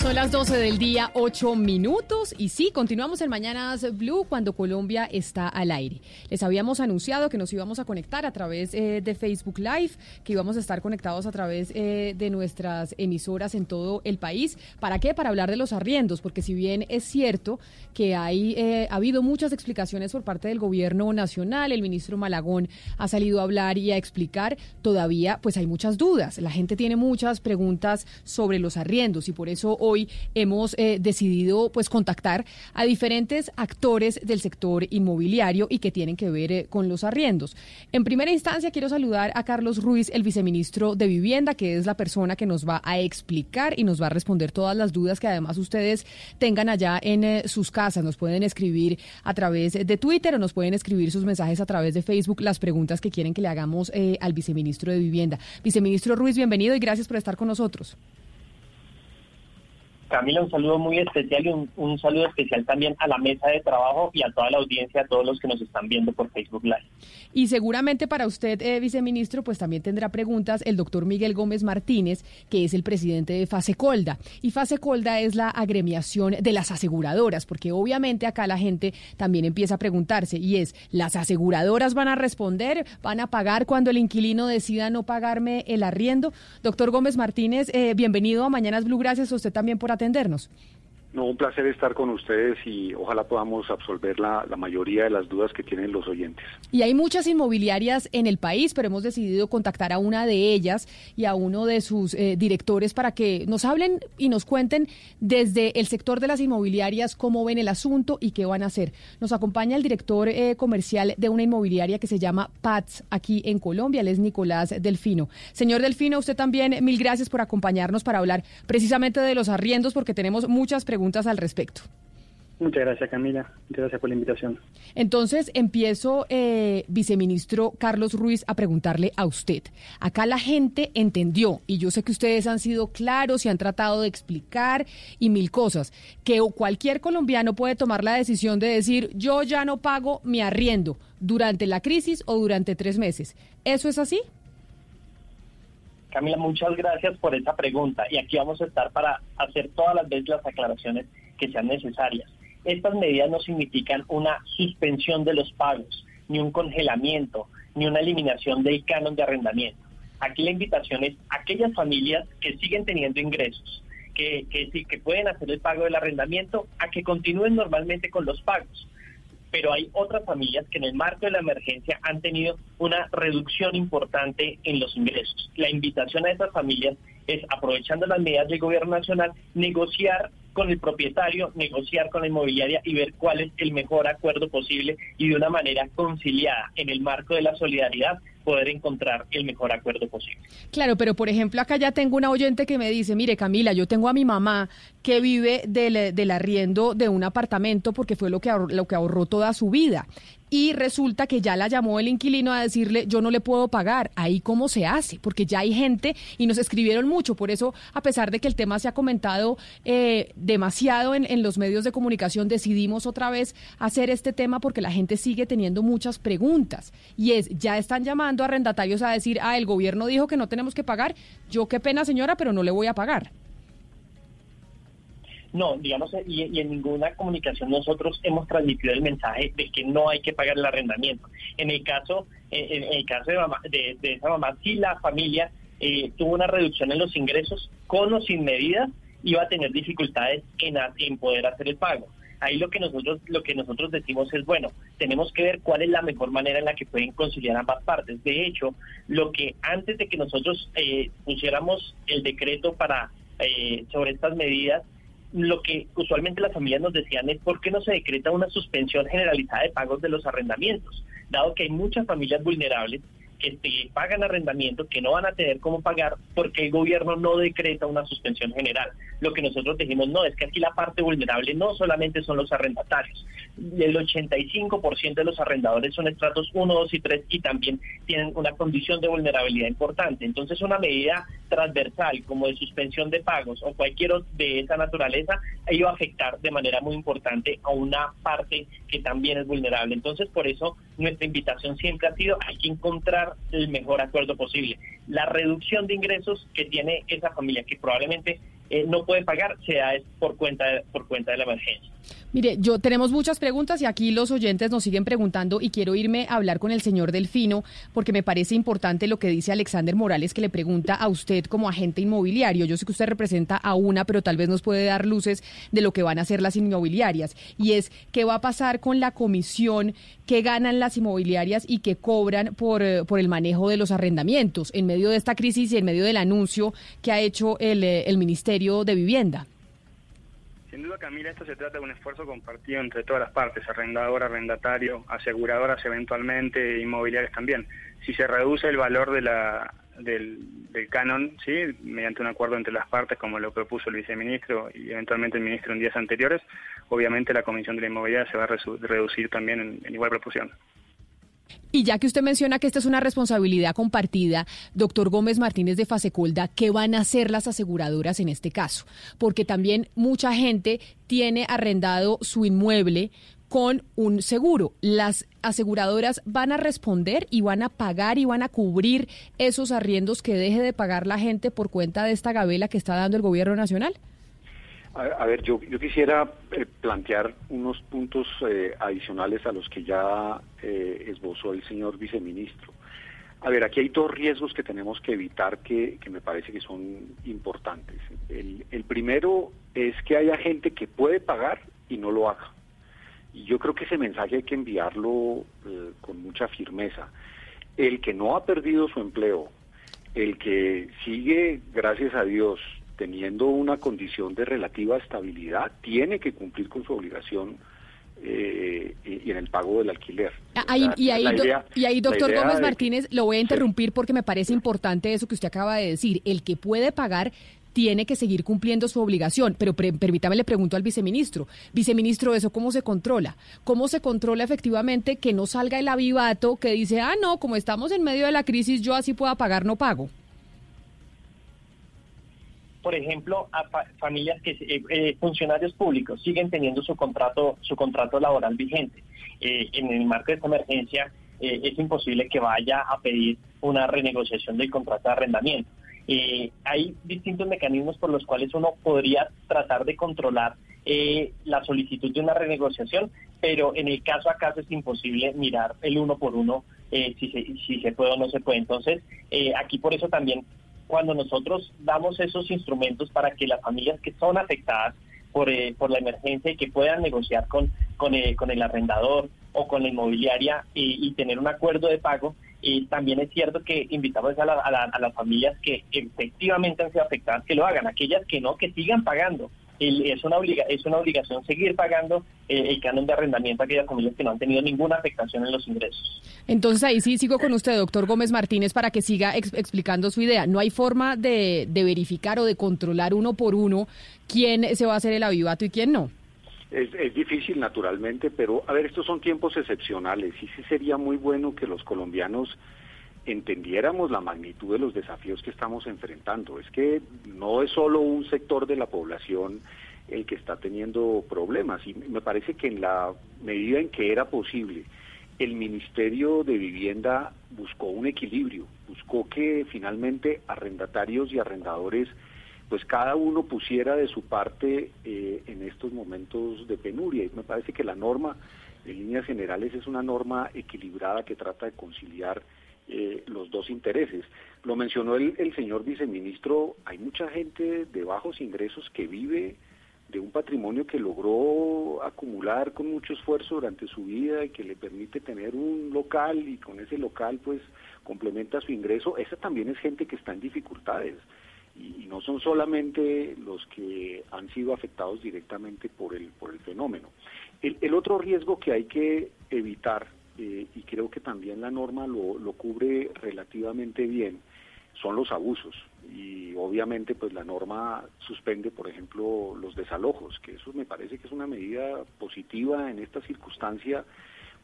Son las 12 del día, 8 minutos. Y sí, continuamos en Mañanas Blue cuando Colombia está al aire. Les habíamos anunciado que nos íbamos a conectar a través eh, de Facebook Live, que íbamos a estar conectados a través eh, de nuestras emisoras en todo el país. ¿Para qué? Para hablar de los arriendos, porque si bien es cierto que hay, eh, ha habido muchas explicaciones por parte del gobierno nacional, el ministro Malagón ha salido a hablar y a explicar, todavía pues hay muchas dudas. La gente tiene muchas preguntas sobre los arriendos y por eso hoy hemos eh, decidido pues contactar a diferentes actores del sector inmobiliario y que tienen que ver eh, con los arriendos. En primera instancia quiero saludar a Carlos Ruiz, el viceministro de Vivienda, que es la persona que nos va a explicar y nos va a responder todas las dudas que además ustedes tengan allá en eh, sus casas. Nos pueden escribir a través de Twitter o nos pueden escribir sus mensajes a través de Facebook, las preguntas que quieren que le hagamos al viceministro de Vivienda. Viceministro Ruiz, bienvenido y gracias por estar con nosotros. Camila, un saludo muy especial y un, saludo especial también a la mesa de trabajo y a toda la audiencia, a todos los que nos están viendo por Facebook Live. Y seguramente para usted, eh, viceministro, pues también tendrá preguntas el doctor Miguel Gómez Martínez, que es el presidente de Fasecolda. Y Fasecolda es la agremiación de las aseguradoras, porque obviamente acá la gente también empieza a preguntarse, y es, ¿las aseguradoras van a responder? ¿Van a pagar cuando el inquilino decida no pagarme el arriendo? Doctor Gómez Martínez, eh, bienvenido a Mañanas Blue, gracias a usted también por atendernos. No, un placer estar con ustedes y ojalá podamos absolver la, mayoría de las dudas que tienen los oyentes. Y hay muchas inmobiliarias en el país, pero hemos decidido contactar a una de ellas y a uno de sus eh, directores para que nos hablen y nos cuenten desde el sector de las inmobiliarias cómo ven el asunto y qué van a hacer. Nos acompaña el director eh, comercial de una inmobiliaria que se llama PATS aquí en Colombia, él es Nicolás Delfino. Señor Delfino, usted también mil gracias por acompañarnos para hablar precisamente de los arriendos porque tenemos muchas preguntas al respecto. Muchas gracias, Camila. Muchas gracias por la invitación. Entonces, empiezo, eh, viceministro Carlos Ruiz, a preguntarle a usted. Acá la gente entendió, y yo sé que ustedes han sido claros y han tratado de explicar y mil cosas, que cualquier colombiano puede tomar la decisión de decir, yo ya no pago mi arriendo durante la crisis o durante tres meses. ¿Eso es así? Camila, muchas gracias por esa pregunta y aquí vamos a estar para hacer todas las veces las aclaraciones que sean necesarias. Estas medidas no significan una suspensión de los pagos, ni un congelamiento, ni una eliminación del canon de arrendamiento. Aquí la invitación es a aquellas familias que siguen teniendo ingresos, que, que que pueden hacer el pago del arrendamiento, a que continúen normalmente con los pagos pero hay otras familias que en el marco de la emergencia han tenido una reducción importante en los ingresos. La invitación a esas familias es, aprovechando las medidas del gobierno nacional, negociar con el propietario, negociar con la inmobiliaria y ver cuál es el mejor acuerdo posible y de una manera conciliada en el marco de la solidaridad poder encontrar el mejor acuerdo posible. Claro, pero por ejemplo acá ya tengo una oyente que me dice, mire Camila, yo tengo a mi mamá que vive del, del arriendo de un apartamento porque fue lo que, lo que ahorró toda su vida y resulta que ya la llamó el inquilino a decirle yo no le puedo pagar. Ahí cómo se hace, porque ya hay gente y nos escribieron mucho. Por eso, a pesar de que el tema se ha comentado eh, demasiado en, los medios de comunicación, decidimos otra vez hacer este tema porque la gente sigue teniendo muchas preguntas. Y es, ya están llamando arrendatarios a decir, ah, el gobierno dijo que no tenemos que pagar. Yo qué pena señora, pero no le voy a pagar. No, digamos, y, y, en ninguna comunicación nosotros hemos transmitido el mensaje de que no hay que pagar el arrendamiento. En el caso, en, en el caso de, mamá, de, esa mamá, si la familia eh, tuvo una reducción en los ingresos, con o sin medidas, iba a tener dificultades en, en poder hacer el pago. Ahí lo que nosotros lo que nosotros decimos es bueno, tenemos que ver cuál es la mejor manera en la que pueden conciliar ambas partes. De hecho, lo que antes de que nosotros eh, pusiéramos el decreto para eh, sobre estas medidas lo que usualmente las familias nos decían es por qué no se decreta una suspensión generalizada de pagos de los arrendamientos, dado que hay muchas familias vulnerables que te pagan arrendamiento, que no van a tener cómo pagar porque el gobierno no decreta una suspensión general. Lo que nosotros dijimos, no, es que aquí la parte vulnerable no solamente son los arrendatarios, el 85% de los arrendadores son estratos 1, 2 y 3 y también tienen una condición de vulnerabilidad importante. Entonces una medida transversal como de suspensión de pagos o cualquier de esa naturaleza iba a afectar de manera muy importante a una parte que también es vulnerable. Entonces por eso nuestra invitación siempre ha sido hay que encontrar el mejor acuerdo posible. La reducción de ingresos que tiene esa familia, que probablemente eh, no puede pagar, sea es por cuenta, por cuenta de la emergencia. Mire, yo tenemos muchas preguntas y aquí los oyentes nos siguen preguntando y quiero irme a hablar con el señor Delfino porque me parece importante lo que dice Alexander Morales que le pregunta a usted como agente inmobiliario. Yo sé que usted representa a una, pero tal vez nos puede dar luces de lo que van a hacer las inmobiliarias y es qué va a pasar con la comisión que ganan las inmobiliarias y que cobran por, eh, por el manejo de los arrendamientos en medio de esta crisis y en medio del anuncio que ha hecho el, eh, el Ministerio de Vivienda. Sin duda, Camila, esto se trata de un esfuerzo compartido entre todas las partes, arrendador, arrendatario, aseguradoras eventualmente, inmobiliarias también. Si se reduce el valor del, canon, ¿sí? mediante un acuerdo entre las partes, como lo propuso el viceministro y eventualmente el ministro en días anteriores, obviamente la Comisión de la Inmobiliaria se va a reducir también en igual proporción. Y ya que usted menciona que esta es una responsabilidad compartida, doctor Gómez Martínez de Fasecolda, ¿qué van a hacer las aseguradoras en este caso? Porque también mucha gente tiene arrendado su inmueble con un seguro. ¿Las aseguradoras van a responder y van a pagar y van a cubrir esos arriendos que deje de pagar la gente por cuenta de esta gabela que está dando el gobierno nacional? A, ver, yo, yo quisiera eh, plantear unos puntos eh, adicionales a los que ya eh, esbozó el señor viceministro. A ver, aquí hay dos riesgos que tenemos que evitar que, que me parece que son importantes. El, el primero es que haya gente que puede pagar y no lo haga. Y yo creo que ese mensaje hay que enviarlo eh, con mucha firmeza. El que no ha perdido su empleo, el que sigue, gracias a Dios, teniendo una condición de relativa estabilidad, tiene que cumplir con su obligación eh, y, y en el pago del alquiler. Ahí- y, ahí, do- y ahí, doctor Gómez Martínez, lo voy a interrumpir porque me parece importante eso que usted acaba de decir. El que puede pagar tiene que seguir cumpliendo su obligación. Pero pre- permítame, le pregunto al viceministro. Viceministro, ¿eso cómo se controla? ¿Cómo se controla efectivamente que no salga el avivato que dice, ah, no, como estamos en medio de la crisis, yo así pueda pagar, no pago? Por ejemplo, a fa- familias que eh, eh, funcionarios públicos siguen teniendo su contrato su contrato laboral vigente. Eh, en el marco de esta emergencia eh, es imposible que vaya a pedir una renegociación del contrato de arrendamiento. Eh, hay distintos mecanismos por los cuales uno podría tratar de controlar eh, la solicitud de una renegociación, pero en el caso a caso es imposible mirar el uno por uno eh, si, se, si se puede o no se puede. Entonces, eh, aquí por eso también cuando nosotros damos esos instrumentos para que las familias que son afectadas por, eh, por la emergencia y que puedan negociar con, con, eh, con el arrendador o con la inmobiliaria y, tener un acuerdo de pago, y también es cierto que invitamos a, la- a la- a las familias que efectivamente han sido afectadas que lo hagan, aquellas que no, que sigan pagando. El- es, una obliga, es una obligación seguir pagando eh, el canon de arrendamiento a aquellas familias que no han tenido ninguna afectación en los ingresos. Entonces ahí sí sigo con usted, doctor Gómez Martínez, para que siga ex- explicando su idea. No hay forma de, de verificar o de controlar uno por uno quién se va a hacer el avivato y quién no. Es, es difícil, naturalmente, pero a ver, estos son tiempos excepcionales y sí sería muy bueno que los colombianos entendiéramos la magnitud de los desafíos que estamos enfrentando. Es que no es solo un sector de la población el que está teniendo problemas y me parece que en la medida en que era posible, el Ministerio de Vivienda buscó un equilibrio, buscó que finalmente arrendatarios y arrendadores pues cada uno pusiera de su parte eh, en estos momentos de penuria. Y me parece que la norma, en líneas generales, es una norma equilibrada que trata de conciliar eh, los dos intereses. Lo mencionó el, el señor viceministro, hay mucha gente de bajos ingresos que vive de un patrimonio que logró acumular con mucho esfuerzo durante su vida y que le permite tener un local y con ese local pues complementa su ingreso. Esa también es gente que está en dificultades y, no son solamente los que han sido afectados directamente por el, por el fenómeno. El, el otro riesgo que hay que evitar, eh, y creo que también la norma lo, lo cubre relativamente bien, son los abusos. Y obviamente pues la norma suspende, por ejemplo, los desalojos, que eso me parece que es una medida positiva en esta circunstancia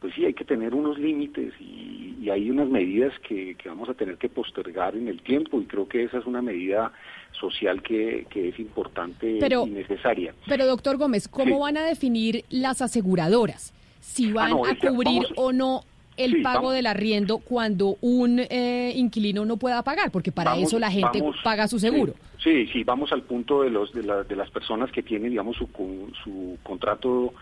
pues sí, hay que tener unos límites y, y hay unas medidas que, que, vamos a tener que postergar en el tiempo y creo que esa es una medida social que, que es importante Pero- y necesaria. Pero doctor Gómez, ¿cómo Sí. van a definir las aseguradoras? Si van no, a cubrir vamos- o no el Sí, pago vamos. del arriendo cuando un eh, inquilino no pueda pagar, porque para Vamos- eso la gente paga su seguro. Sí, sí, vamos al punto de los de, la- de las personas que tienen, digamos, su, su contrato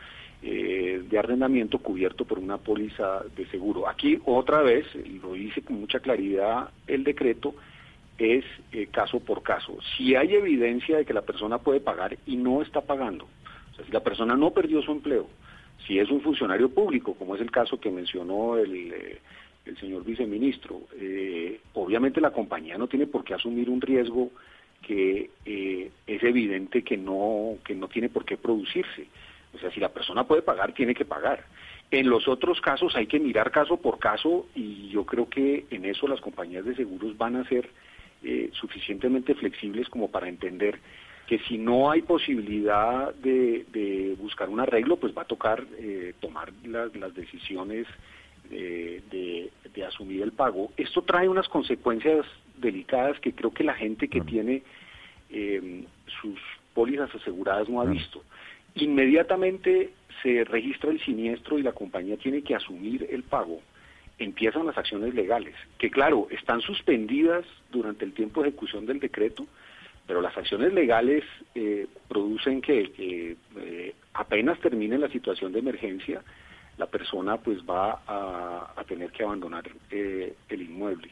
eh, de arrendamiento cubierto por una póliza de seguro. Aquí otra vez, lo dice con mucha claridad el decreto, es eh, caso por caso. Si hay evidencia de que la persona puede pagar y no está pagando, o sea, si la persona no perdió su empleo, si es un funcionario público, como es el caso que mencionó el, eh, señor viceministro, eh, obviamente la compañía no tiene por qué asumir un riesgo que eh, es evidente que no, que no tiene por qué producirse. O sea, si la persona puede pagar, tiene que pagar. En los otros casos hay que mirar caso por caso y yo creo que en eso las compañías de seguros van a ser suficientemente flexibles como para entender que si no hay posibilidad de, de buscar un arreglo, pues va a tocar eh, tomar las, las decisiones eh, de, de asumir el pago. Esto trae unas consecuencias delicadas que creo que la gente que tiene eh, sus pólizas aseguradas no ha visto. Inmediatamente se registra el siniestro y la compañía tiene que asumir el pago. Empiezan las acciones legales, que claro, están suspendidas durante el tiempo de ejecución del decreto, pero las acciones legales eh, producen que que, eh, apenas termine la situación de emergencia, la persona pues va a, a tener que abandonar eh, el inmueble.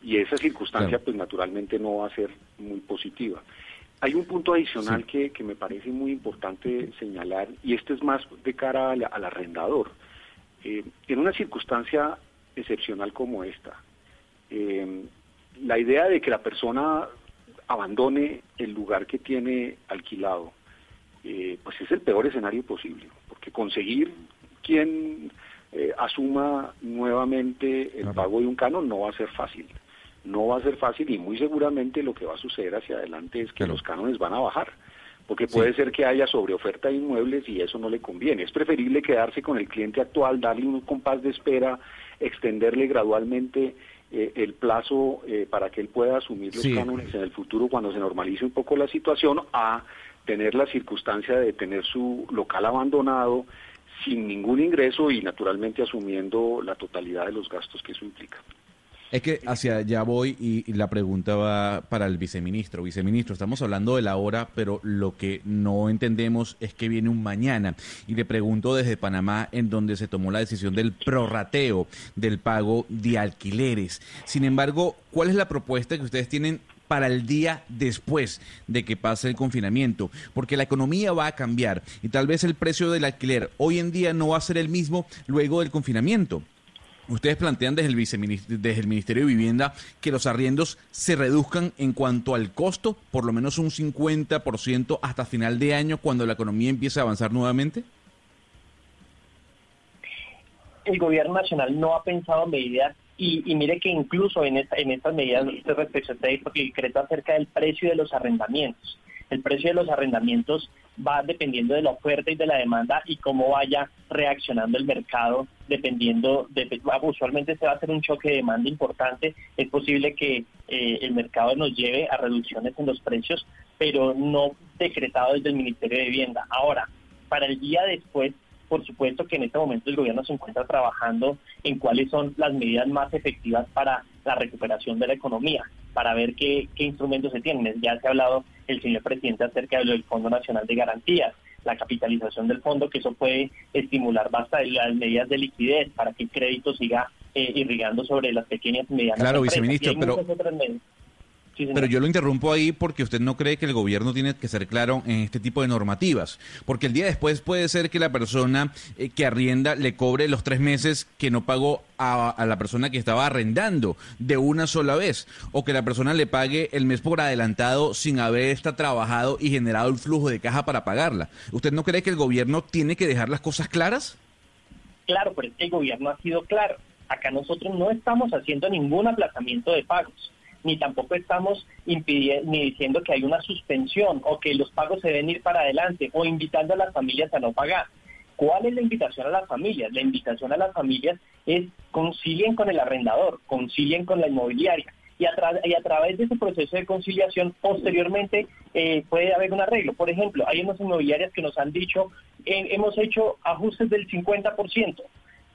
Y esa circunstancia pues naturalmente no va a ser muy positiva. Hay un punto adicional que, que me parece muy importante señalar, y este es más de cara al, al arrendador. Eh, en una circunstancia excepcional como esta, eh, la idea de que la persona abandone el lugar que tiene alquilado, eh, pues es el peor escenario posible, porque conseguir quien eh, asuma nuevamente el pago de un canon no va a ser fácil. No va a ser fácil y muy seguramente lo que va a suceder hacia adelante es que los cánones van a bajar, porque puede ser que haya sobreoferta de inmuebles y eso no le conviene. Es preferible quedarse con el cliente actual, darle un compás de espera, extenderle gradualmente eh, el plazo eh, para que él pueda asumir los Sí. cánones en el futuro cuando se normalice un poco la situación, a tener la circunstancia de tener su local abandonado sin ningún ingreso y naturalmente asumiendo la totalidad de los gastos que eso implica. Es que hacia allá voy y, y la pregunta va para el viceministro. Viceministro, estamos hablando de la hora, pero lo que no entendemos es que viene un mañana. Y le pregunto desde Panamá, en donde se tomó la decisión del prorrateo del pago de alquileres. Sin embargo, ¿cuál es la propuesta que ustedes tienen para el día después de que pase el confinamiento, porque la economía va a cambiar y tal vez el precio del alquiler hoy en día no va a ser el mismo luego del confinamiento. Ustedes plantean desde el, viceministerio, desde el Ministerio de Vivienda que los arriendos se reduzcan en cuanto al costo, por lo menos un 50% hasta final de año cuando la economía empiece a avanzar nuevamente. el gobierno nacional no ha pensado medidas y, y mire que incluso en, esta- en estas medidas respecto a este porque el decreto acerca del precio de los arrendamientos. El precio de los arrendamientos va dependiendo de la oferta y de la demanda y cómo vaya reaccionando el mercado, dependiendo, de, usualmente se va a hacer un choque de demanda importante, es posible que eh, el mercado nos lleve a reducciones en los precios, pero no decretado desde el Ministerio de Vivienda. Ahora, para el día después, por supuesto que en este momento el gobierno se encuentra trabajando en cuáles son las medidas más efectivas para la recuperación de la economía, para ver qué, qué instrumentos se tienen. Ya se ha hablado el señor presidente acerca de lo del Fondo Nacional de Garantías, la capitalización del fondo, que eso puede estimular basta las medidas de liquidez para que el crédito siga eh, irrigando sobre las pequeñas y medianas Claro, empresas. viceministro, Y pero-. Sí. Pero yo lo interrumpo ahí porque usted no cree que el gobierno tiene que ser claro en este tipo de normativas. Porque el día después puede ser que la persona eh, que arrienda le cobre los tres meses que no pagó a, a la persona que estaba arrendando de una sola vez. O que la persona le pague el mes por adelantado sin haber esta trabajado y generado el flujo de caja para pagarla. ¿Usted no cree que el gobierno tiene que dejar las cosas claras? Claro, pero es que el gobierno ha sido claro. Acá nosotros no estamos haciendo ningún aplazamiento de pagos, ni tampoco estamos impidiendo, ni diciendo que hay una suspensión o que los pagos se deben ir para adelante o invitando a las familias a no pagar. ¿Cuál es la invitación a las familias? La invitación a las familias es concilien con el arrendador, concilien con la inmobiliaria. Y a, tra- y a través de ese proceso de conciliación, posteriormente eh, puede haber un arreglo. Por ejemplo, hay unas inmobiliarias que nos han dicho, eh, hemos hecho ajustes del 50%.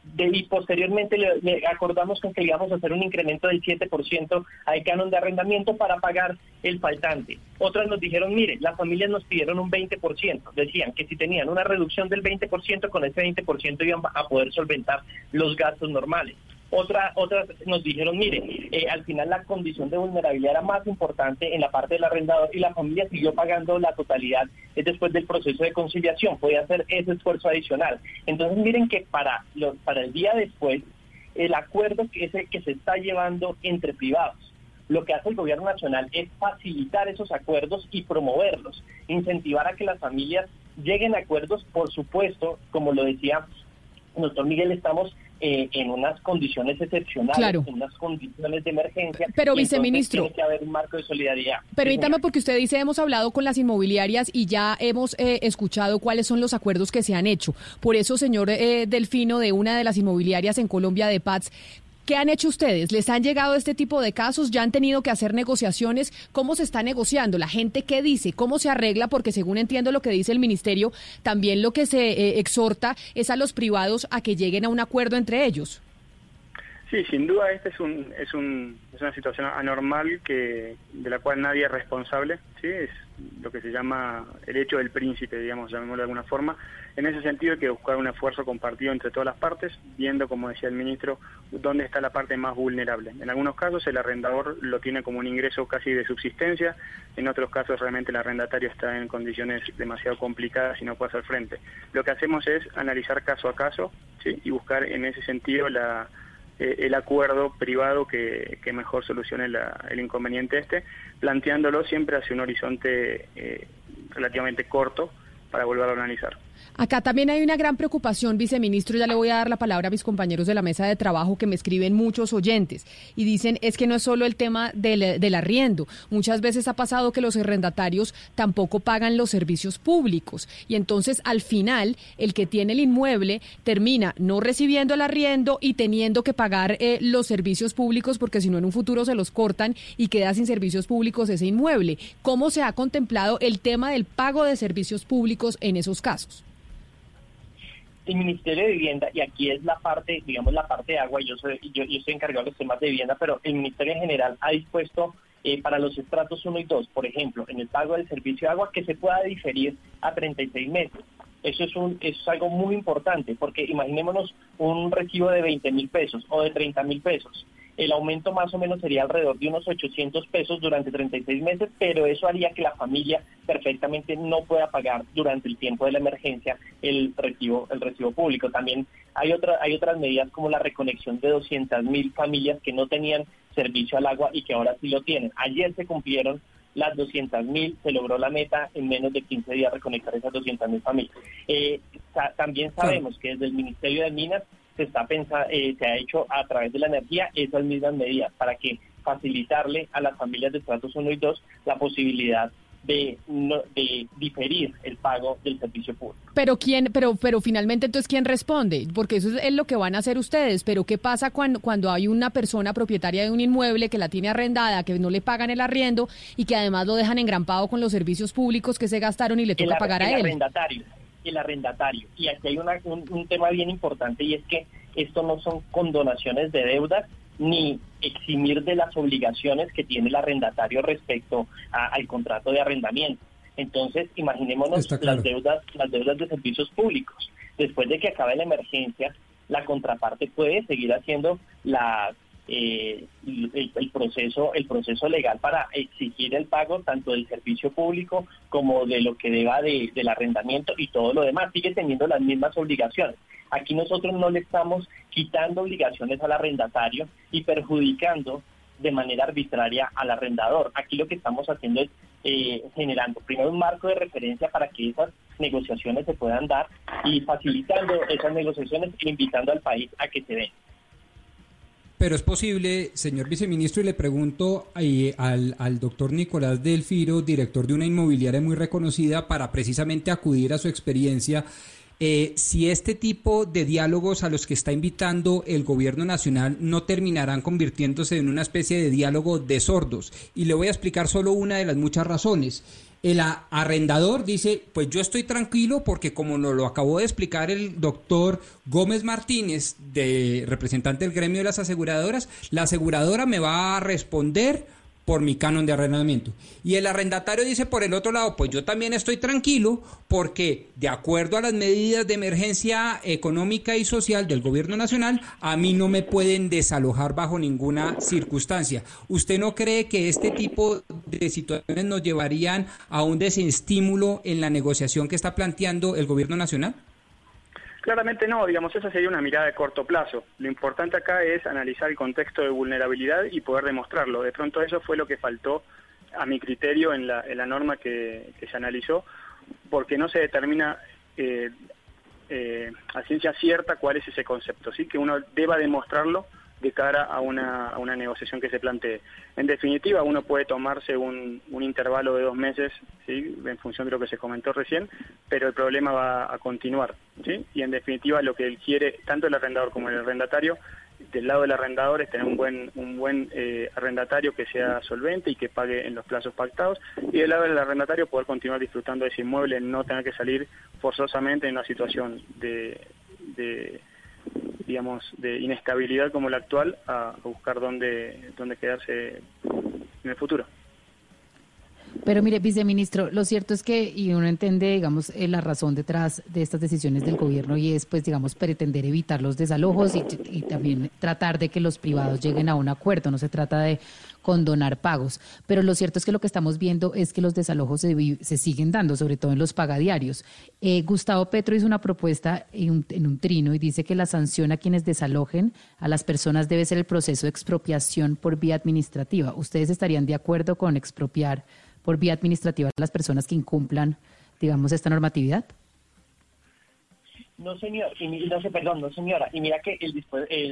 De, y posteriormente le, acordamos con que íbamos a hacer un incremento del 7% al canon de arrendamiento para pagar el faltante. Otras nos dijeron, mire, las familias nos pidieron un 20%, decían que si tenían una reducción del 20%, con ese 20% iban a poder solventar los gastos normales. Otra, otras nos dijeron, mire, eh, al final la condición de vulnerabilidad era más importante en la parte del arrendador y la familia siguió pagando la totalidad eh, después del proceso de conciliación, podía hacer ese esfuerzo adicional. Entonces miren que para, los, para el día después, el acuerdo que es el que se está llevando entre privados, lo que hace el gobierno nacional es facilitar esos acuerdos y promoverlos, incentivar a que las familias lleguen a acuerdos, por supuesto, como lo decía el doctor Miguel, estamos eh, en unas condiciones excepcionales, Claro. en unas condiciones de emergencia. Pero, viceministro, Tiene que haber un marco de solidaridad. Permítame, porque usted dice, hemos hablado con las inmobiliarias y ya hemos eh, escuchado cuáles son los acuerdos que se han hecho. Por eso, señor eh, Delfino, de una de las inmobiliarias en Colombia de Paz, ¿qué han hecho ustedes? ¿Les han llegado este tipo de casos? ¿Ya han tenido que hacer negociaciones? ¿Cómo se está negociando? ¿La gente qué dice? ¿Cómo se arregla? Porque según entiendo lo que dice el ministerio, también lo que se eh, exhorta es a los privados a que lleguen a un acuerdo entre ellos. Sí, sin duda esta es un, es un es una situación anormal que de la cual nadie es responsable, sí, es lo que se llama el hecho del príncipe, digamos, llamémoslo de alguna forma. En ese sentido hay que buscar un esfuerzo compartido entre todas las partes, viendo, como decía el ministro, dónde está la parte más vulnerable. En algunos casos el arrendador lo tiene como un ingreso casi de subsistencia, en otros casos realmente el arrendatario está en condiciones demasiado complicadas y no puede hacer frente. Lo que hacemos es analizar caso a caso y buscar en ese sentido eh, el acuerdo privado que, mejor solucione el inconveniente este, planteándolo siempre hacia un horizonte eh, relativamente corto para volver a analizar. Acá también hay una gran preocupación, viceministro. Ya le voy a dar la palabra a mis compañeros de la mesa de trabajo que me escriben muchos oyentes y dicen es que no es solo el tema del, arriendo. Muchas veces ha pasado que los arrendatarios tampoco pagan los servicios públicos y entonces al final el que tiene el inmueble termina no recibiendo el arriendo y teniendo que pagar eh, los servicios públicos porque si no en un futuro se los cortan y queda sin servicios públicos ese inmueble. ¿Cómo se ha contemplado el tema del pago de servicios públicos en esos casos? El Ministerio de Vivienda, y aquí es la parte, digamos, la parte de agua, yo soy, yo, yo estoy encargado de los temas de vivienda, pero el Ministerio en general ha dispuesto eh, para los estratos 1 y 2, por ejemplo, en el pago del servicio de agua, que se pueda diferir a 36 meses. Eso es, un, eso es algo muy importante, porque imaginémonos un recibo de 20 mil pesos o de 30 mil pesos. El aumento más o menos sería alrededor de unos 800 pesos durante 36 meses, pero eso haría que la familia perfectamente no pueda pagar durante el tiempo de la emergencia el recibo, el recibo público. También hay, otra, hay otras medidas como la reconexión de 200 mil familias que no tenían servicio al agua y que ahora sí lo tienen. Ayer se cumplieron las 200 mil, se logró la meta en menos de 15 días reconectar esas 200 mil familias. Eh, sa- también sabemos que desde el Ministerio de Minas se está pensa, eh, se ha hecho a través de la energía esas mismas medidas para que facilitarle a las familias de estratos 1 y 2 la posibilidad de, no- de diferir el pago del servicio público. Pero quién, pero, pero finalmente entonces quién responde, porque eso es, lo que van a hacer ustedes. Pero qué pasa cuando, cuando hay una persona propietaria de un inmueble que la tiene arrendada, que no le pagan el arriendo y que además lo dejan engrampado con los servicios públicos que se gastaron y le toca el, ar- pagar el a él. arrendatario, el arrendatario. Y aquí hay una- un, un tema bien importante y es que esto no son condonaciones de deudas ni eximir de las obligaciones que tiene el arrendatario respecto a- al contrato de arrendamiento. Entonces, imaginémonos claro. las deudas, las deudas de servicios públicos. Después de que acabe la emergencia, la contraparte puede seguir haciendo la eh, el, el proceso el proceso legal para exigir el pago tanto del servicio público como de lo que deba de- del arrendamiento y todo lo demás. Sigue teniendo las mismas obligaciones. Aquí nosotros no le estamos quitando obligaciones al arrendatario y perjudicando de manera arbitraria al arrendador. Aquí lo que estamos haciendo es eh, generando primero un marco de referencia para que esas negociaciones se puedan dar y facilitando esas negociaciones e invitando al país a que se den Pero es posible, señor viceministro, y le pregunto eh, al, al doctor Nicolás Delfiro, director de una inmobiliaria muy reconocida, para precisamente acudir a su experiencia, eh, si este tipo de diálogos a los que está invitando el gobierno nacional no terminarán convirtiéndose en una especie de diálogo de sordos. Y le voy a explicar solo una de las muchas razones. El arrendador dice, pues yo estoy tranquilo porque como nos lo acabó de explicar el doctor Gómez Martínez, de representante del gremio de las aseguradoras, la aseguradora me va a responder por mi canon de arrendamiento. Y el arrendatario dice por el otro lado, pues yo también estoy tranquilo porque de acuerdo a las medidas de emergencia económica y social del gobierno nacional, a mí no me pueden desalojar bajo ninguna circunstancia. ¿Usted no cree que este tipo de situaciones nos llevarían a un desestímulo en la negociación que está planteando el gobierno nacional? Claramente no, digamos, esa sería una mirada de corto plazo. Lo importante acá es analizar el contexto de vulnerabilidad y poder demostrarlo. De pronto eso fue lo que faltó, a mi criterio, en la, en la norma que, se analizó, porque no se determina eh, eh, a ciencia cierta cuál es ese concepto, ¿sí? que uno deba demostrarlo de cara a una, a una negociación que se plantee. En definitiva, uno puede tomarse un, un intervalo de dos meses, ¿sí? en función de lo que se comentó recién, pero el problema va a continuar. ¿sí? Y en definitiva, lo que él quiere, tanto el arrendador como el arrendatario, del lado del arrendador es tener un buen, un buen eh, arrendatario que sea solvente y que pague en los plazos pactados, y del lado del arrendatario poder continuar disfrutando de ese inmueble, no tener que salir forzosamente en una situación de, de digamos, de inestabilidad como la actual a, a buscar dónde, dónde quedarse en el futuro. Pero mire, viceministro, lo cierto es que, y uno entiende, digamos, eh, la razón detrás de estas decisiones del gobierno y es, pues, digamos, pretender evitar los desalojos y, y también tratar de que los privados lleguen a un acuerdo. No se trata de condonar pagos. Pero lo cierto es que lo que estamos viendo es que los desalojos se, se siguen dando, sobre todo en los pagadiarios. Eh, Gustavo Petro hizo una propuesta en un, trino y dice que la sanción a quienes desalojen a las personas debe ser el proceso de expropiación por vía administrativa. ¿Ustedes estarían de acuerdo con expropiar por vía administrativa a las personas que incumplan, digamos, esta normatividad? No, señor, y, no sé, perdón, no, señora. Y mira que el,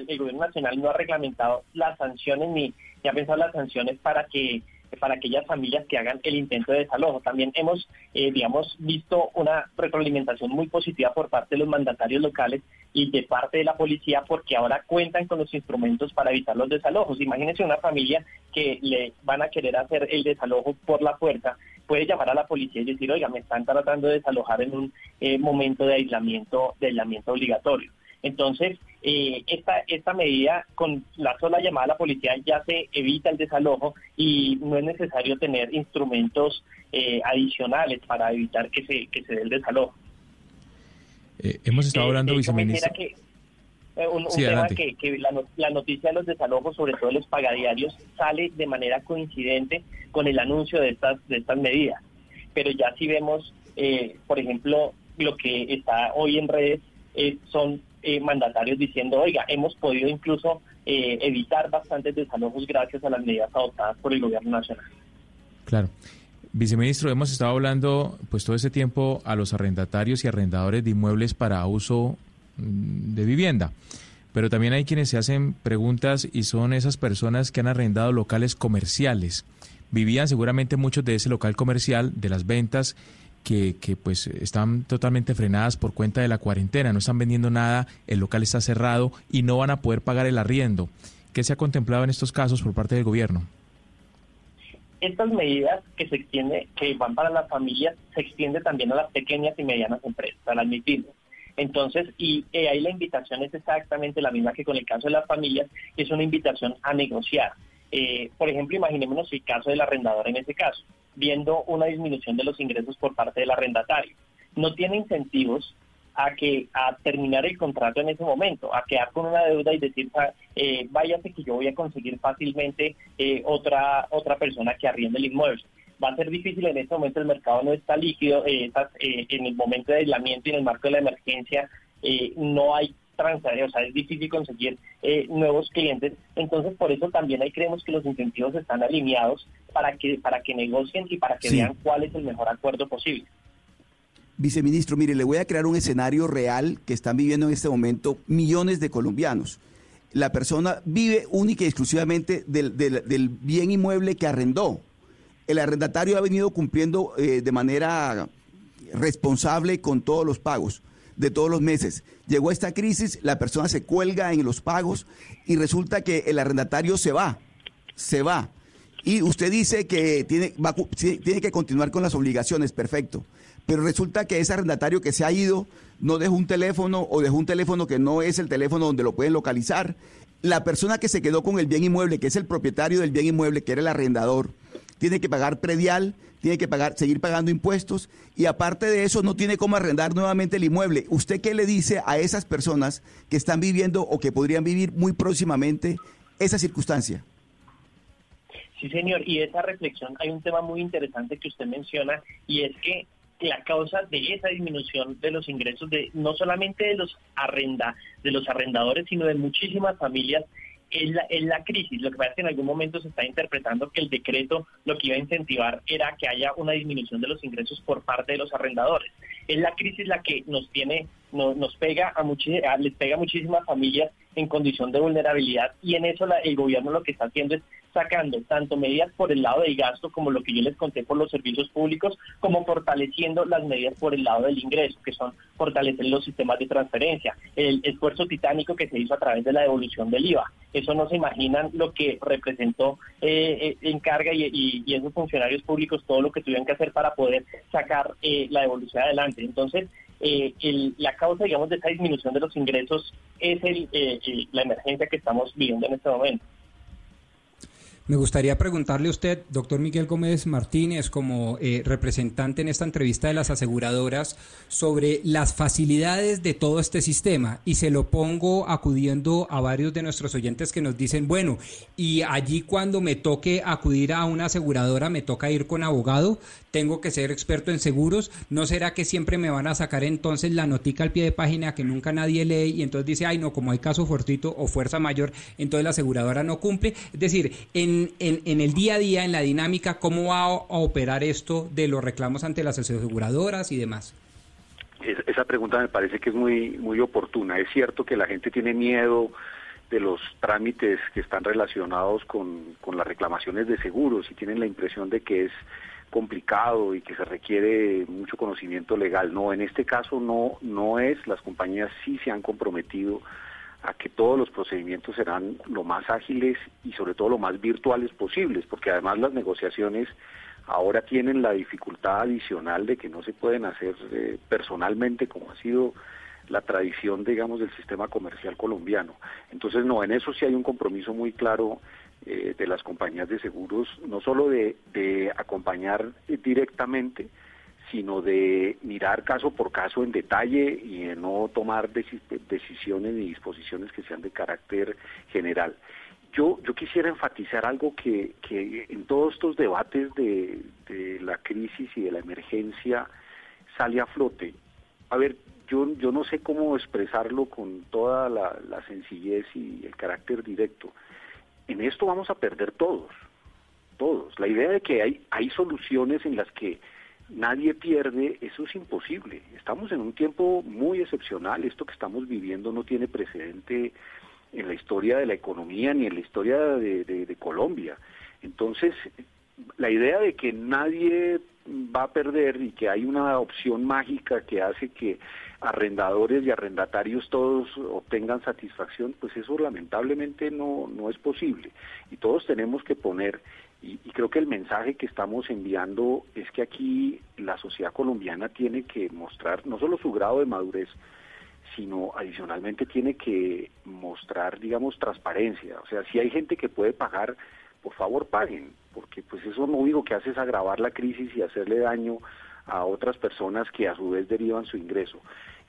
el gobierno nacional no ha reglamentado las sanciones ni, ni ha pensado las sanciones para que para aquellas familias que hagan el intento de desalojo. También hemos, eh, digamos, visto una retroalimentación muy positiva por parte de los mandatarios locales y de parte de la policía porque ahora cuentan con los instrumentos para evitar los desalojos. Imagínense una familia que le van a querer hacer el desalojo por la puerta, puede llamar a la policía y decir, oiga, me están tratando de desalojar en un eh, momento de aislamiento, de aislamiento obligatorio. Entonces, eh, esta, esta medida, con la sola llamada a la policía ya se evita el desalojo y no es necesario tener instrumentos eh, adicionales para evitar que se, que se dé el desalojo. Eh, hemos estado Eh, hablando, hecho, viceministro. que, eh, un, un Sí, tema que, que la, la noticia de los desalojos, sobre todo los pagadiarios, sale de manera coincidente con el anuncio de estas, de estas medidas. Pero ya si vemos, eh, por ejemplo, lo que está hoy en redes eh, son eh, mandatarios diciendo, oiga, hemos podido incluso eh, evitar bastantes desalojos gracias a las medidas adoptadas por el gobierno nacional. Claro. Viceministro, hemos estado hablando pues todo ese tiempo a los arrendatarios y arrendadores de inmuebles para uso mm, de vivienda. Pero también hay quienes se hacen preguntas y son esas personas que han arrendado locales comerciales. Vivían seguramente muchos de ese local comercial, de las ventas, que, que pues están totalmente frenadas por cuenta de la cuarentena, no están vendiendo nada, el local está cerrado y no van a poder pagar el arriendo. ¿Qué se ha contemplado en estos casos por parte del gobierno? estas medidas que se extiende, que van para las familias, se extiende también a las pequeñas y medianas empresas, al admitirlo. Entonces, y eh, ahí la invitación es exactamente la misma que con el caso de las familias, es una invitación a negociar. Eh, por ejemplo, imaginémonos el caso del arrendador en ese caso, viendo una disminución de los ingresos por parte del arrendatario. No tiene incentivos a que a terminar el contrato en ese momento, a quedar con una deuda y decir, "Ah, eh, váyase que yo voy a conseguir fácilmente eh, otra otra persona que arriende el inmueble. Va a ser difícil en este momento, el mercado no está líquido, eh, estas, eh, en el momento de aislamiento y en el marco de la emergencia eh, no hay transferencia, o sea, es difícil conseguir eh, nuevos clientes. Entonces, por eso también ahí creemos que los incentivos están alineados para que para que negocien y para que Sí. vean cuál es el mejor acuerdo posible. Viceministro, mire, le voy a crear un escenario real que están viviendo en este momento millones de colombianos. La persona vive única y exclusivamente del, del- del bien inmueble que arrendó. El arrendatario ha venido cumpliendo eh, de manera responsable con todos los pagos. De todos los meses. Llegó esta crisis, la persona se cuelga en los pagos y resulta que el arrendatario se va, se va. Y usted dice que tiene, tiene que continuar con las obligaciones, perfecto. Pero resulta que ese arrendatario que se ha ido no dejó un teléfono o dejó un teléfono que no es el teléfono donde lo pueden localizar. La persona que se quedó con el bien inmueble, que es el propietario del bien inmueble, que era el arrendador, tiene que pagar predial, tiene que pagar, seguir pagando impuestos y aparte de eso no tiene cómo arrendar nuevamente el inmueble. ¿Usted qué le dice a esas personas que están viviendo o que podrían vivir muy próximamente esa circunstancia? Sí, señor, y esa reflexión, hay un tema muy interesante que usted menciona y es que la causa de esa disminución de los ingresos de no solamente de los arrenda, de los arrendadores, sino de muchísimas familias es la, es la crisis. Lo que pasa es que en algún momento se está interpretando que el decreto lo que iba a incentivar era que haya una disminución de los ingresos por parte de los arrendadores. Es la crisis la que nos tiene, nos, nos pega a, les pega muchísimas familias en condición de vulnerabilidad y en eso el gobierno lo que está haciendo es sacando tanto medidas por el lado del gasto como lo que yo les conté por los servicios públicos, como fortaleciendo las medidas por el lado del ingreso, que son fortalecer los sistemas de transferencia, el esfuerzo titánico que se hizo a través de la devolución del IVA. Eso no se imaginan lo que representó eh, eh en carga y, esos funcionarios públicos todo lo que tuvieron que hacer para poder sacar eh, la devolución adelante. Entonces, eh, la causa, digamos, de esta disminución de los ingresos es la emergencia que estamos viviendo en este momento. Me gustaría preguntarle a usted, doctor Miguel Gómez Martínez, como eh, representante en esta entrevista de las aseguradoras, sobre las facilidades de todo este sistema. Y se lo pongo acudiendo a varios de nuestros oyentes que nos dicen, bueno, y allí cuando me toque acudir a una aseguradora, me toca ir con abogado, tengo que ser experto en seguros, ¿no será que siempre me van a sacar entonces la notica al pie de página que nunca nadie lee y entonces dice, ay no, como hay caso fuertito o fuerza mayor, entonces la aseguradora no cumple? Es decir, en en, el día a día, en la dinámica, cómo va a, operar esto de los reclamos ante las aseguradoras y demás? esa pregunta me parece que es muy, muy oportuna. Es cierto que la gente tiene miedo de los trámites que están relacionados con, con las reclamaciones de seguros y tienen la impresión de que es complicado y que se requiere mucho conocimiento legal. No, en este caso no, no es. Las compañías sí se han comprometido a que todos los procedimientos serán lo más ágiles y sobre todo lo más virtuales posibles, porque además las negociaciones ahora tienen la dificultad adicional de que no se pueden hacer eh, personalmente como ha sido la tradición, digamos, del sistema comercial colombiano. Entonces, no, en eso sí hay un compromiso muy claro eh, de las compañías de seguros, no solo de, de acompañar directamente, sino de mirar caso por caso en detalle y de no tomar decisiones ni disposiciones que sean de carácter general. Yo, yo quisiera enfatizar algo que, que en todos estos debates de, la crisis y de la emergencia sale a flote. A ver, yo, yo no sé cómo expresarlo con toda la, la sencillez y el carácter directo. En esto vamos a perder todos, todos. La idea de que hay, hay soluciones en las que nadie pierde, eso es imposible. Estamos en un tiempo muy excepcional, esto que estamos viviendo no tiene precedente en la historia de la economía ni en la historia de, Colombia. Entonces, la idea de que nadie va a perder y que hay una opción mágica que hace que arrendadores y arrendatarios todos obtengan satisfacción, pues eso lamentablemente no, no es posible. Y todos tenemos que poner y, creo que el mensaje que estamos enviando es que aquí la sociedad colombiana tiene que mostrar no solo su grado de madurez, sino adicionalmente tiene que mostrar, digamos, transparencia. O sea, si hay gente que puede pagar, por favor paguen, porque pues eso lo único que hace es agravar la crisis y hacerle daño a otras personas que a su vez derivan su ingreso.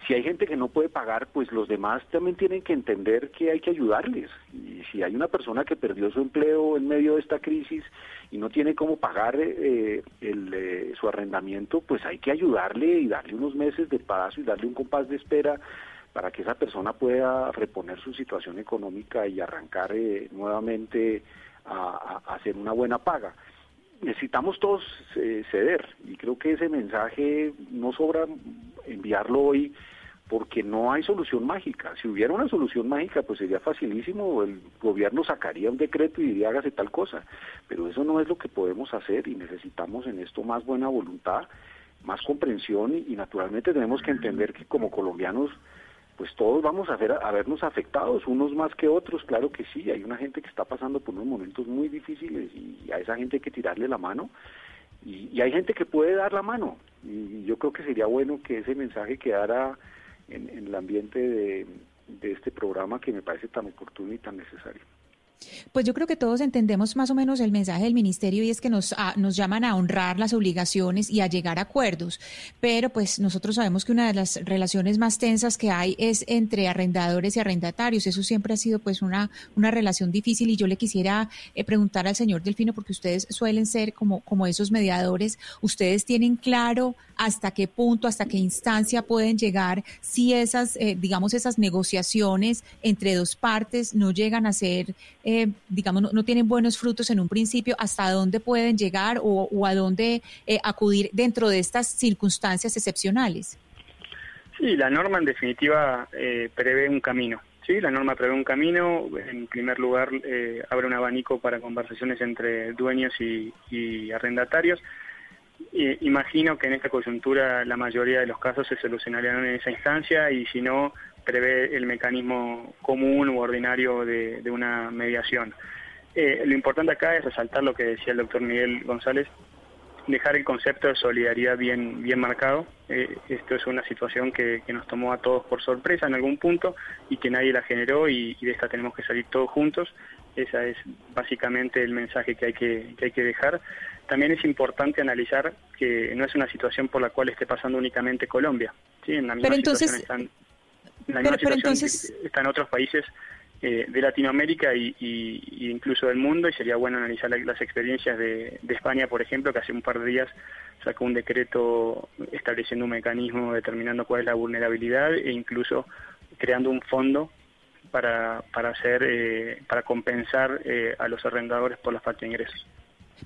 Si hay gente que no puede pagar, pues los demás también tienen que entender que hay que ayudarles. Y si hay una persona que perdió su empleo en medio de esta crisis y no tiene cómo pagar eh, el, eh, su arrendamiento, pues hay que ayudarle y darle unos meses de paso y darle un compás de espera para que esa persona pueda reponer su situación económica y arrancar eh, nuevamente a, a hacer una buena paga necesitamos todos eh, ceder. Y creo que ese mensaje no sobra enviarlo hoy porque no hay solución mágica. Si hubiera una solución mágica, pues sería facilísimo, el gobierno sacaría un decreto y diría hágase tal cosa, pero eso no es lo que podemos hacer y necesitamos en esto más buena voluntad más comprensión y, naturalmente tenemos que entender que como colombianos pues todos vamos a, ver, a vernos afectados, unos más que otros, claro que sí, hay una gente que está pasando por unos momentos muy difíciles y a esa gente hay que tirarle la mano y, hay gente que puede dar la mano y yo creo que sería bueno que ese mensaje quedara en, el ambiente de, de este programa que me parece tan oportuno y tan necesario. Pues yo creo que todos entendemos más o menos el mensaje del ministerio y es que nos, ah, nos llaman a honrar las obligaciones y a llegar a acuerdos. Pero pues nosotros sabemos que una de las relaciones más tensas que hay es entre arrendadores y arrendatarios. Eso siempre ha sido pues una, una relación difícil y yo le quisiera eh, preguntar al señor Delfino porque ustedes suelen ser como, como esos mediadores. ¿Ustedes tienen claro hasta qué punto, hasta qué instancia pueden llegar si esas, eh, digamos, esas negociaciones entre dos partes no llegan a ser... digamos, no, tienen buenos frutos en un principio, ¿hasta dónde pueden llegar o, a dónde eh, acudir dentro de estas circunstancias excepcionales? Sí, la norma en definitiva eh, prevé un camino. Sí, la norma prevé un camino. En primer lugar, abre un abanico para conversaciones entre dueños y, arrendatarios. imagino que en esta coyuntura la mayoría de los casos se solucionarían en esa instancia y si no, prevé el mecanismo común u ordinario de, una mediación. Eh, lo importante acá es resaltar lo que decía el doctor Miguel González, dejar el concepto de solidaridad bien, bien marcado. Eh, esto es una situación que, nos tomó a todos por sorpresa en algún punto y que nadie la generó y, de esta tenemos que salir todos juntos. Ese es básicamente el mensaje que hay que, hay que dejar. También es importante analizar que no es una situación por la cual esté pasando únicamente Colombia. ¿sí? En la misma situación están la misma situación está en otros países eh, de Latinoamérica y, incluso del mundo y sería bueno analizar las experiencias de, España, por ejemplo, que hace un par de días sacó un decreto estableciendo un mecanismo determinando cuál es la vulnerabilidad e incluso creando un fondo para para hacer eh, para compensar eh, a los arrendadores por la falta de ingresos.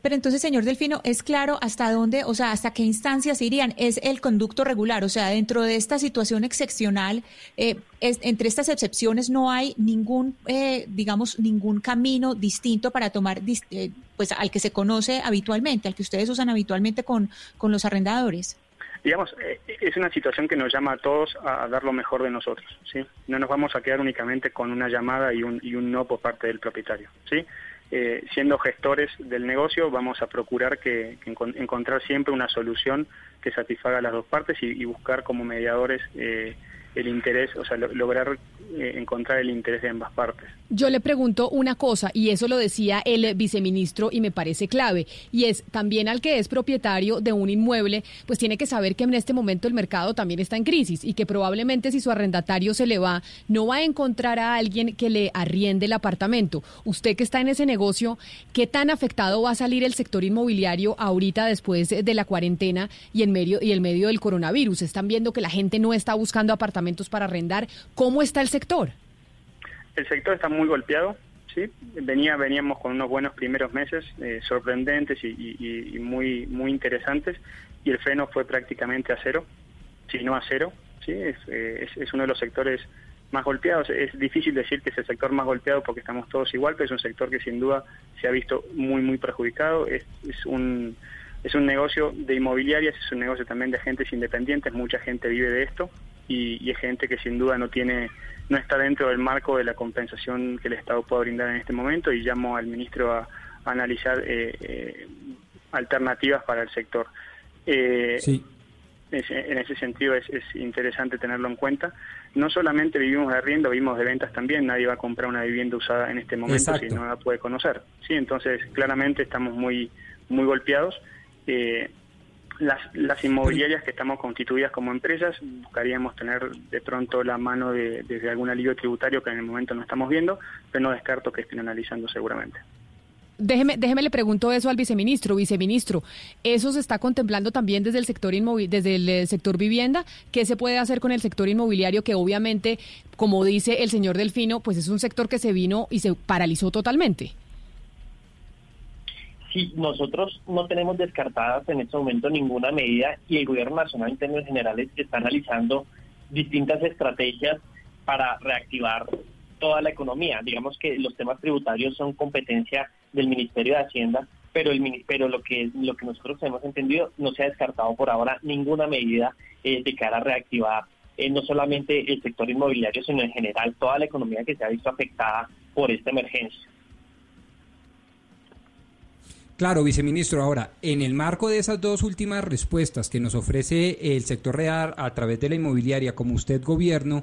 Pero entonces, señor Delfino, ¿es claro hasta dónde, o sea, hasta qué instancias irían? ¿Es el conducto regular? O sea, dentro de esta situación excepcional, eh, entre estas excepciones no hay ningún, eh, digamos, ningún camino distinto para tomar, eh, pues, al que se conoce habitualmente, al que ustedes usan habitualmente con, con los arrendadores. Digamos, es una situación que nos llama a todos a, dar lo mejor de nosotros, ¿sí? No nos vamos a quedar únicamente con una llamada y un, y un no por parte del propietario, ¿sí? Eh, siendo gestores del negocio, vamos a procurar que, encontrar siempre una solución que satisfaga a las dos partes y, buscar como mediadores eh, el interés, o sea, lograr eh, encontrar el interés de ambas partes. Yo le pregunto una cosa, y eso lo decía el viceministro y me parece clave, y es también al que es propietario de un inmueble, pues tiene que saber que en este momento el mercado también está en crisis y que probablemente si su arrendatario se le va, no va a encontrar a alguien que le arriende el apartamento. Usted que está en ese negocio, ¿qué tan afectado va a salir el sector inmobiliario ahorita después de la cuarentena y en medio y el medio del coronavirus? Están viendo que la gente no está buscando apartamentos para arrendar. ¿Cómo está el sector? El sector está muy golpeado, sí. Venía, veníamos con unos buenos primeros meses, eh, sorprendentes y, muy, muy interesantes, y el freno fue prácticamente a cero, si no a cero, sí. Es, eh, es, uno de los sectores más golpeados. Es difícil decir que es el sector más golpeado porque estamos todos igual, pero es un sector que sin duda se ha visto muy, muy perjudicado. Es, es un es un negocio de inmobiliarias, es un negocio también de agentes independientes, mucha gente vive de esto y, es gente que sin duda no tiene no está dentro del marco de la compensación que el Estado puede brindar en este momento y llamo al ministro a, analizar eh, eh, alternativas para el sector. Eh, sí. en ese sentido es, interesante tenerlo en cuenta. No solamente vivimos de arriendo, vivimos de ventas también. Nadie va a comprar una vivienda usada en este momento si no la puede conocer. Sí, entonces claramente estamos muy muy golpeados. Eh, las, las inmobiliarias que estamos constituidas como empresas buscaríamos tener de pronto la mano de, desde algún alivio tributario que en el momento no estamos viendo, pero no descarto que estén analizando seguramente. Déjeme, déjeme le pregunto eso al viceministro. Viceministro, ¿eso se está contemplando también desde el sector desde el eh, sector vivienda? ¿Qué se puede hacer con el sector inmobiliario que obviamente, como dice el señor Delfino, pues es un sector que se vino y se paralizó totalmente? Sí, nosotros no tenemos descartadas en este momento ninguna medida y el gobierno nacional en términos generales está analizando distintas estrategias para reactivar toda la economía. Digamos que los temas tributarios son competencia del Ministerio de Hacienda, pero el pero lo que lo que nosotros hemos entendido no se ha descartado por ahora ninguna medida eh, de cara a reactivar eh, no solamente el sector inmobiliario, sino en general toda la economía que se ha visto afectada por esta emergencia. Claro, viceministro. Ahora, en el marco de esas dos últimas respuestas que nos ofrece el sector real a través de la inmobiliaria, como usted gobierno,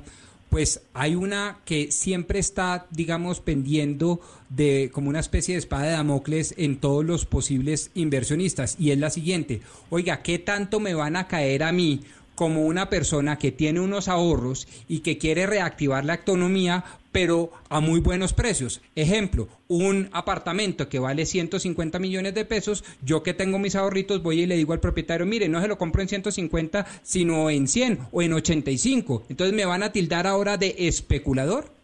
pues hay una que siempre está, digamos, pendiendo de como una especie de espada de Damocles en todos los posibles inversionistas, y es la siguiente, oiga, ¿qué tanto me van a caer a mí como una persona que tiene unos ahorros y que quiere reactivar la economía, pero a muy buenos precios. Ejemplo, un apartamento que vale 150 millones de pesos, yo que tengo mis ahorritos voy y le digo al propietario, mire, no se lo compro en 150, sino en 100 o en 85. Entonces me van a tildar ahora de especulador.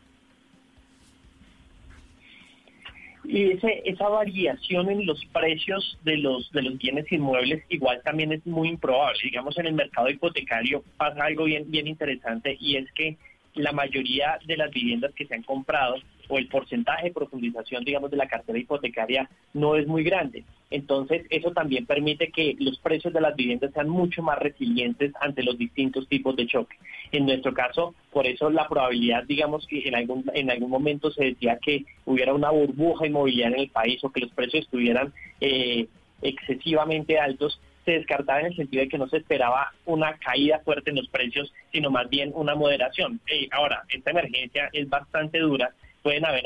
Y ese, esa variación en los precios de los, de los bienes inmuebles igual también es muy improbable. Digamos, en el mercado hipotecario pasa algo bien, bien interesante y es que la mayoría de las viviendas que se han comprado o el porcentaje de profundización, digamos, de la cartera hipotecaria no es muy grande. Entonces, eso también permite que los precios de las viviendas sean mucho más resilientes ante los distintos tipos de choque. En nuestro caso, por eso la probabilidad, digamos, que en algún, en algún momento se decía que hubiera una burbuja inmobiliaria en el país o que los precios estuvieran eh, excesivamente altos, se descartaba en el sentido de que no se esperaba una caída fuerte en los precios, sino más bien una moderación. Eh, ahora, esta emergencia es bastante dura pueden haber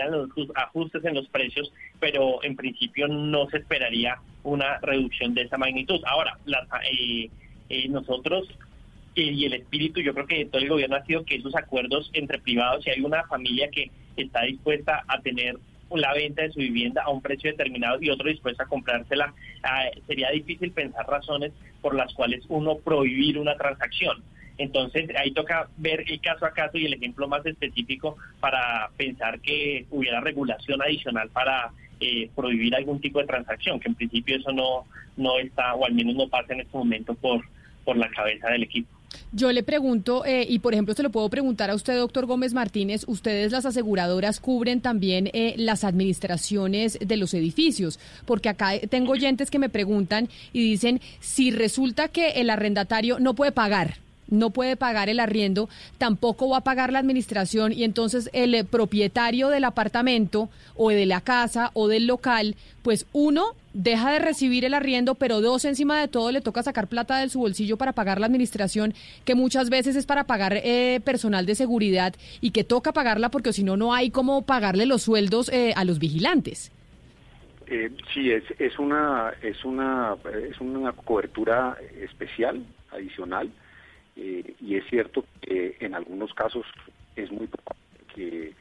ajustes en los precios, pero en principio no se esperaría una reducción de esa magnitud. Ahora, eh, eh, nosotros eh, y el espíritu, yo creo que todo el gobierno ha sido que esos acuerdos entre privados, si hay una familia que está dispuesta a tener la venta de su vivienda a un precio determinado y otro dispuesto a comprársela, ah, sería difícil pensar razones por las cuales uno prohibir una transacción. Entonces ahí toca ver el caso a caso y el ejemplo más específico para pensar que hubiera regulación adicional para eh, prohibir algún tipo de transacción, que en principio eso no, no está, o al menos no pasa en este momento por, por la cabeza del equipo. Yo le pregunto, eh, y por ejemplo se lo puedo preguntar a usted, doctor Gómez Martínez, ustedes las aseguradoras cubren también eh, las administraciones de los edificios, porque acá tengo oyentes que me preguntan y dicen, si resulta que el arrendatario no puede pagar, no puede pagar el arriendo, tampoco va a pagar la administración y entonces el eh, propietario del apartamento o de la casa o del local, pues uno deja de recibir el arriendo, pero dos, encima de todo, le toca sacar plata de su bolsillo para pagar la administración, que muchas veces es para pagar eh, personal de seguridad y que toca pagarla porque si no, no hay cómo pagarle los sueldos eh, a los vigilantes. sí, es, es, una, es, una, es una cobertura especial, adicional, eh, y es cierto que en algunos casos es muy poco que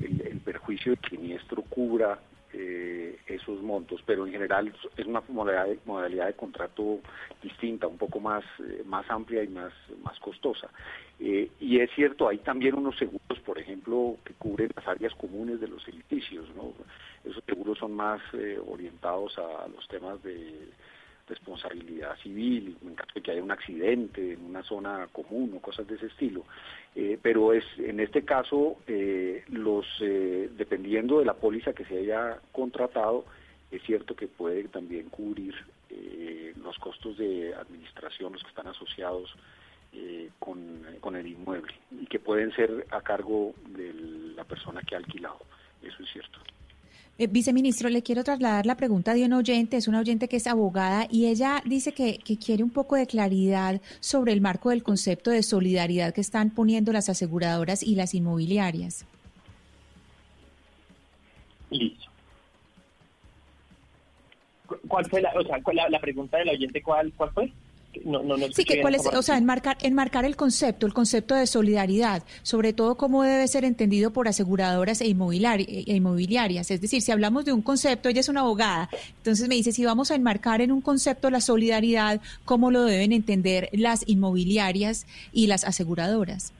el, perjuicio de siniestro cubra eh, esos montos, pero en general es una modalidad de, modalidad de contrato distinta, un poco más, eh, más amplia y más, más costosa. y es cierto, hay también unos seguros, por ejemplo, que cubren las áreas comunes de los edificios, ¿no? Esos seguros son más orientados a los temas de responsabilidad civil, en caso de que haya un accidente en una zona común o cosas de ese estilo. Eh, pero es en este caso, eh, los eh, dependiendo de la póliza que se haya contratado, es cierto que puede también cubrir los costos de administración, los que están asociados con, con el inmueble y que pueden ser a cargo de la persona que ha alquilado. Eso es cierto. Eh, viceministro, le quiero trasladar la pregunta de un oyente, es una oyente que es abogada y ella dice que, quiere un poco de claridad sobre el marco del concepto de solidaridad que están poniendo las aseguradoras y las inmobiliarias. Listo. ¿Cuál fue la, o sea, la pregunta del oyente? ¿Cuál, cuál fue? No, no, sí, que cuál es, o sea, enmarcar, enmarcar el concepto, el concepto de solidaridad, sobre todo cómo debe ser entendido por aseguradoras e, e, inmobiliarias. Es decir, si hablamos de un concepto, ella es una abogada, entonces me dice, si vamos a enmarcar en un concepto la solidaridad, ¿cómo lo deben entender las inmobiliarias y las aseguradoras?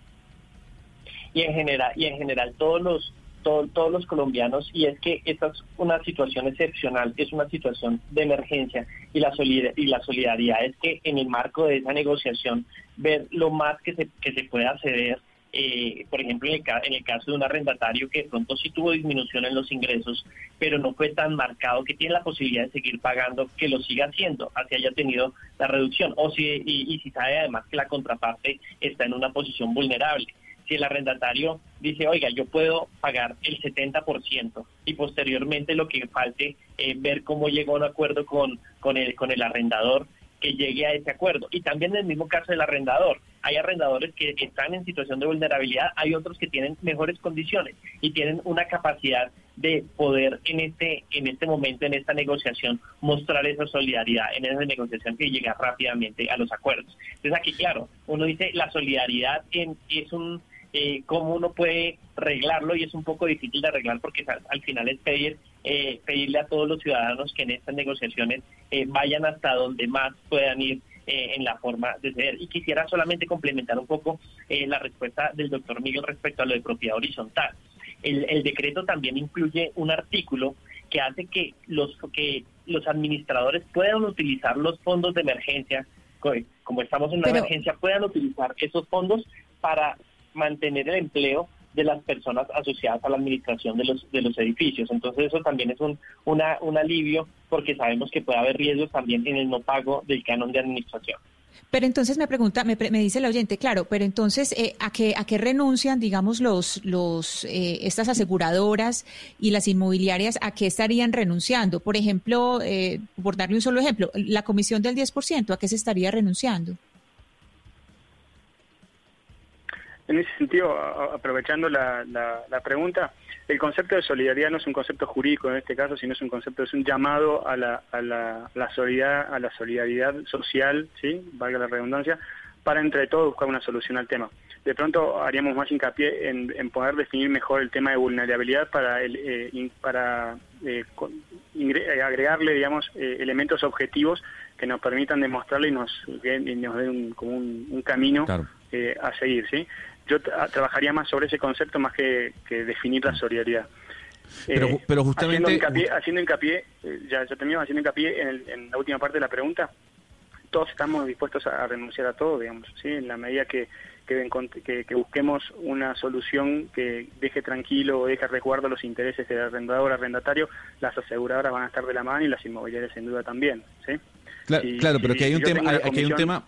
Y en general, y en general todos los todos los colombianos y es que esta es una situación excepcional, es una situación de emergencia y la, y la solidaridad es que en el marco de esa negociación ver lo más que se, que se pueda acceder eh, por ejemplo, en el, en el, caso de un arrendatario que de pronto sí tuvo disminución en los ingresos, pero no fue tan marcado que tiene la posibilidad de seguir pagando, que lo siga haciendo, así haya tenido la reducción, o si, y, y si sabe además que la contraparte está en una posición vulnerable si el arrendatario dice, oiga, yo puedo pagar el 70% y posteriormente lo que falte eh, ver cómo llegó a un acuerdo con, con, el, con el arrendador, que llegue a ese acuerdo. Y también en el mismo caso del arrendador. Hay arrendadores que están en situación de vulnerabilidad, hay otros que tienen mejores condiciones y tienen una capacidad de poder en este en este momento en esta negociación mostrar esa solidaridad en esa negociación que llega rápidamente a los acuerdos. Entonces aquí claro, uno dice la solidaridad en, es un eh, cómo uno puede arreglarlo y es un poco difícil de arreglar porque al, final es pedir eh, pedirle a todos los ciudadanos que en estas negociaciones eh, vayan hasta donde más puedan ir eh, en la forma de ser. Y quisiera solamente complementar un poco la respuesta del doctor Miguel respecto a lo de propiedad horizontal. El, el, decreto también incluye un artículo que hace que los que los administradores puedan utilizar los fondos de emergencia como estamos en una emergencia, puedan utilizar esos fondos para mantener el empleo de las personas asociadas a la administración de los, de los edificios. Entonces eso también es un, un alivio porque sabemos que puede haber riesgos también en el no pago del canon de administración. Pero entonces me pregunta, me, me dice el oyente, claro, pero entonces eh, a qué a qué renuncian, digamos los los eh, estas aseguradoras y las inmobiliarias, a qué estarían renunciando. Por ejemplo, eh, por darle un solo ejemplo, la comisión del 10%, ¿a qué se estaría renunciando? En ese sentido, aprovechando la, pregunta, el concepto de solidaridad no es un concepto jurídico en este caso, sino es un concepto, es un llamado a la, a la, la solidaridad, a la solidaridad social, ¿sí? valga la redundancia, para entre todos buscar una solución al tema. De pronto haríamos más hincapié en, poder definir mejor el tema de vulnerabilidad para, el, eh, para eh, agregarle, digamos, eh, elementos objetivos que nos permitan demostrarle y nos, nos den un, como un, camino a seguir, ¿sí? Yo trabajaría más sobre ese concepto más que, definir la solidaridad. Pero, eh, pero justamente... Haciendo hincapié, eh, ya, ya termino haciendo hincapié en, la última parte de la pregunta, todos estamos dispuestos a, renunciar a todo, digamos, ¿sí? en la medida que, que, que, busquemos una solución que deje tranquilo o deje resguardo los intereses del arrendador, arrendatario, las aseguradoras van a estar de la mano y las inmobiliarias sin duda también. ¿sí? Claro, pero que hay un tema... Hay, un tema...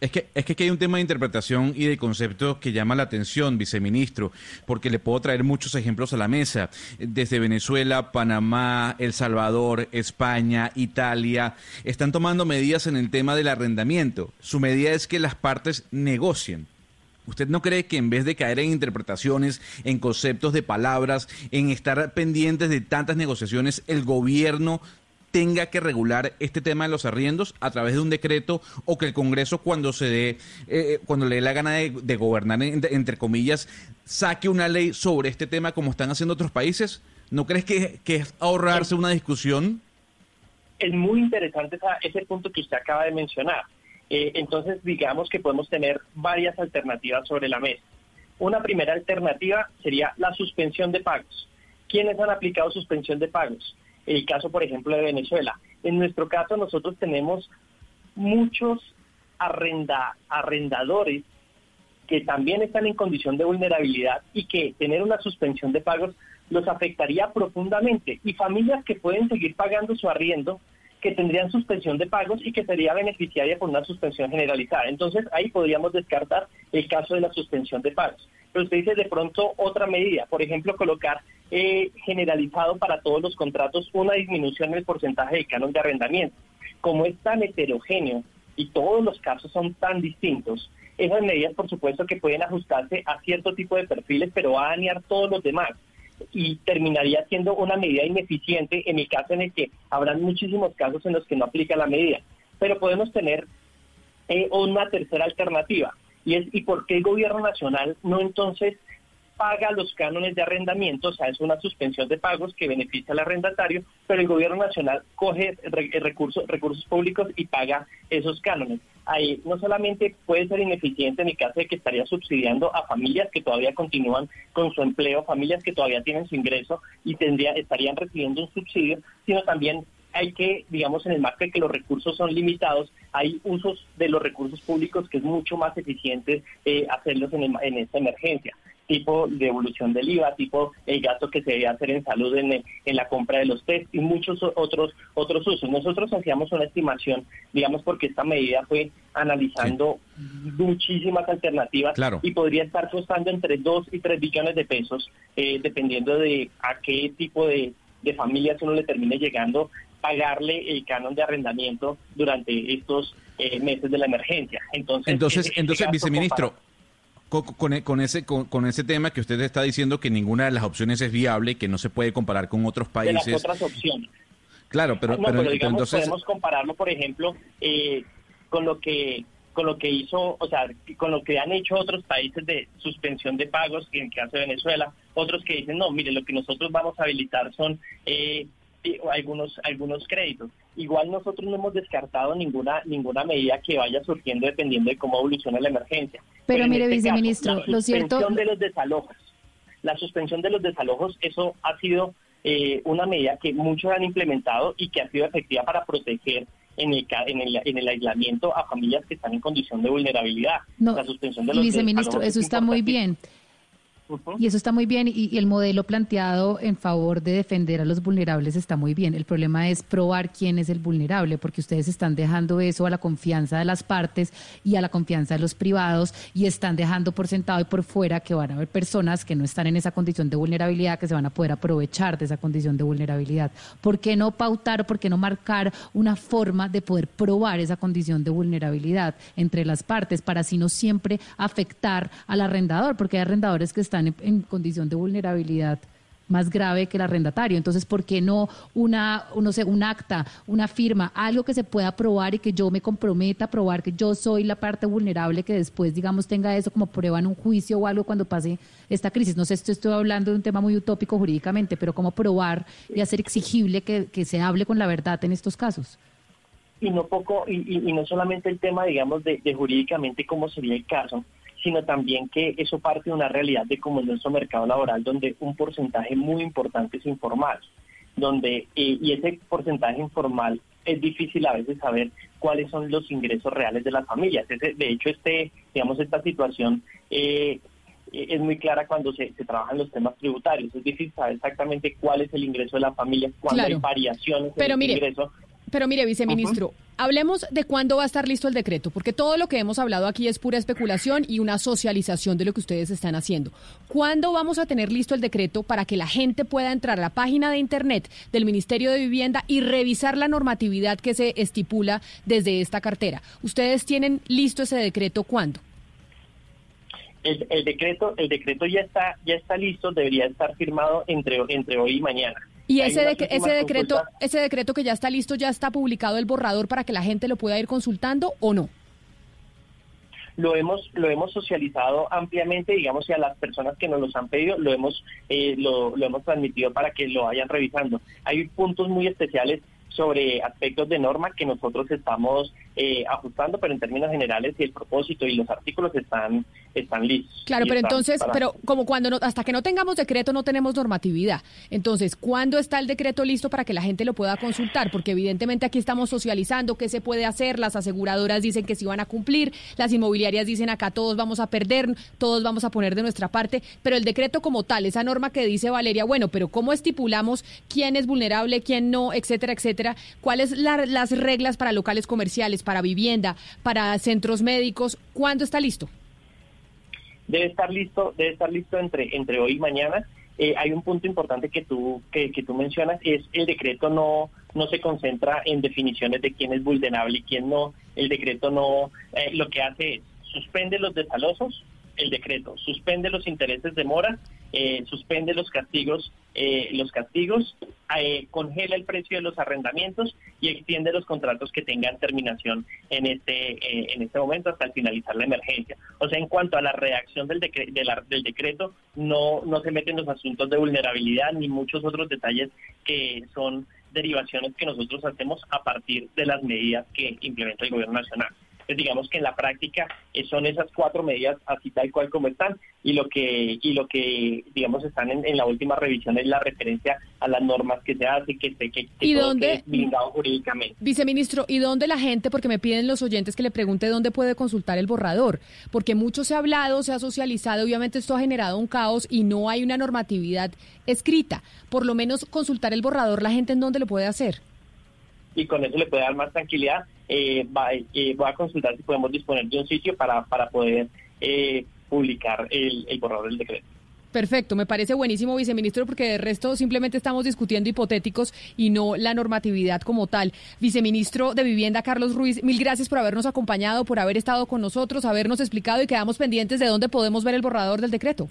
Es que, es que hay un tema de interpretación y de concepto que llama la atención, viceministro, porque le puedo traer muchos ejemplos a la mesa, desde Venezuela, Panamá, El Salvador, España, Italia, están tomando medidas en el tema del arrendamiento. Su medida es que las partes negocien. ¿Usted no cree que en vez de caer en interpretaciones, en conceptos de palabras, en estar pendientes de tantas negociaciones, el gobierno tenga que regular este tema de los arriendos a través de un decreto o que el Congreso cuando se dé, eh, cuando le dé la gana de, gobernar, entre comillas, saque una ley sobre este tema como están haciendo otros países? ¿No crees que, es ahorrarse una discusión? Es muy interesante ese punto que usted acaba de mencionar. Eh, entonces, digamos que podemos tener varias alternativas sobre la mesa. Una primera alternativa sería la suspensión de pagos. ¿Quiénes han aplicado suspensión de pagos? El caso, por ejemplo, de Venezuela. En nuestro caso, nosotros tenemos muchos arrenda, arrendadores que también están en condición de vulnerabilidad y que tener una suspensión de pagos los afectaría profundamente. Y familias que pueden seguir pagando su arriendo, que tendrían suspensión de pagos y que sería beneficiaria con una suspensión generalizada. Entonces ahí podríamos descartar el caso de la suspensión de pagos. Pero usted dice de pronto otra medida, por ejemplo, colocar eh, generalizado para todos los contratos una disminución en el porcentaje de canon de arrendamiento. Como es tan heterogéneo y todos los casos son tan distintos, esas medidas por supuesto que pueden ajustarse a cierto tipo de perfiles, pero va a dañar todos los demás y terminaría siendo una medida ineficiente en el caso en el que habrán muchísimos casos en los que no aplica la medida. Pero podemos tener eh, una tercera alternativa y es ¿y por qué el gobierno nacional no entonces paga los cánones de arrendamiento, o sea, es una suspensión de pagos que beneficia al arrendatario, pero el gobierno nacional coge recursos, recursos públicos y paga esos cánones. Ahí no solamente puede ser ineficiente en el caso de que estaría subsidiando a familias que todavía continúan con su empleo, familias que todavía tienen su ingreso y tendría, estarían recibiendo un subsidio, sino también hay que, digamos, en el marco de que los recursos son limitados, hay usos de los recursos públicos que es mucho más eficiente eh, hacerlos en, en esta emergencia tipo de evolución del IVA, tipo el gasto que se debe hacer en salud en, en, la compra de los test y muchos otros otros usos. Nosotros hacíamos una estimación, digamos, porque esta medida fue analizando muchísimas alternativas y podría estar costando entre 2 y 3 billones de pesos, eh, dependiendo de a qué tipo de, de familias uno le termine llegando pagarle el canon de arrendamiento durante estos eh, meses de la emergencia. Entonces, entonces, entonces viceministro, con, e, con, ese con, ese tema que usted está diciendo que ninguna de las opciones es viable, que no se puede comparar con otros países. De las otras opciones. Claro, pero, pero, entonces podemos compararlo, por ejemplo, eh, con lo que con lo que hizo, o sea, con lo que han hecho otros países de suspensión de pagos, en el caso de Venezuela, otros que dicen, no, mire, lo que nosotros vamos a habilitar son eh, algunos algunos créditos. Igual nosotros no hemos descartado ninguna ninguna medida que vaya surgiendo dependiendo de cómo evoluciona la emergencia. Pero, mire, este viceministro, lo cierto... La suspensión de los desalojos. La suspensión de los desalojos, eso ha sido eh, una medida que muchos han implementado y que ha sido efectiva para proteger en el, en el, en el aislamiento a familias que están en condición de vulnerabilidad. la suspensión de los viceministro, eso está muy bien. Y eso está muy bien y, el modelo planteado en favor de defender a los vulnerables está muy bien. El problema es probar quién es el vulnerable, porque ustedes están dejando eso a la confianza de las partes y a la confianza de los privados y están dejando por sentado y por fuera que van a haber personas que no están en esa condición de vulnerabilidad que se van a poder aprovechar de esa condición de vulnerabilidad. ¿Por qué no pautar o por qué no marcar una forma de poder probar esa condición de vulnerabilidad entre las partes para así no siempre afectar al arrendador? Porque hay arrendadores que están en, condición de vulnerabilidad más grave que el arrendatario. Entonces, ¿por qué no una, no sé, un acta, una firma, algo que se pueda probar y que yo me comprometa a probar que yo soy la parte vulnerable que después, digamos, tenga eso como prueba en un juicio o algo cuando pase esta crisis? No sé, esto estoy hablando de un tema muy utópico jurídicamente, pero cómo probar y hacer exigible que, se hable con la verdad en estos casos. Y no poco, y, no solamente el tema, digamos, de jurídicamente cómo sería el caso, sino también que eso parte de una realidad de cómo es nuestro mercado laboral, donde un porcentaje muy importante es informal, donde eh, y ese porcentaje informal es difícil a veces saber cuáles son los ingresos reales de las familias. de hecho, este, digamos, esta situación eh, es muy clara cuando se, se trabajan los temas tributarios. Es difícil saber exactamente cuál es el ingreso de la familia, cuándo hay variaciones Pero en el ingreso. Pero mire, viceministro, hablemos de cuándo va a estar listo el decreto, porque todo lo que hemos hablado aquí es pura especulación y una socialización de lo que ustedes están haciendo. ¿Cuándo vamos a tener listo el decreto para que la gente pueda entrar a la página de Internet del Ministerio de Vivienda y revisar la normatividad que se estipula desde esta cartera? ¿Ustedes tienen listo ese decreto cuándo? El, el decreto, el decreto ya está, ya está listo, debería estar firmado entre, entre hoy y mañana. Y ese, ese decreto, ese decreto que ya está listo, ya está publicado el borrador para que la gente lo pueda ir consultando o no? Lo hemos, lo hemos socializado ampliamente, digamos, y a las personas que nos los han pedido, lo hemos, eh, lo, lo hemos transmitido para que lo vayan revisando. Hay puntos muy especiales sobre aspectos de norma que nosotros estamos eh, ajustando, pero en términos generales el propósito y los artículos están están listos. Claro, pero entonces, pero como cuando no, hasta que no tengamos decreto no tenemos normatividad. Entonces, ¿cuándo está el decreto listo para que la gente lo pueda consultar? Porque evidentemente aquí estamos socializando qué se puede hacer, las aseguradoras dicen que sí van a cumplir, las inmobiliarias dicen acá todos vamos a perder, todos vamos a poner de nuestra parte, pero el decreto como tal, esa norma que dice Valeria, bueno, pero ¿cómo estipulamos quién es vulnerable, quién no, etcétera, etcétera? ¿Cuáles las reglas para locales comerciales, para vivienda, para centros médicos? ¿Cuándo está listo? debe estar listo, debe estar listo entre, entre hoy y mañana. Eh, hay un punto importante que tú, que, que tú mencionas, es el decreto no, no se concentra en definiciones de quién es vulnerable y quién no. El decreto no, eh, lo que hace es suspende los desalosos, el decreto suspende los intereses de mora, eh, suspende los castigos, eh, los castigos, eh, congela el precio de los arrendamientos y extiende los contratos que tengan terminación en este en este momento hasta finalizar la emergencia. O sea, en cuanto a la redacción del, del decreto, no no se meten los asuntos de vulnerabilidad ni muchos otros detalles que son derivaciones que nosotros hacemos a partir de las medidas que implementa el gobierno nacional Pues digamos que en la práctica eh, son esas cuatro medidas así tal cual como están y lo que y lo que digamos están en, la última revisión es la referencia a las normas que se hace que se que, ¿Y dónde, blindado jurídicamente. Viceministro, ¿y dónde la gente porque me piden los oyentes que le pregunte dónde puede consultar el borrador? Porque mucho se ha hablado, se ha socializado, obviamente esto ha generado un caos y no hay una normatividad escrita. Por lo menos consultar el borrador, la gente en dónde lo puede hacer y con eso le puede dar más tranquilidad. Eh, va, eh, voy a consultar si podemos disponer de un sitio para, para poder eh, publicar el, el borrador del decreto. Perfecto, me parece buenísimo, viceministro, porque de resto simplemente estamos discutiendo hipotéticos y no la normatividad como tal. Viceministro de Vivienda, Carlos Ruiz, mil gracias por habernos acompañado, por haber estado con nosotros, habernos explicado y quedamos pendientes de dónde podemos ver el borrador del decreto.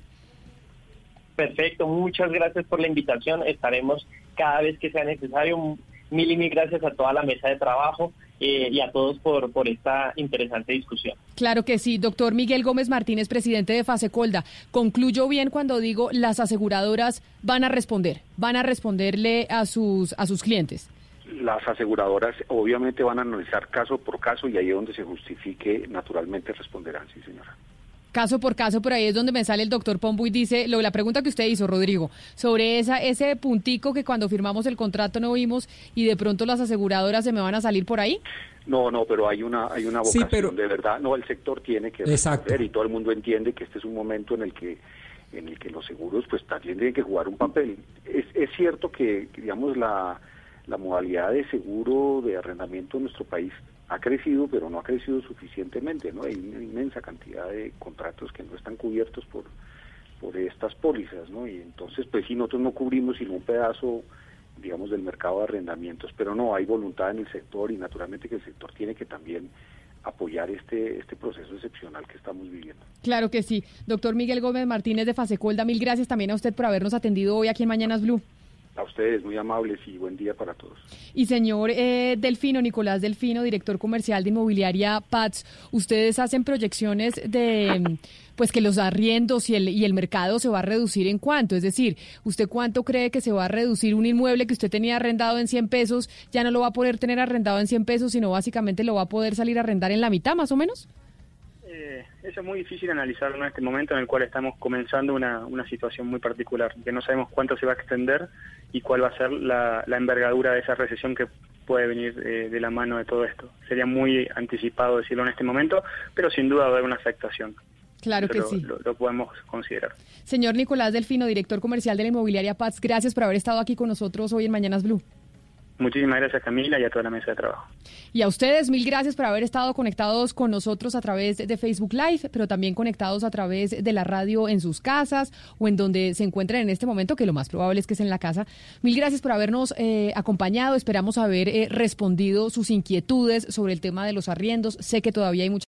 Perfecto, muchas gracias por la invitación. Estaremos cada vez que sea necesario Mil y mil gracias a toda la mesa de trabajo eh, y a todos por, por esta interesante discusión. Claro que sí, doctor Miguel Gómez Martínez, presidente de Fasecolda. Concluyo bien cuando digo las aseguradoras van a responder, van a responderle a sus, a sus clientes. Las aseguradoras obviamente van a analizar caso por caso y ahí donde se justifique, naturalmente responderán, sí señora caso por caso, por ahí es donde me sale el doctor Pombo y dice, lo, la pregunta que usted hizo, Rodrigo, sobre esa, ese puntico que cuando firmamos el contrato no vimos y de pronto las aseguradoras se me van a salir por ahí. No, no, pero hay una hay una vocación de verdad. No, el sector tiene que responder y todo el mundo entiende que este es un momento en el que en el que los seguros pues también tienen que jugar un papel. Es, es cierto que digamos la la modalidad de seguro de arrendamiento en nuestro país ha crecido, pero no ha crecido suficientemente, ¿no? Hay una inmensa cantidad de contratos que no están cubiertos por, por estas pólizas, ¿no? Y entonces, pues sí, nosotros no cubrimos sino un pedazo, digamos, del mercado de arrendamientos, pero no, hay voluntad en el sector y naturalmente que el sector tiene que también apoyar este, este proceso excepcional que estamos viviendo. Claro que sí. Doctor Miguel Gómez Martínez de Fasecolda, mil gracias también a usted por habernos atendido hoy aquí en Mañanas Blue. A ustedes, muy amables y buen día para todos. Y señor eh, Delfino, Nicolás Delfino, director comercial de Inmobiliaria PATS, ustedes hacen proyecciones de pues que los arriendos y el, y el mercado se va a reducir en cuánto, es decir, ¿usted cuánto cree que se va a reducir un inmueble que usted tenía arrendado en 100 pesos, ya no lo va a poder tener arrendado en 100 pesos, sino básicamente lo va a poder salir a arrendar en la mitad más o menos? Eh, eso es muy difícil analizarlo en este momento en el cual estamos comenzando una, una situación muy particular, que no sabemos cuánto se va a extender y cuál va a ser la, envergadura de esa recesión que puede venir eh, de la mano de todo esto. Sería muy anticipado decirlo en este momento, pero sin duda va a haber una afectación. Claro que sí. Lo, podemos considerar. Señor Nicolás Delfino, director comercial de la inmobiliaria Paz, gracias por haber estado aquí con nosotros hoy en Mañanas Blue. Muchísimas gracias Camila y a toda la mesa de trabajo. Y a ustedes mil gracias por haber estado conectados con nosotros a través de Facebook Live, pero también conectados a través de la radio en sus casas o en donde se encuentren en este momento, que lo más probable es que es en la casa. Mil gracias por habernos eh, acompañado. Esperamos haber eh, respondido sus inquietudes sobre el tema de los arriendos. Sé que todavía hay muchas